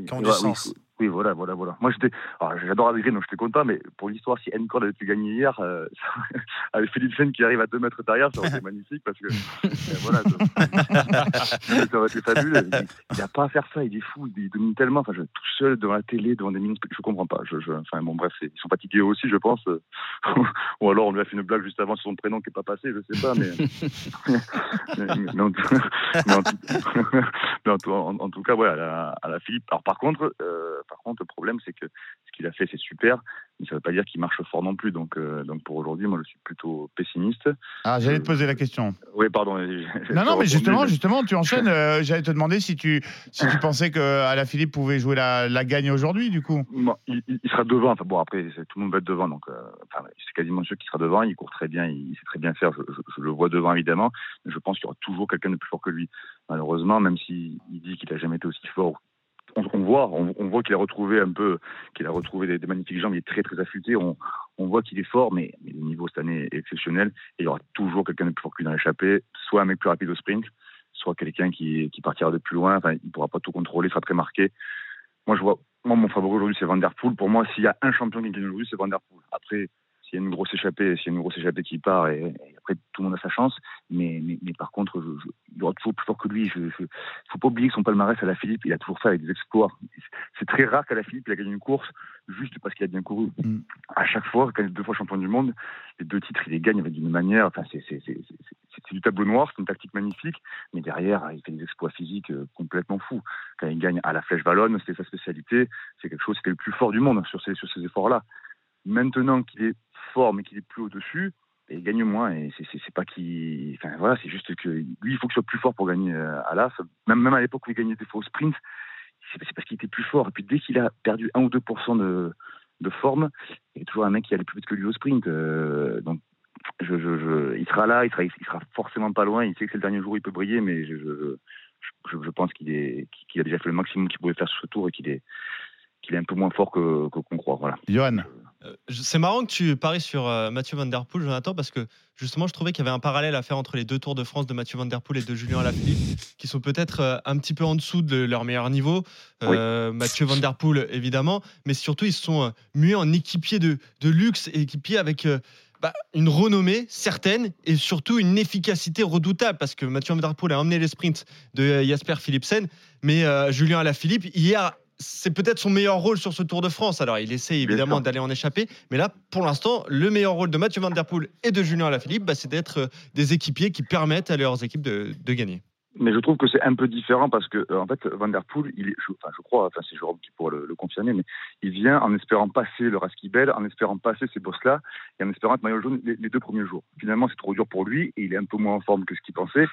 qui ont du sens. oui, voilà, voilà, voilà. Moi, j'étais, alors, j'adore Adrien, donc j'étais content, mais pour l'histoire, si Encore avait pu gagner hier, euh, avec Philippe Sen qui arrive à deux mètres derrière, ça aurait été magnifique parce que, euh, voilà, ça, ça aurait été fabuleux. Il- n'a pas à faire ça, il est fou, il domine tellement. Enfin, je, tout seul devant la télé, devant des ministres, je comprends pas. Je, je, enfin, bon, bref, ils sont fatigués aussi, je pense. Ou alors, on lui a fait une blague juste avant sur son prénom qui n'est pas passé, je sais pas, mais. mais, mais en, tout- mais en tout- mais en tout- en- en tout cas, ouais, à la, à la Philippe. Alors, par contre, euh, par contre, le problème, c'est que ce qu'il a fait, c'est super, mais ça ne veut pas dire qu'il marche fort non plus. Donc, euh, donc pour aujourd'hui, moi, je suis plutôt pessimiste. Ah, j'allais te poser la question. Oui, pardon. Non, non, mais justement, justement, tu enchaînes. euh, J'allais te demander si tu, si tu pensais que Alaphilippe pouvait jouer la, la gagne aujourd'hui, du coup. Bon, il, sera devant. Enfin bon, après, tout le monde va être devant. Donc, euh, enfin, c'est quasiment sûr qu'il sera devant. Il court très bien. Il, sait très bien faire. Je, je- je le vois devant, évidemment. Mais je pense qu'il y aura toujours quelqu'un de plus fort que lui. Malheureusement, même s'il il dit qu'il a jamais été aussi fort. On, voit, on, voit qu'il a retrouvé un peu, qu'il a retrouvé des, magnifiques jambes. Il est très, très affûté. On, voit qu'il est fort, mais, le niveau cette année est exceptionnel. Et il y aura toujours quelqu'un de plus fort que lui dans l'échappée. Soit un mec plus rapide au sprint, soit quelqu'un qui, partira de plus loin. Enfin, il pourra pas tout contrôler, il sera très marqué. Moi, je vois, moi, mon favori aujourd'hui, c'est Van Der Poel. Pour moi, s'il y a un champion qui gagne aujourd'hui, c'est Van Der Poel. Après, s'il y a une grosse échappée, s'il y a une grosse échappée qui part, et, et après, tout le monde a sa chance. Mais, mais, mais par contre, je, je- il y aura toujours plus fort que lui. Il ne faut pas oublier que son palmarès à la Philippe, il a toujours fait avec des exploits. C'est très rare qu'à la Philippe, il a gagné une course juste parce qu'il a bien couru. À chaque fois, quand il est deux fois champion du monde, les deux titres, il les gagne d'une manière. Enfin, c'est du tableau noir, c'est une tactique magnifique. Mais derrière, il fait des exploits physiques euh, complètement fous. Quand il gagne à la Flèche Wallonne, c'était sa spécialité. C'est quelque chose, c'était le plus fort du monde sur ces, sur ces efforts-là. Maintenant qu'il est fort, mais qu'il est plus au-dessus, et il gagne moins. Et c'est- pas qu'il. Enfin, voilà, c'est juste que lui, il faut qu'il soit plus fort pour gagner euh, à l'AF. Même, à l'époque où il gagnait des fois au sprint, c'est parce qu'il était plus fort. Et puis dès qu'il a perdu 1 ou 2 de, de forme, il y a toujours un mec qui allait plus vite que lui au sprint. Euh, donc, il sera là, il sera, forcément pas loin. Il sait que c'est le dernier jour où il peut briller, mais je, pense qu'il a déjà fait le maximum qu'il pouvait faire sur ce tour et qu'il est, un peu moins fort que- qu'on croit. Voilà. Johan. Euh, C'est marrant que tu paries sur euh, Mathieu Van Der Poel, Jonathan, parce que justement, je trouvais qu'il y avait un parallèle à faire entre les deux Tours de France de Mathieu Van Der Poel et de Julien Alaphilippe, qui sont peut-être euh, un petit peu en dessous de leur meilleur niveau. Euh, Mathieu Van Der Poel, évidemment, mais surtout, ils se sont mués en équipier de, de luxe et équipier avec. euh, bah, une renommée certaine et surtout une efficacité redoutable parce que Mathieu Van Der Poel a emmené les sprints de Jasper Philipsen, mais euh, Julien Alaphilippe hier c'est peut-être son meilleur rôle sur ce Tour de France. Alors, il essaie évidemment d'aller en échapper, mais là, pour l'instant, le meilleur rôle de Mathieu Van Der Poel et de Julien Alaphilippe, bah, c'est d'être euh, des équipiers qui permettent à leurs équipes de, de gagner. Mais je trouve que c'est un peu différent parce que, euh, en fait, Van Der Poel, il est, je, enfin, je crois, enfin, c'est Jérôme qui pourra le, le confirmer, mais il vient en espérant passer le Raskibel, en espérant passer ces bosses-là, et en espérant être maillot jaune les, les deux premiers jours. Finalement, c'est trop dur pour lui, et il est un peu moins en forme que ce qu'il pensait.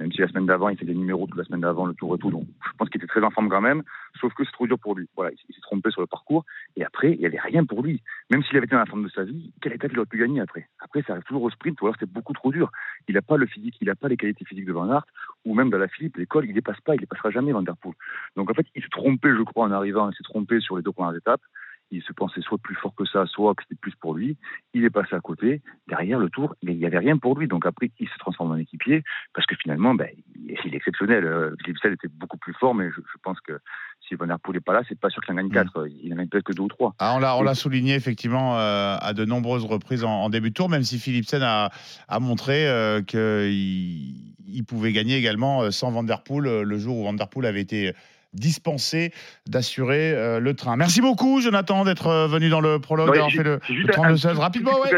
Même si la semaine d'avant, il fait des numéros toute la semaine d'avant, le tour et tout. Donc, je pense qu'il était très en forme quand même, sauf que c'est trop dur pour lui. Voilà, il, s'est trompé sur le parcours. Et après, il n'y avait rien pour lui. Même s'il avait été dans la forme de sa vie, quelle étape il aurait pu gagner après? Après, ça arrive toujours au sprint, ou alors c'était beaucoup trop dur. Il n'a pas le physique, il n'a pas les qualités physiques de Van Aert, ou même dans la Philippe, l'école, il dépasse pas, il dépassera jamais Van Der Poel. Donc en fait, il s'est trompé, je crois, en arrivant, il s'est trompé sur les deux premières étapes. Il se pensait soit plus fort que ça, soit que c'était plus pour lui. Il est passé à côté. Derrière le tour, il n'y avait rien pour lui. Donc après, il se transforme en équipier parce que finalement, ben, il est exceptionnel. Euh, Philippe Sell était beaucoup plus fort, mais je, je pense que si Van Der Poel n'est pas là, c'est pas sûr qu'il en gagne 4. Il en gagne peut-être que deux ou trois. Ah, on l'a, on l'a souligné effectivement euh, à de nombreuses reprises en, en début de tour, même si Philipsen a, a montré euh, qu'il il pouvait gagner également euh, sans Van Der Poel euh, le jour où Van Der Poel avait été dispensé d'assurer euh, le train. Merci beaucoup Jonathan d'être euh, venu dans le prologue, d'avoir fait le, le juste 32 un 16 rapidement. Ouais.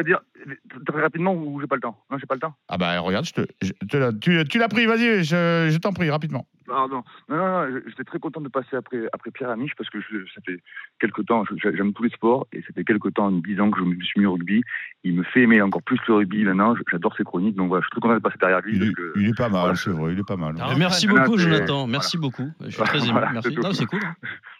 Très rapidement ou j'ai pas le temps? Non, j'ai pas le temps. Ah bah regarde, je te, je te tu, tu l'as pris, vas-y, je, je t'en prie rapidement. Pardon. Non, non, non, j'étais très content de passer après, après Pierre Amiche parce que je, ça fait quelque temps, j'aime tous les sports et ça fait quelque temps, 10 ans que je me suis mis au rugby. Il me fait aimer encore plus le rugby maintenant, j'adore ses chroniques, donc voilà, je suis très content de passer derrière lui. que- Il est pas mal, c'est vrai, il est pas mal. Mais merci beaucoup, Jonathan. Merci beaucoup. Je suis très ému. Voilà, Merci. c'est cool.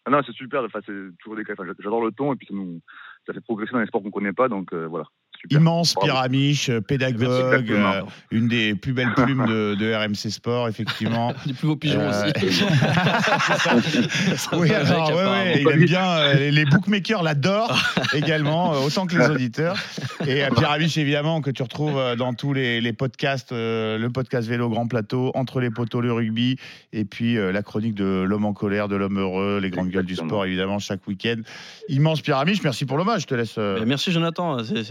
Ah non, c'est super, enfin, c'est toujours des enfin, J'adore le ton et puis ça, nous, ça fait progresser dans les sports qu'on connaît pas, donc euh, voilà. Immense Bravo. Pierre Amiche, euh, pédagogue, Exactement. euh, une des plus belles plumes de, de RMC Sport, effectivement. Des plus beaux pigeons Euh, aussi. oui, alors, ouais, ouais, apparemment. il aime bien, euh, les- les bookmakers l'adorent également, euh, autant que les auditeurs. Et euh, Pierre Amiche, évidemment, que tu retrouves dans tous les, les podcasts, euh, le podcast Vélo Grand Plateau, Entre les poteaux, le rugby, et puis euh, la chronique de l'homme en colère, de l'homme heureux, les grandes gueules du sport, évidemment, chaque week-end. Immense Pierre Amiche, merci pour l'hommage, je te laisse. euh, merci Jonathan, c'est-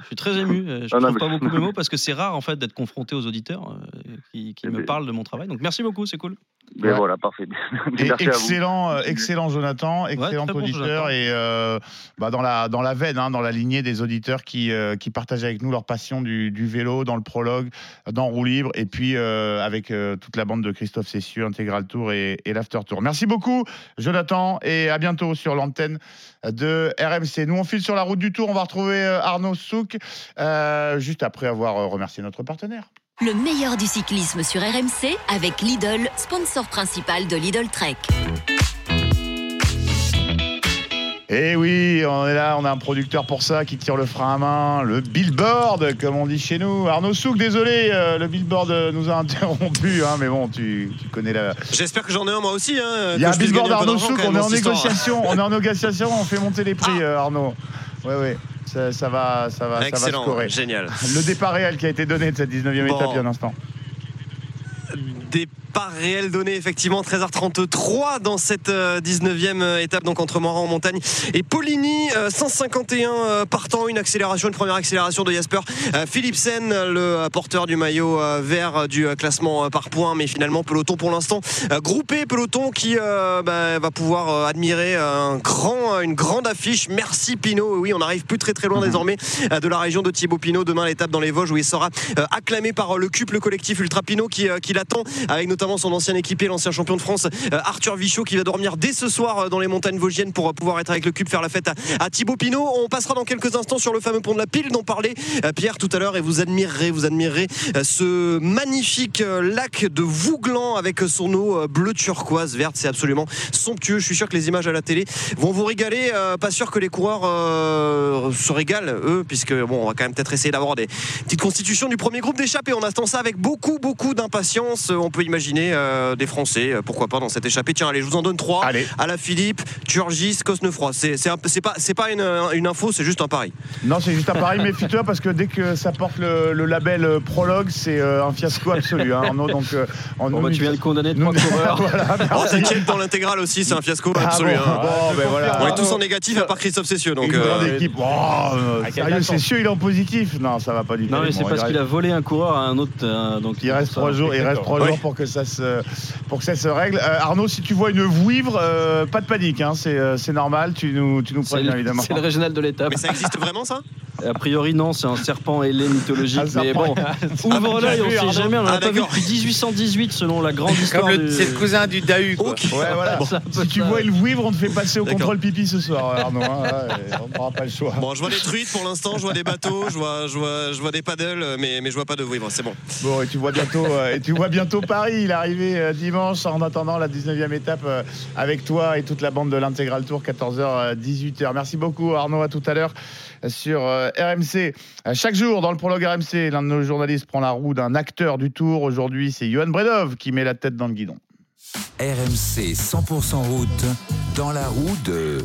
je suis très ému. Euh, Je Ah ne non, trouve mais- pas beaucoup mes mots parce que c'est rare en fait d'être confronté aux auditeurs euh, qui, qui me parlent de mon travail. Donc merci beaucoup, c'est cool. Mais voilà, parfait. Et excellent, euh, excellent Jonathan, excellent auditeur et euh, bah, dans la dans la veine, hein, dans la lignée des auditeurs qui euh, qui partagent avec nous leur passion du, du vélo dans le prologue, dans roue libre et puis euh, avec euh, toute la bande de Christophe Cessieux, Intégral Tour et, et l'After Tour. Merci beaucoup Jonathan et à bientôt sur l'antenne de RMC. Nous on file sur la route du Tour, on va retrouver Arnaud Souk euh, juste après avoir remercié notre partenaire. Le meilleur du cyclisme sur RMC avec Lidl, sponsor principal de Lidl Trek. Eh oui, on est là, on a un producteur pour ça qui tire le frein à main, le billboard, comme on dit chez nous. Arnaud Souk, désolé, euh, le billboard euh, nous a interrompu, hein, mais bon, tu, tu connais la. J'espère que j'en ai un moi aussi. Hein, Il y a un billboard Arnaud Souk, on est en négociation, on est en négociation, on fait monter les prix, euh, Arnaud. Ouais, ouais, ça, ça va, ça va, ça va scorer. génial. Le départ réel qui a été donné de cette 19e Bon. étape il y a un instant. Départ réel donné effectivement 13h33 dans cette euh, 19e euh, étape donc entre Morin en montagne et Poligny euh, 151 euh, partant. Une accélération une première accélération de Jasper euh, Philipsen le euh, porteur du maillot euh, vert euh, du euh, classement euh, par points. Mais finalement peloton pour l'instant euh, groupé. Peloton qui euh, bah, va pouvoir euh, admirer un grand une grande affiche. Merci Pinot oui on arrive plus très très loin désormais euh, de la région de Thibaut Pinot demain l'étape dans les Vosges où il sera euh, acclamé par euh, le CUP le collectif Ultra Pinot qui, euh, qui avec notamment son ancien équipier l'ancien champion de France euh, Arthur Vichot qui va dormir dès ce soir euh, dans les montagnes vosgiennes pour euh, pouvoir être avec le CUP faire la fête à, Thibaut Pinot. On passera dans quelques instants sur le fameux pont de la pile dont parlait Pierre tout à l'heure et vous admirerez vous admirerez ce magnifique lac de Vouglan avec son eau bleu turquoise verte. C'est absolument somptueux. Je suis sûr que les images à la télé vont vous régaler. Pas sûr que les coureurs se régalent eux puisque bon on va quand même peut-être essayer d'avoir des petites constitutions du premier groupe d'échappés. On attend ça avec beaucoup beaucoup d'impatience Euh, on peut imaginer euh, des Français euh, pourquoi pas dans cette échappée tiens allez je vous en donne trois à la Philippe Turgis Cosnefroy c'est c'est un peu- c'est pas c'est pas une, une info c'est juste un pari Non, c'est juste un pari, méfie-toi parce que dès que ça porte le, le label prologue, c'est euh, un fiasco absolu. Hein, Arnaud, donc, euh, en Bon, bah, tu viens de condamner trois coureurs. voilà, Oh, merci. t'inquiète dans l'intégrale aussi c'est un fiasco Ah absolu bon, hein. bon, ben voilà. on est tous en négatif à part Christophe Cessieux donc Une grande euh, équipe. Oh, quel sérieux, accent. c'est sûr, il est en positif. Non, ça va pas du tout. Non, mais c'est parce il qu'il a volé un coureur à un autre. donc Il reste trois jours, il reste trois jours pour que ça se, pour que ça se règle. Euh, Arnaud, si tu vois une vouivre, euh, pas de panique, hein, c'est, euh, c'est normal. Tu nous, tu nous préviens évidemment. c'est le régional de l'étape. mais ça existe vraiment ça? A priori, non, c'est un serpent ailé mythologique. Mais bon, ouvre m'a l'œil, on sait jamais. On en a Ah, pas vu depuis 1818, selon la grande histoire. Comme le- du- c'est le cousin du Dahu. Quoi. Ouais, voilà. Bon, ça peut si tu ça. vois le vouivre, on te fait passer au contrôle pipi ce soir, Arnaud. hein. On n'aura pas le choix. Bon, je vois des truites pour l'instant, je vois des bateaux, je vois, je vois, je vois des paddles, mais, mais je vois pas de vouivre, c'est bon. Bon, et tu vois bientôt, euh, et tu vois bientôt Paris. Il est arrivé euh, dimanche en attendant la 19e étape euh, avec toi et toute la bande de l'Intégral Tour, 14h, 18h. Merci beaucoup, Arnaud. À tout à l'heure euh, sur euh, RMC. Euh, Chaque jour, dans le prologue RMC, l'un de nos journalistes prend la roue d'un acteur du Tour. Aujourd'hui, c'est Johan Bredov qui met la tête dans le guidon. RMC 100% route, dans la roue de...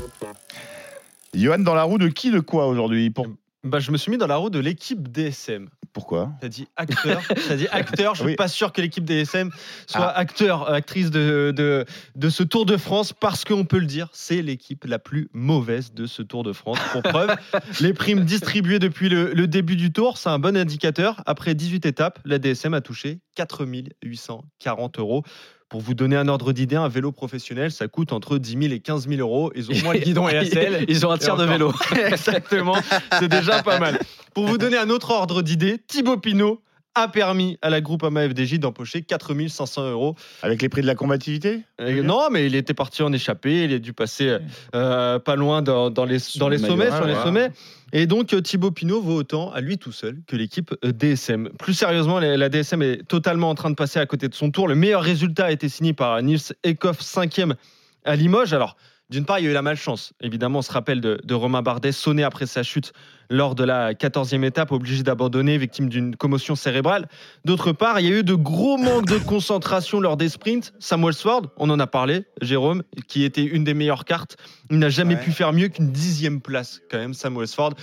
Johan, dans la roue de qui, de quoi aujourd'hui? Pour... Bah, je me suis mis dans la roue de l'équipe DSM. Pourquoi T'as dit acteur, t'as dit acteur. Je suis Oui. pas sûr que l'équipe DSM soit Ah. acteur, actrice de, de, de ce Tour de France parce qu'on peut le dire, c'est l'équipe la plus mauvaise de ce Tour de France. Pour preuve, les primes distribuées depuis le, le début du Tour, c'est un bon indicateur. Après 18 étapes, la DSM a touché 4840 euros. Pour vous donner un ordre d'idée, un vélo professionnel, ça coûte entre 10 000 et 15 000 euros. Ils ont moins le guidon et la selle. Ils ont un tiers de vélo. Exactement, c'est déjà pas mal. Pour vous donner un autre ordre d'idée, Thibaut Pinot a permis à la groupe AMA FDJ d'empocher 4500 euros. Avec les prix de la combativité Euh, non, mais il était parti en échappée, il a dû passer euh, pas loin dans, dans les, dans les le sommets, maillot, sur les ouais. sommets. Et donc euh, Thibaut Pinot vaut autant à lui tout seul que l'équipe euh, DSM. Plus sérieusement, la, DSM est totalement en train de passer à côté de son tour. Le meilleur résultat a été signé par Nils Ekoff, cinquième à Limoges. Alors, d'une part, il y a eu la malchance. Évidemment, on se rappelle de, de Romain Bardet, sonné après sa chute lors de la 14e étape, obligé d'abandonner, victime d'une commotion cérébrale. D'autre part, il y a eu de gros manques de concentration lors des sprints. Samuel Sword, on en a parlé, Jérôme, qui était une des meilleures cartes. Il n'a jamais Ouais. pu faire mieux qu'une dixième place, quand même, Samuel Sword.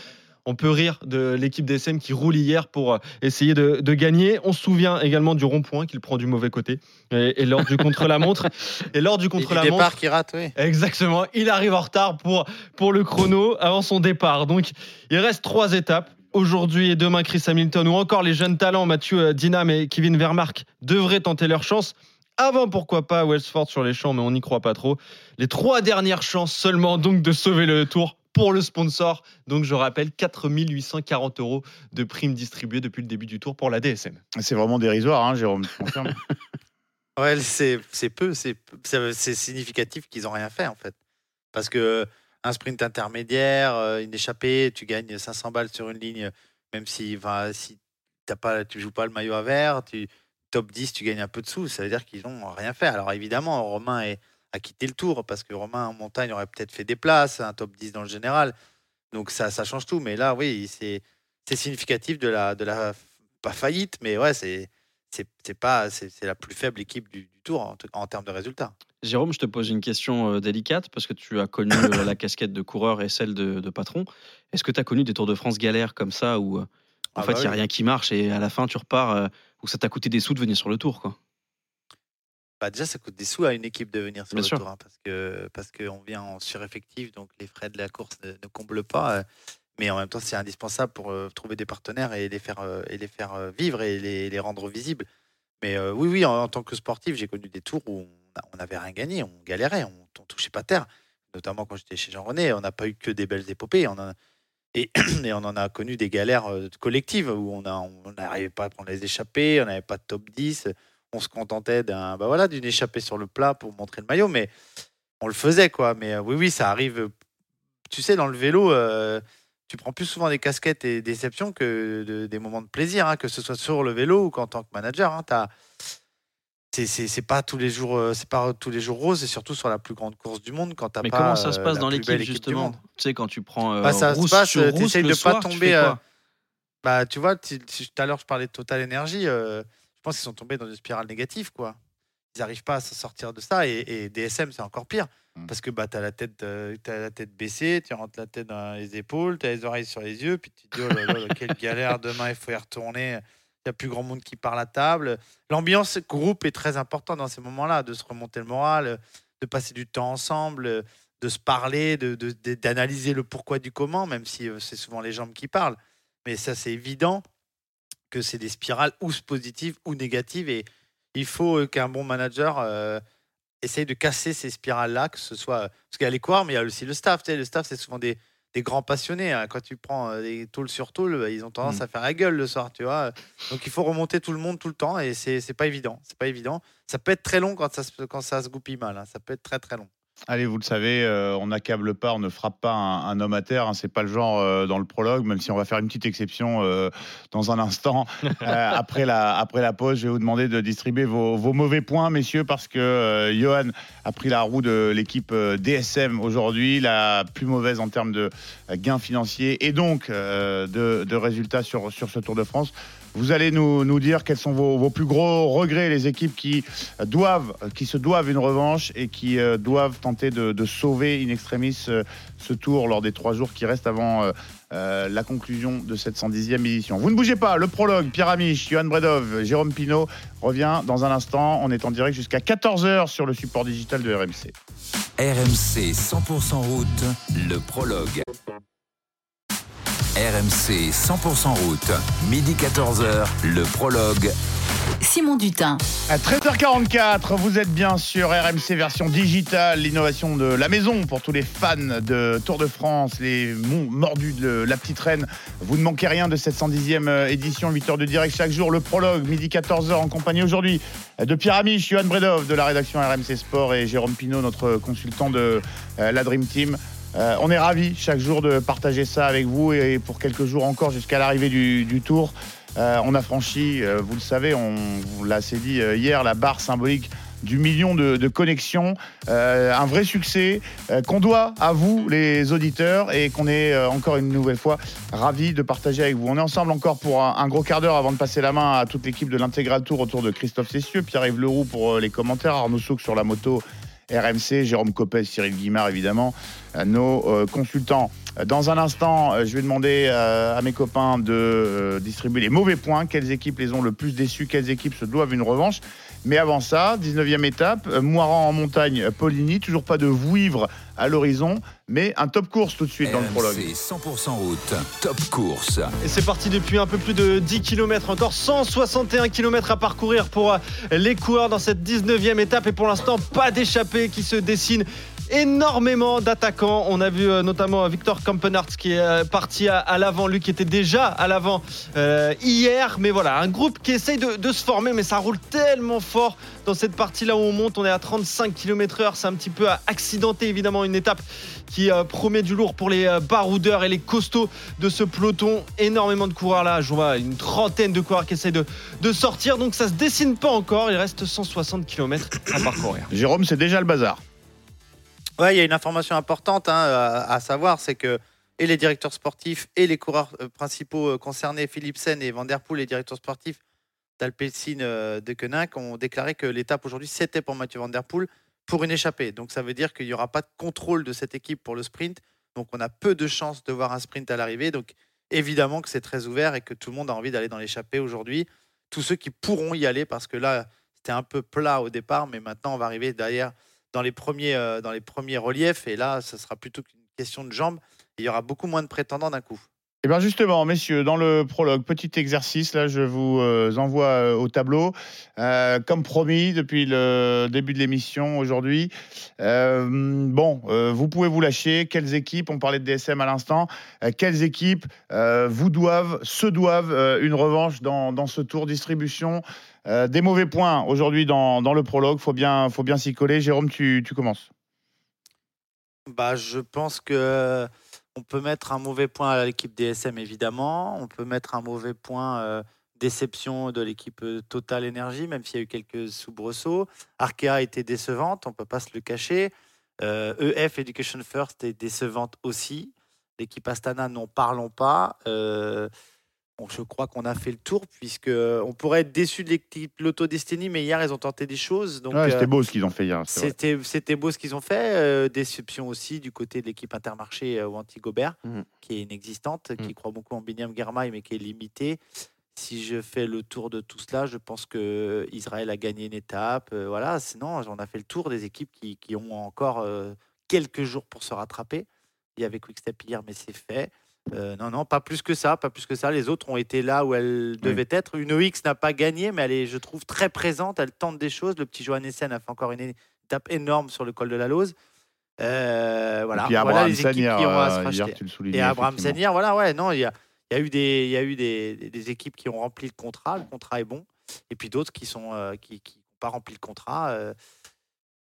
On peut rire de l'équipe DSM qui roule hier pour euh, essayer de, de gagner. On se souvient également du rond-point qu'il prend du mauvais côté. Et, et lors du contre-la-montre. Et lors du contre-la-montre. départ qui rate, oui. Exactement. Il arrive en retard pour, pour le chrono avant son départ. Donc, il reste trois étapes. Aujourd'hui et demain, Chris Hamilton ou encore les jeunes talents Mathieu euh, Dinam et Kevin Vermark devraient tenter leur chance. Avant, pourquoi pas, Wellsford sur les champs, mais on n'y croit pas trop. Les trois dernières chances seulement donc de sauver le tour pour le sponsor. Donc, je rappelle, 4840 euros de primes distribuées depuis le début du tour pour la DSM. C'est vraiment dérisoire, hein, Jérôme. tu confirmes Ouais, c'est c'est peu, c'est significatif qu'ils n'ont rien fait en fait. Parce que un sprint intermédiaire, euh, une échappée, tu gagnes 500 balles sur une ligne, même si, enfin, si t'as pas, tu joues pas le maillot à vert, tu top 10, tu gagnes un peu de sous. Ça veut dire qu'ils n'ont rien fait. Alors évidemment, Romain est- a quitté le tour parce que Romain en montagne aurait peut-être fait des places, un top 10 dans le général. Donc ça, ça change tout. Mais là, oui, c'est significatif de la, de la pas faillite, mais ouais, c'est pas c'est la plus faible équipe du, du tour en, en termes de résultats. Jérôme, je te pose une question euh, délicate parce que tu as connu euh, la casquette de coureur et celle de, de patron. Est-ce que tu as connu des Tours de France galères comme ça où euh, en Ah fait il bah n'y a oui. rien qui marche et à la fin tu repars où ça t'a coûté des sous de venir sur le tour quoi? Bah déjà, ça coûte des sous à une équipe de venir sur Bien le sûr. tour hein, parce que parce qu'on vient en sureffectif, donc les frais de la course ne, ne comblent pas. euh, mais en même temps, c'est indispensable pour euh, trouver des partenaires et les faire euh, et les faire vivre et les, les rendre visibles. Mais oui, oui, en, en tant que sportif, j'ai connu des tours où on n'avait rien gagné, on galérait, on, on touchait pas terre. Notamment quand j'étais chez Jean René, on n'a pas eu que des belles épopées. On et, et on en a connu des galères collectives où on n'arrivait pas à prendre les échappées, on n'avait pas de top 10 on se contentait d'un bah voilà d'une échappée sur le plat pour montrer le maillot mais on le faisait quoi mais euh, oui oui ça arrive euh, tu sais dans le vélo euh, tu prends plus souvent des casquettes et des déceptions que de- des moments de plaisir hein, que ce soit sur le vélo ou qu'en tant que manager hein, t'as- c'est pas tous les jours c'est pas tous les jours rose et surtout sur la plus grande course du monde quand t'as Mais pas comment ça se passe dans l'équipe équipe justement monde? Tu sais quand tu prends euh, Bah, ça Rousse se passe, t'essayes de soir, pas tu tomber. fais euh, bah, tu vois, tu- tu- tout à l'heure, je parlais de Total Energy. euh, je pense qu'ils sont tombés dans une spirale négative, quoi. Ils n'arrivent pas à s'en sortir de ça. Et, et DSM, c'est encore pire. Parce que bah, tu as, la tête, euh, t'as la tête baissée, tu rentres la tête dans les épaules, tu as les oreilles sur les yeux, puis tu te dis, oh là là, quelle galère, demain, il faut y retourner. Il n'y a plus grand monde qui parle à table. L'ambiance groupe est très importante dans ces moments-là, de se remonter le moral, de passer du temps ensemble, de se parler, de- de- de- d'analyser le pourquoi du comment, même si euh, c'est souvent les jambes qui parlent. Mais ça, c'est évident que c'est des spirales ou positives ou négatives. Et il faut euh, qu'un bon manager euh, essaye de casser ces spirales-là, que ce soit. Parce qu'il y a les coureurs, mais il y a aussi le staff. Tu sais, le staff, c'est souvent des, des grands passionnés. hein. Quand tu prends euh, des tôles sur tôle, bah, ils ont tendance Mm. à faire la gueule le soir, tu vois. Donc il faut remonter tout le monde tout le temps et c'est c'est pas évident. C'est pas évident. Ça peut être très long quand ça se, quand ça se goupille mal. hein. Ça peut être très très long. Allez, vous le savez, euh, on n'accable pas, on ne frappe pas un, un homme à terre. hein, c'est pas le genre euh, dans le prologue, même si on va faire une petite exception euh, dans un instant. Après, la, après la pause, je vais vous demander de distribuer vos, vos mauvais points, messieurs, parce que Johan a pris la roue de l'équipe DSM aujourd'hui, la plus mauvaise en termes de gains financiers et donc de, de résultats sur, sur ce Tour de France. Vous allez nous, dire quels sont vos, plus gros regrets, les équipes qui se doivent une revanche et qui euh, doivent tenter de, sauver in extremis euh, ce tour lors des trois jours qui restent avant euh, la conclusion de cette 110e édition. Vous ne bougez pas, le prologue, Pierre Amiche, Johan Bredov, Jérôme Pinault revient dans un instant. On est en direct jusqu'à 14h sur le support digital de RMC. RMC 100% route, le prologue. RMC 100% route, midi 14h, le prologue. Simon Dutin. À 13h44, vous êtes bien sur RMC version digitale, l'innovation de la maison pour tous les fans de Tour de France, les mordus de la petite reine. Vous ne manquez rien de cette 110e euh, édition, 8 heures de direct chaque jour, le prologue, midi 14h en compagnie aujourd'hui de Pierre Amiche, Johan Bredov de la rédaction RMC Sport et Jérôme Pinault, notre consultant de euh, la Dream Team. Euh, on est ravis chaque jour de partager ça avec vous et pour quelques jours encore jusqu'à l'arrivée du, Tour. Euh, on a franchi, euh, vous le savez, on l'a assez dit hier, la barre symbolique du million de, connexions. Un vrai succès qu'on doit à vous, les auditeurs, et qu'on est encore une nouvelle fois ravis de partager avec vous. On est ensemble encore pour un, gros quart d'heure avant de passer la main à toute l'équipe de l'intégral tour autour de Christophe Cessieux, Pierre-Yves Leroux pour les commentaires, Arnaud Souk sur la moto. RMC, Jérôme Copès, Cyril Guimard évidemment, euh, nos euh, consultants. Dans un instant, euh, je vais demander à mes copains de distribuer les mauvais points, quelles équipes les ont le plus déçus, quelles équipes se doivent une revanche? Mais avant ça, 19e étape, Moiran en montagne, Poligny, toujours pas de Vouivre à l'horizon, mais un top course tout de suite dans le prologue. RMC 100% route, top course. Et c'est parti depuis un peu plus de 10 km, encore 161 km à parcourir pour euh, les coureurs dans cette 19e étape et pour l'instant pas d'échappée qui se dessine. Énormément d'attaquants. On a vu euh, notamment Victor Kampenarts qui est euh, parti à, à l'avant, lui qui était déjà à l'avant euh, hier. Mais voilà, un groupe qui essaye de, de se former, mais ça roule tellement fort dans cette partie-là où on monte. On est à 35 km/h. C'est un petit peu accidenté, évidemment, une étape qui euh, promet du lourd pour les euh, baroudeurs et les costauds de ce peloton. Énormément de coureurs là. Je vois une trentaine de coureurs qui essayent de, de sortir. Donc ça se dessine pas encore. Il reste 160 km à parcourir. Jérôme, c'est déjà le bazar. Ouais, il y a une information importante hein, à, à savoir, c'est que et les directeurs sportifs et les coureurs euh, principaux concernés, Philipsen et Van Der Poel, les directeurs sportifs d'Alpecin euh, de Koenig, ont déclaré que l'étape aujourd'hui, c'était pour Mathieu Van Der Poel pour une échappée. Donc ça veut dire qu'il n'y aura pas de contrôle de cette équipe pour le sprint. Donc on a peu de chances de voir un sprint à l'arrivée. Donc évidemment que c'est très ouvert et que tout le monde a envie d'aller dans l'échappée aujourd'hui. Tous ceux qui pourront y aller, parce que là, c'était un peu plat au départ, mais maintenant on va arriver derrière dans les premiers, euh, dans les premiers reliefs. Et là, ce sera plutôt qu'une question de jambes. Il y aura beaucoup moins de prétendants d'un coup. Et bien justement, messieurs, dans le prologue, petit exercice, là, je vous euh, envoie euh, au tableau. Euh, comme promis depuis le début de l'émission aujourd'hui, bon, vous pouvez vous lâcher. Quelles équipes, on parlait de DSM à l'instant, quelles équipes vous doivent, se doivent une revanche dans, ce tour distribution? Des mauvais points aujourd'hui dans, dans le prologue, faut bien, faut bien s'y coller. Jérôme, tu, tu commences. Bah, je pense que on peut mettre un mauvais point à l'équipe DSM évidemment. On peut mettre un mauvais point euh, déception de l'équipe euh, Total Energy, même s'il y a eu quelques soubresauts. Arkea été décevante, on peut pas se le cacher. Euh, EF Education First est décevante aussi. L'équipe Astana, n'en parlons pas. Bon, je crois qu'on a fait le tour puisque on pourrait être déçu de l'équipe Lotto Destiny, mais hier ils ont tenté des choses. Donc Ouais, C'était euh, beau ce qu'ils ont fait hier. c'était, c'était beau ce qu'ils ont fait. Euh, déception aussi du côté de l'équipe Intermarché euh, ou Anti-Gobert, Mhm. qui est inexistante, qui croit beaucoup en Biniam Germain, mais qui est limitée. Si je fais le tour de tout cela, je pense que Israël a gagné une étape. Euh, voilà, sinon, on a fait le tour des équipes qui, qui ont encore euh, quelques jours pour se rattraper. Il y avait Quickstep hier, mais c'est fait. Euh, non, non, pas plus que ça, pas plus que ça. Les autres ont été là où elles devaient être. Une OX n'a pas gagné, mais elle est, je trouve, très présente. Elle tente des choses. Le petit Johannessen a fait encore une étape énorme sur le col de la Lose. Euh, voilà, Et voilà les équipes qui ont à se euh, hier, racheter. tu le soulignais, Et Abraham. Senior, voilà, ouais, non, il y a, y a eu des, il y a eu des, équipes qui ont rempli le contrat, le contrat est bon, et puis d'autres qui sont euh, qui qui n'ont pas rempli le contrat.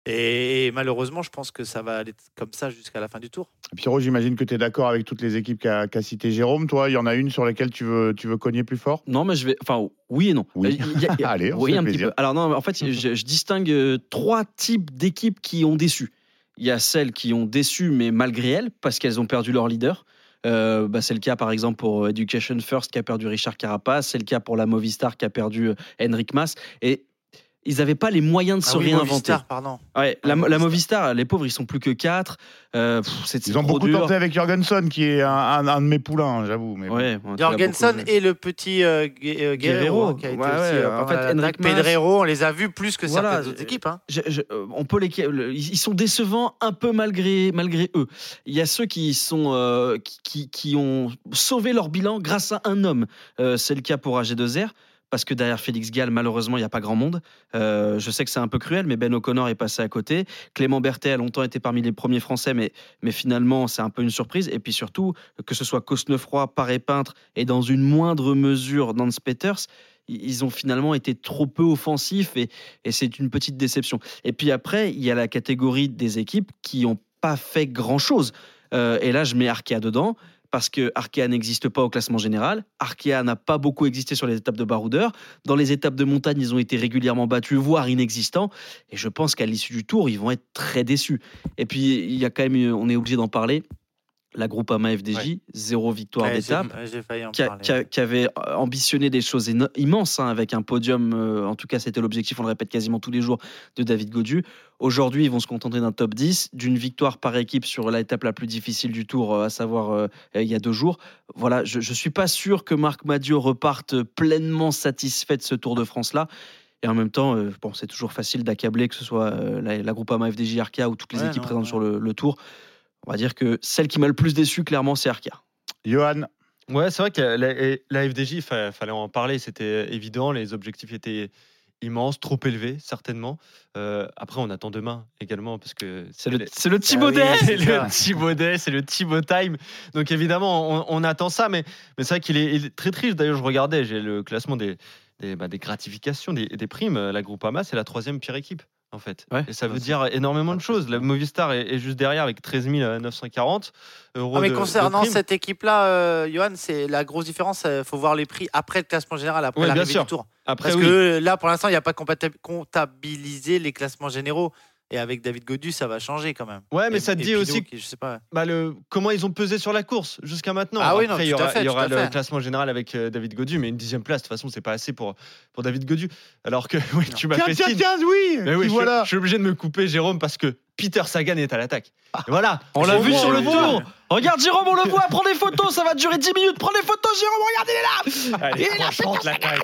Euh, et, malheureusement, je pense que ça va aller comme ça jusqu'à la fin du tour. Pierrot, j'imagine que tu es d'accord avec toutes les équipes qu'a cité Jérôme. Toi, il y en a une sur laquelle tu veux, tu veux cogner plus fort? Non, mais je vais. Enfin, oui et non. Oui. Il y a- a- Allez, on se oui, fait un petit peu. Alors, non, mais en fait, je, je distingue euh, trois types d'équipes qui ont déçu. Il y a celles qui ont déçu, mais malgré elles, parce qu'elles ont perdu leur leader. Euh, bah, c'est le cas par exemple pour Education First qui a perdu Richard Carapace, c'est le cas pour la Movistar qui a perdu euh, Henrik Mas. Et ils n'avaient pas les moyens de Ah se oui, réinventer. Movistar, pardon. Ouais, la, la Movistar, les pauvres, ils sont plus que 4. c'est Ils ont beaucoup dur. tenté avec Jorgensen, qui est un, un- un de mes poulains, j'avoue. mais bon. Jorgensen et le petit euh, Gue- euh, Guerrero, Guerrero, hein, qui a été ouais, aussi ouais, euh, en fait, Pedrero, on les a vus plus que Voilà, certaines autres équipes. hein. Je- je- euh, on peut les, le- ils ils sont décevants un peu malgré, malgré eux. Il y a ceux qui, sont, euh, qui, qui- qui ont sauvé leur bilan grâce à un homme. Euh, c'est le cas pour AG2R. Parce que derrière Félix Gall, malheureusement, il n'y a pas grand monde. Euh, je sais que c'est un peu cruel, mais Ben O'Connor est passé à côté. Clément Berthet a longtemps été parmi les premiers Français, mais, mais finalement, c'est un peu une surprise. Et puis surtout, que ce soit Cosnefroy, Paré Peintre et dans une moindre mesure Nance Peters, ils ont finalement été trop peu offensifs et, et c'est une petite déception. Et puis après, il y a la catégorie des équipes qui n'ont pas fait grand-chose. Euh, et là, je mets Arkea dedans parce que Arkea n'existe pas au classement général. Arkea n'a pas beaucoup existé sur les étapes de baroudeur. Dans les étapes de montagne, ils ont été régulièrement battus, voire inexistants. Et je pense qu'à l'issue du tour, ils vont être très déçus. Et puis, il y a quand même, on est obligé d'en parler, la Groupama FDJ, zéro victoire Ouais, d'étape ouais, J'ai failli en qui, qui a- qui avait euh, ambitionné des choses immenses hein, avec un podium, euh, en tout cas c'était l'objectif, on le répète quasiment tous les jours, de David Godu. Aujourd'hui, ils vont se contenter d'un top 10, d'une victoire par équipe sur l'étape la plus difficile du tour, euh, à savoir euh, il y a deux jours. Voilà, je ne suis pas sûr que Marc Madiot reparte pleinement satisfait de ce Tour de France-là. Et en même temps, euh, bon, c'est toujours facile d'accabler que ce soit euh, la, la Groupama FDJ Arkea ou toutes les Ouais, équipes non, présentes ouais. sur le, le Tour. On va dire que celle qui m'a le plus déçu, clairement, c'est Arkea. Johan Ouais, c'est vrai que la, la FDJ, il fallait en parler, c'était évident, les objectifs étaient immenses, trop élevés, certainement. Euh, après, on attend demain également, parce que C'est le, c'est le Thibaudet Ah oui, c'est le Thibaudet, c'est le Thibaut Time. Donc évidemment, on, on attend ça, mais, mais c'est vrai qu'il est, il est très triste. D'ailleurs, je regardais, j'ai le classement des, des, bah, des gratifications, des, des primes. La Groupama, c'est la troisième pire équipe. En fait. Ouais. Et ça veut dire énormément de choses. La Movistar est, est juste derrière avec 13 940 euros. Ah, mais de- concernant cette équipe-là, euh, Johan, c'est la grosse différence. Il faut voir les prix après le classement général, après Ouais, l'arrivée du tour. Après, Parce oui. que là, pour l'instant, il n'y a pas comptabilisé les classements généraux. Et avec David Godu, ça va changer quand même. Ouais, mais Et- ça te dit aussi qui- je sais pas. bah, le, comment ils ont pesé sur la course jusqu'à maintenant. Ah oui, non, Après, il y aura, fait, il y aura le fait. classement général avec euh, David Godu, mais une dixième place, de toute façon, c'est pas assez pour, pour David Godu. Alors que oui, tu m'as Tiens, fait tiens, signe. tiens, oui Mais oui, je, voilà je suis obligé de me couper, Jérôme, parce que Peter Sagan est à l'attaque. Et voilà. On l'a vu sur le tour. Regarde Jérôme, on le voit, prends des photos, ça va durer 10 minutes. Prends des photos, Jérôme, regarde, il est là. Allez, Il a franchement, la claque.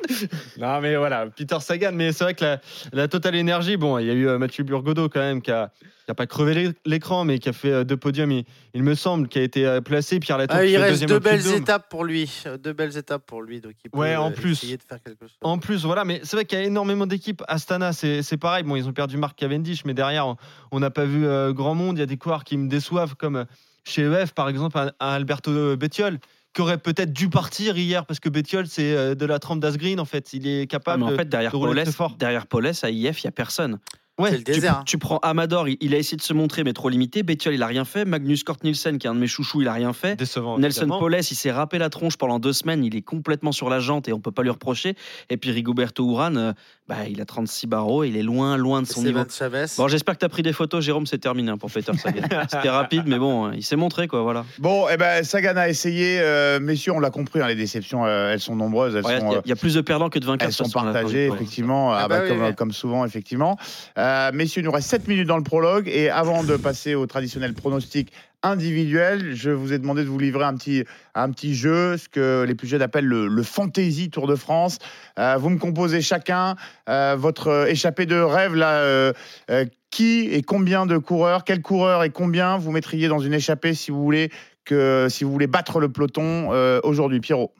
Non, mais voilà, Peter Sagan. Mais c'est vrai que la, la Total Énergie, bon, il y a eu euh, Mathieu Burgodeau quand même qui a, qui a pas crevé l'é- l'écran, mais qui a fait euh, deux podiums, il, il me semble, qui a été euh, placé. Pierre Latour Ah, il reste deux belles Dôme. étapes pour lui. Deux belles étapes pour lui. Donc il peut Ouais, en euh, plus. essayer de faire quelque chose. En plus, voilà, mais c'est vrai qu'il y a énormément d'équipes. Astana, c'est c'est pareil. Bon, ils ont perdu Marc Cavendish, mais derrière, on- n'a pas vu euh, grand monde. Il y a des coureurs qui me déçoivent, comme chez EF, par exemple, un, un Alberto Bettiol, qui aurait peut-être dû partir hier, parce que Bettiol, c'est de la trempe d'Asgreen, en fait. Il est Ah, capable mais en de- fait, derrière de rouler Paulès, derrière Paulès, à IF, il n'y a personne. Ouais, C'est le Tu, désert. hein. tu prends Amador, il, il a essayé de se montrer, mais trop limité. Bettiol, il a rien fait. Magnus Kort Nielsen, qui est un de mes chouchous, il a rien fait. Décevant. Nelson. Paulès, il s'est râpé la tronche pendant deux semaines. Il est complètement sur la jante et on peut pas lui reprocher. Et puis Rigoberto Urán, euh, bah, il a 36 barreaux. Il est loin, loin de son niveau. Chavez. Bon, j'espère que tu as pris des photos, Jérôme. C'est terminé hein, pour Peter Sagan. C'était rapide, mais bon, il s'est montré, quoi. Voilà. Bon, eh ben, Sagan a essayé. euh, messieurs, on l'a compris, hein, les déceptions, euh, elles sont nombreuses. Ouais, Il y, a- il y a plus de perdants que de vainqueurs. Elles sont partagées, effectivement, ah Ah bah, bah oui, comme, oui. comme souvent, effectivement. Euh, messieurs, il nous reste 7 minutes dans le prologue. Et avant de passer au traditionnel pronostic individuel, je vous ai demandé de vous livrer un petit, un petit jeu, ce que les plus jeunes appellent le, le Fantasy Tour de France. Euh, vous me composez chacun euh, votre échappée de rêve, là. qui et combien de coureurs, quel coureur et combien vous mettriez dans une échappée si vous voulez, que, si vous voulez battre le peloton aujourd'hui, Pierrot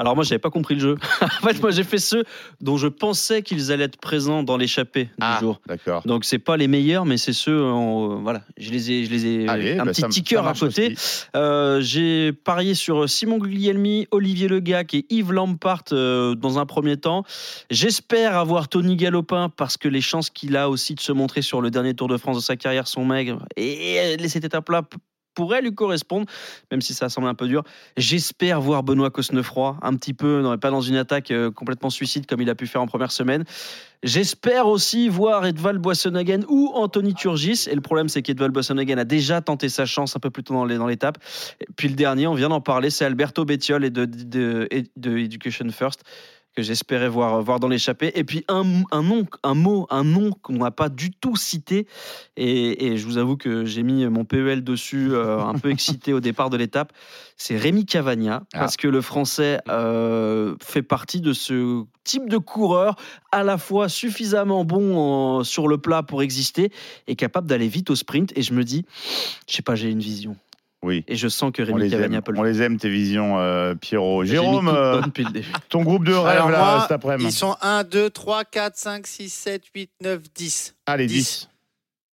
Alors moi, j'avais pas compris le jeu. en fait, moi, j'ai fait ceux dont je pensais qu'ils allaient être présents dans l'échappée du Ah, jour. d'accord. Donc c'est pas les meilleurs, mais c'est ceux. En, euh, voilà, je les ai, je les ai. Allez, un bah, petit ticker à côté. Euh, j'ai parié sur Simon Guglielmi, Olivier Legac et Yves Lampart euh, dans un premier temps. J'espère avoir Tony Galopin parce que les chances qu'il a aussi de se montrer sur le dernier Tour de France de sa carrière sont maigres. Et et cette étape-là pourrait lui correspondre, même si ça semble un peu dur. J'espère voir Benoît Cosnefroy un petit peu, non, pas dans une attaque euh, complètement suicide comme il a pu faire en première semaine. J'espère aussi voir Edval Boissonhagen ou Anthony Turgis. Et le problème, c'est qu'Edval Boissonhagen a déjà tenté sa chance un peu plus tôt dans l'étape. Puis le dernier, on vient d'en parler, c'est Alberto Bettiol et de, de Education First que j'espérais voir, voir dans l'échappée. Et puis un, un nom, un mot, un nom qu'on n'a pas du tout cité. Et, et je vous avoue que j'ai mis mon PEL dessus, euh, un peu excité au départ de l'étape. C'est Rémi Cavagna, parce que le français euh, fait partie de ce type de coureur à la fois suffisamment bon en- sur le plat pour exister et capable d'aller vite au sprint. Et je me dis, je sais pas, j'ai une vision. Oui. Et je sens que Rémi Cavagna peut le on les aime, tes visions, euh, Pierrot. Jérôme, euh, ton groupe de rêve Alors là, moi, cet après-midi. Ils sont 1, 2, 3, 4, 5, 6, 7, 8, 9, 10. Allez, 10.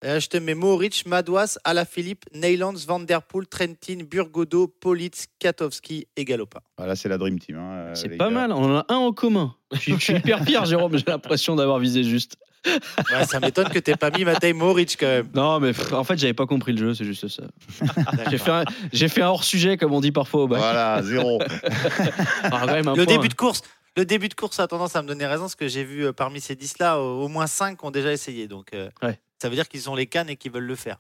Et là, je te mets Mohoric, Madouas, Alaphilippe, Neylands, Van Der Poel, Trentin, Burgodo, Politz, Katowski et Galopin. Voilà, c'est la Dream Team. hein, euh, C'est pas gars. mal, on en a un en commun. Je suis, je suis hyper fier, Jérôme, j'ai l'impression d'avoir visé juste. Ouais, ça m'étonne que t'aies pas mis Matej Mohoric quand même. Non, mais en fait, j'avais pas compris le jeu, c'est juste ça. J'ai fait, un- j'ai fait un hors-sujet, comme on dit parfois au bac. Voilà, zéro. Ah, quand même, un Le point. début de course. Le début de course a tendance à me donner raison, parce que j'ai vu euh, parmi ces 10-là, au au moins 5 ont déjà essayé. Donc, euh, Ouais. ça veut dire qu'ils ont les cannes et qu'ils veulent le faire.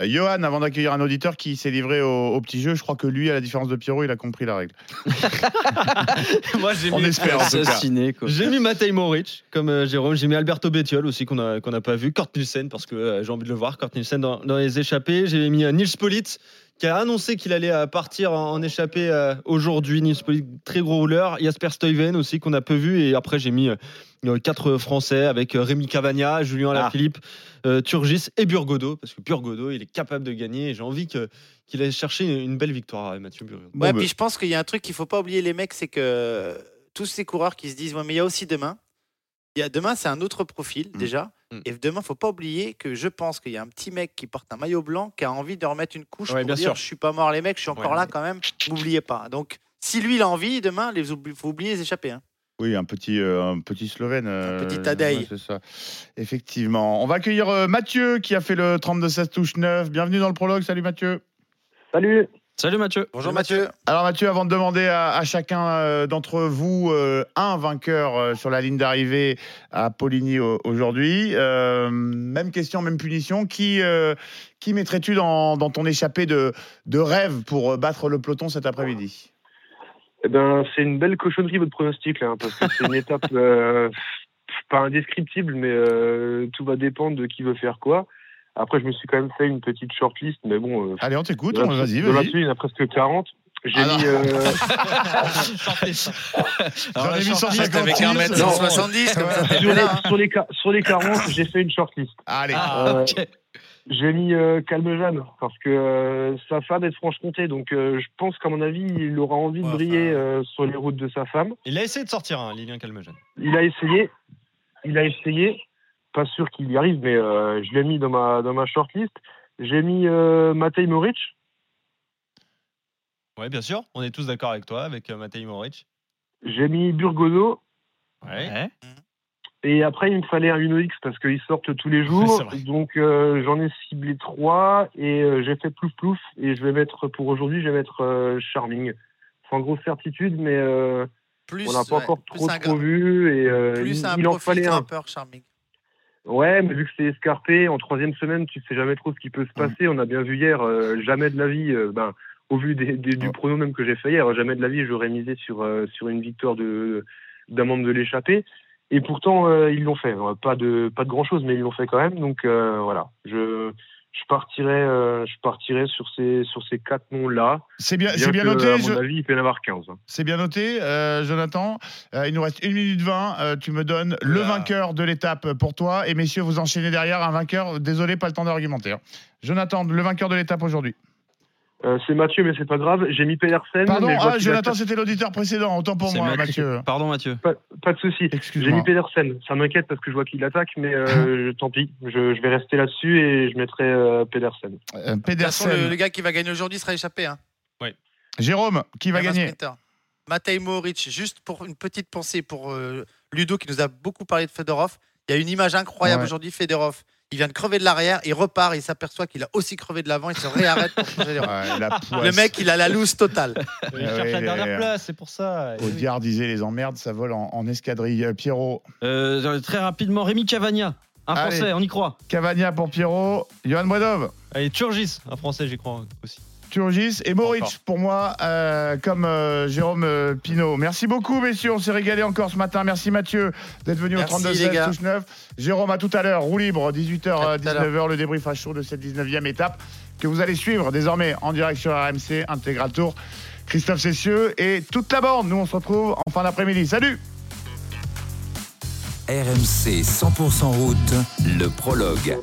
Euh, Johan, avant d'accueillir un auditeur qui s'est livré au, au petit jeu, je crois que lui, à la différence de Pierrot, il a compris la règle. Moi, j'ai On mis, espère, en tout cas. Assassiné, quoi. j'ai mis Matej Moric comme euh, Jérôme. J'ai mis Alberto Bettiol aussi qu'on a qu'on n'a pas vu. Kurt Nielsen parce que euh, j'ai envie de le voir. Kurt Nielsen dans, dans les échappées. J'ai mis euh, Nils Politz qui a annoncé qu'il allait euh, partir en, en échappée euh, aujourd'hui. Politz, très gros rouleur. Jasper Stuyven aussi qu'on a peu vu. Et après, j'ai mis euh, quatre Français avec Rémi Cavagna, Julien Alaphilippe, euh, Turgis et Burgodo parce que Burgodo, il est capable de gagner. Et j'ai envie que qu'il aille chercher une belle victoire, Mathieu Burgodo. Ouais, puis je pense qu'il y a un truc qu'il faut pas oublier, les mecs, c'est que tous ces coureurs qui se disent, ouais, mais il y a aussi demain. Il y a demain, c'est un autre profil déjà. Mm. Et demain, faut pas oublier que je pense qu'il y a un petit mec qui porte un maillot blanc qui a envie de remettre une couche Ouais, pour bien dire sûr. je suis pas mort les mecs, je suis encore Ouais, là mais- quand même. N'oubliez pas. Donc si lui il a envie demain, il faut oublier les échappés. hein. Oui, un petit, euh, un petit Slovène. euh, petit Tadej. ouais, c'est ça. Effectivement. On va accueillir euh, Mathieu qui a fait le 32-16 touche 9. Bienvenue dans le prologue. Salut Mathieu. Salut. Salut Mathieu. Bonjour Mathieu. Alors Mathieu, avant de demander à, à chacun euh, d'entre vous euh, un vainqueur euh, sur la ligne d'arrivée à Poligny au- aujourd'hui, euh, même question, même punition. Qui, euh, qui mettrais-tu dans, dans ton échappée de, de rêve pour battre le peloton cet après-midi? Eh ben, c'est une belle cochonnerie votre pronostic là, hein, parce que c'est une étape euh, pas indescriptible, mais euh, tout va dépendre de qui veut faire quoi. Après, je me suis quand même fait une petite shortlist, mais bon. euh, Allez, on t'écoute. on- Vas-y, de vas-y. suite, il y en a presque 40. J'ai Ah mis. euh, J'en ai mis shortlist avec 156. 1m70, comme ça, t'es sur, les, là, hein. sur, les, sur les 40, j'ai fait une shortlist. Allez. Ah, Euh, ok. J'ai mis euh, Calme Jeanne parce que euh, sa femme est de Franche-Comté, donc euh, je pense qu'à mon avis, il aura envie de Ouais, briller euh, sur les routes de sa femme. Il a essayé de sortir, hein, Lilian Calmejean. Il a essayé, il a essayé, pas sûr qu'il y arrive, mais euh, je l'ai mis dans ma dans ma shortlist. J'ai mis euh, Matej Moric. Ouais, bien sûr. On est tous d'accord avec toi, avec euh, Matej Moric. J'ai mis Burgodo. Ouais. Et après, il me fallait un Uno X parce qu'ils sortent tous les jours. Donc, euh, j'en ai ciblé trois et euh, j'ai fait plouf plouf. Et je vais mettre, pour aujourd'hui, je vais mettre euh, Charming. Sans grosse certitude, mais euh, Plus, on n'a pas ouais, encore trop, un trop vu. Et euh, Plus il, un il en profil fallait un. charming. Ouais, mais vu que c'est escarpé, en troisième semaine, tu sais jamais trop ce qui peut se passer. On a bien vu hier, euh, jamais de la vie, euh, ben, au vu des, des- du prono même que j'ai fait hier, jamais de la vie, j'aurais misé sur, euh, sur une victoire de, d'un membre de l'échappée. Et pourtant, euh, ils l'ont fait. Euh, Pas de, pas de grand chose, mais ils l'ont fait quand même. Donc euh, voilà, je, je partirais, euh, je partirais sur ces, sur ces quatre noms-là. C'est bien, Bien c'est bien que, noté. À je- mon avis, il peut y en avoir 15. hein. C'est bien noté, euh, Jonathan. Euh, il nous reste 1 minute 20. Euh, tu me donnes le vainqueur de l'étape pour toi. Et messieurs, vous enchaînez derrière un vainqueur. Désolé, pas le temps d'argumenter. hein. Jonathan, le vainqueur de l'étape aujourd'hui. Euh, c'est Mathieu, mais c'est pas grave. J'ai mis Pedersen. Pardon, mais je vois ah, Jonathan, c'était l'auditeur précédent. Autant pour moi, Mathieu. Mathieu. Pardon, Mathieu. Pas, pas de souci. J'ai mis Pedersen. Ça m'inquiète parce que je vois qu'il attaque, mais euh, tant pis. Je, je vais rester là-dessus et je mettrai euh, Pedersen. Euh, De toute façon, le, Pedersen. le gars qui va gagner aujourd'hui sera échappé. Hein. Jérôme, qui va gagner sprinter. Matej Mohoric, juste pour une petite pensée pour euh, Ludo qui nous a beaucoup parlé de Fedorov. Il y a une image incroyable Ouais. aujourd'hui. Fedorov, il vient de crever de l'arrière, il repart, il s'aperçoit qu'il a aussi crevé de l'avant, il se réarrête pour changer les roues. Ouais, la Le mec, il a la loose totale. Il cherche ouais, la les- dernière place, c'est pour ça. Audiard disait les emmerdes, ça vole en, en escadrille. Euh, Pierrot, Euh, très rapidement, Rémi Cavagna. Un Allez. Français, on y croit. Cavagna pour Pierrot, Johan Boidov, Allez, Turgis, un français, j'y crois aussi. Turgis et Encore. pour moi, euh, comme euh, Jérôme euh, Pinault. Merci beaucoup, messieurs. On s'est régalé encore ce matin. Merci Mathieu d'être venu Merci, au 32 les 16 gars. touche 9. Jérôme, à tout à l'heure. Roue libre, 18h, À tout à 19h, le débrief à chaud de cette 19e étape que vous allez suivre désormais en direct sur RMC Intégral Tour. Christophe Cessieux et toute la bande. Nous, on se retrouve en fin d'après-midi. Salut RMC 100% route, le prologue.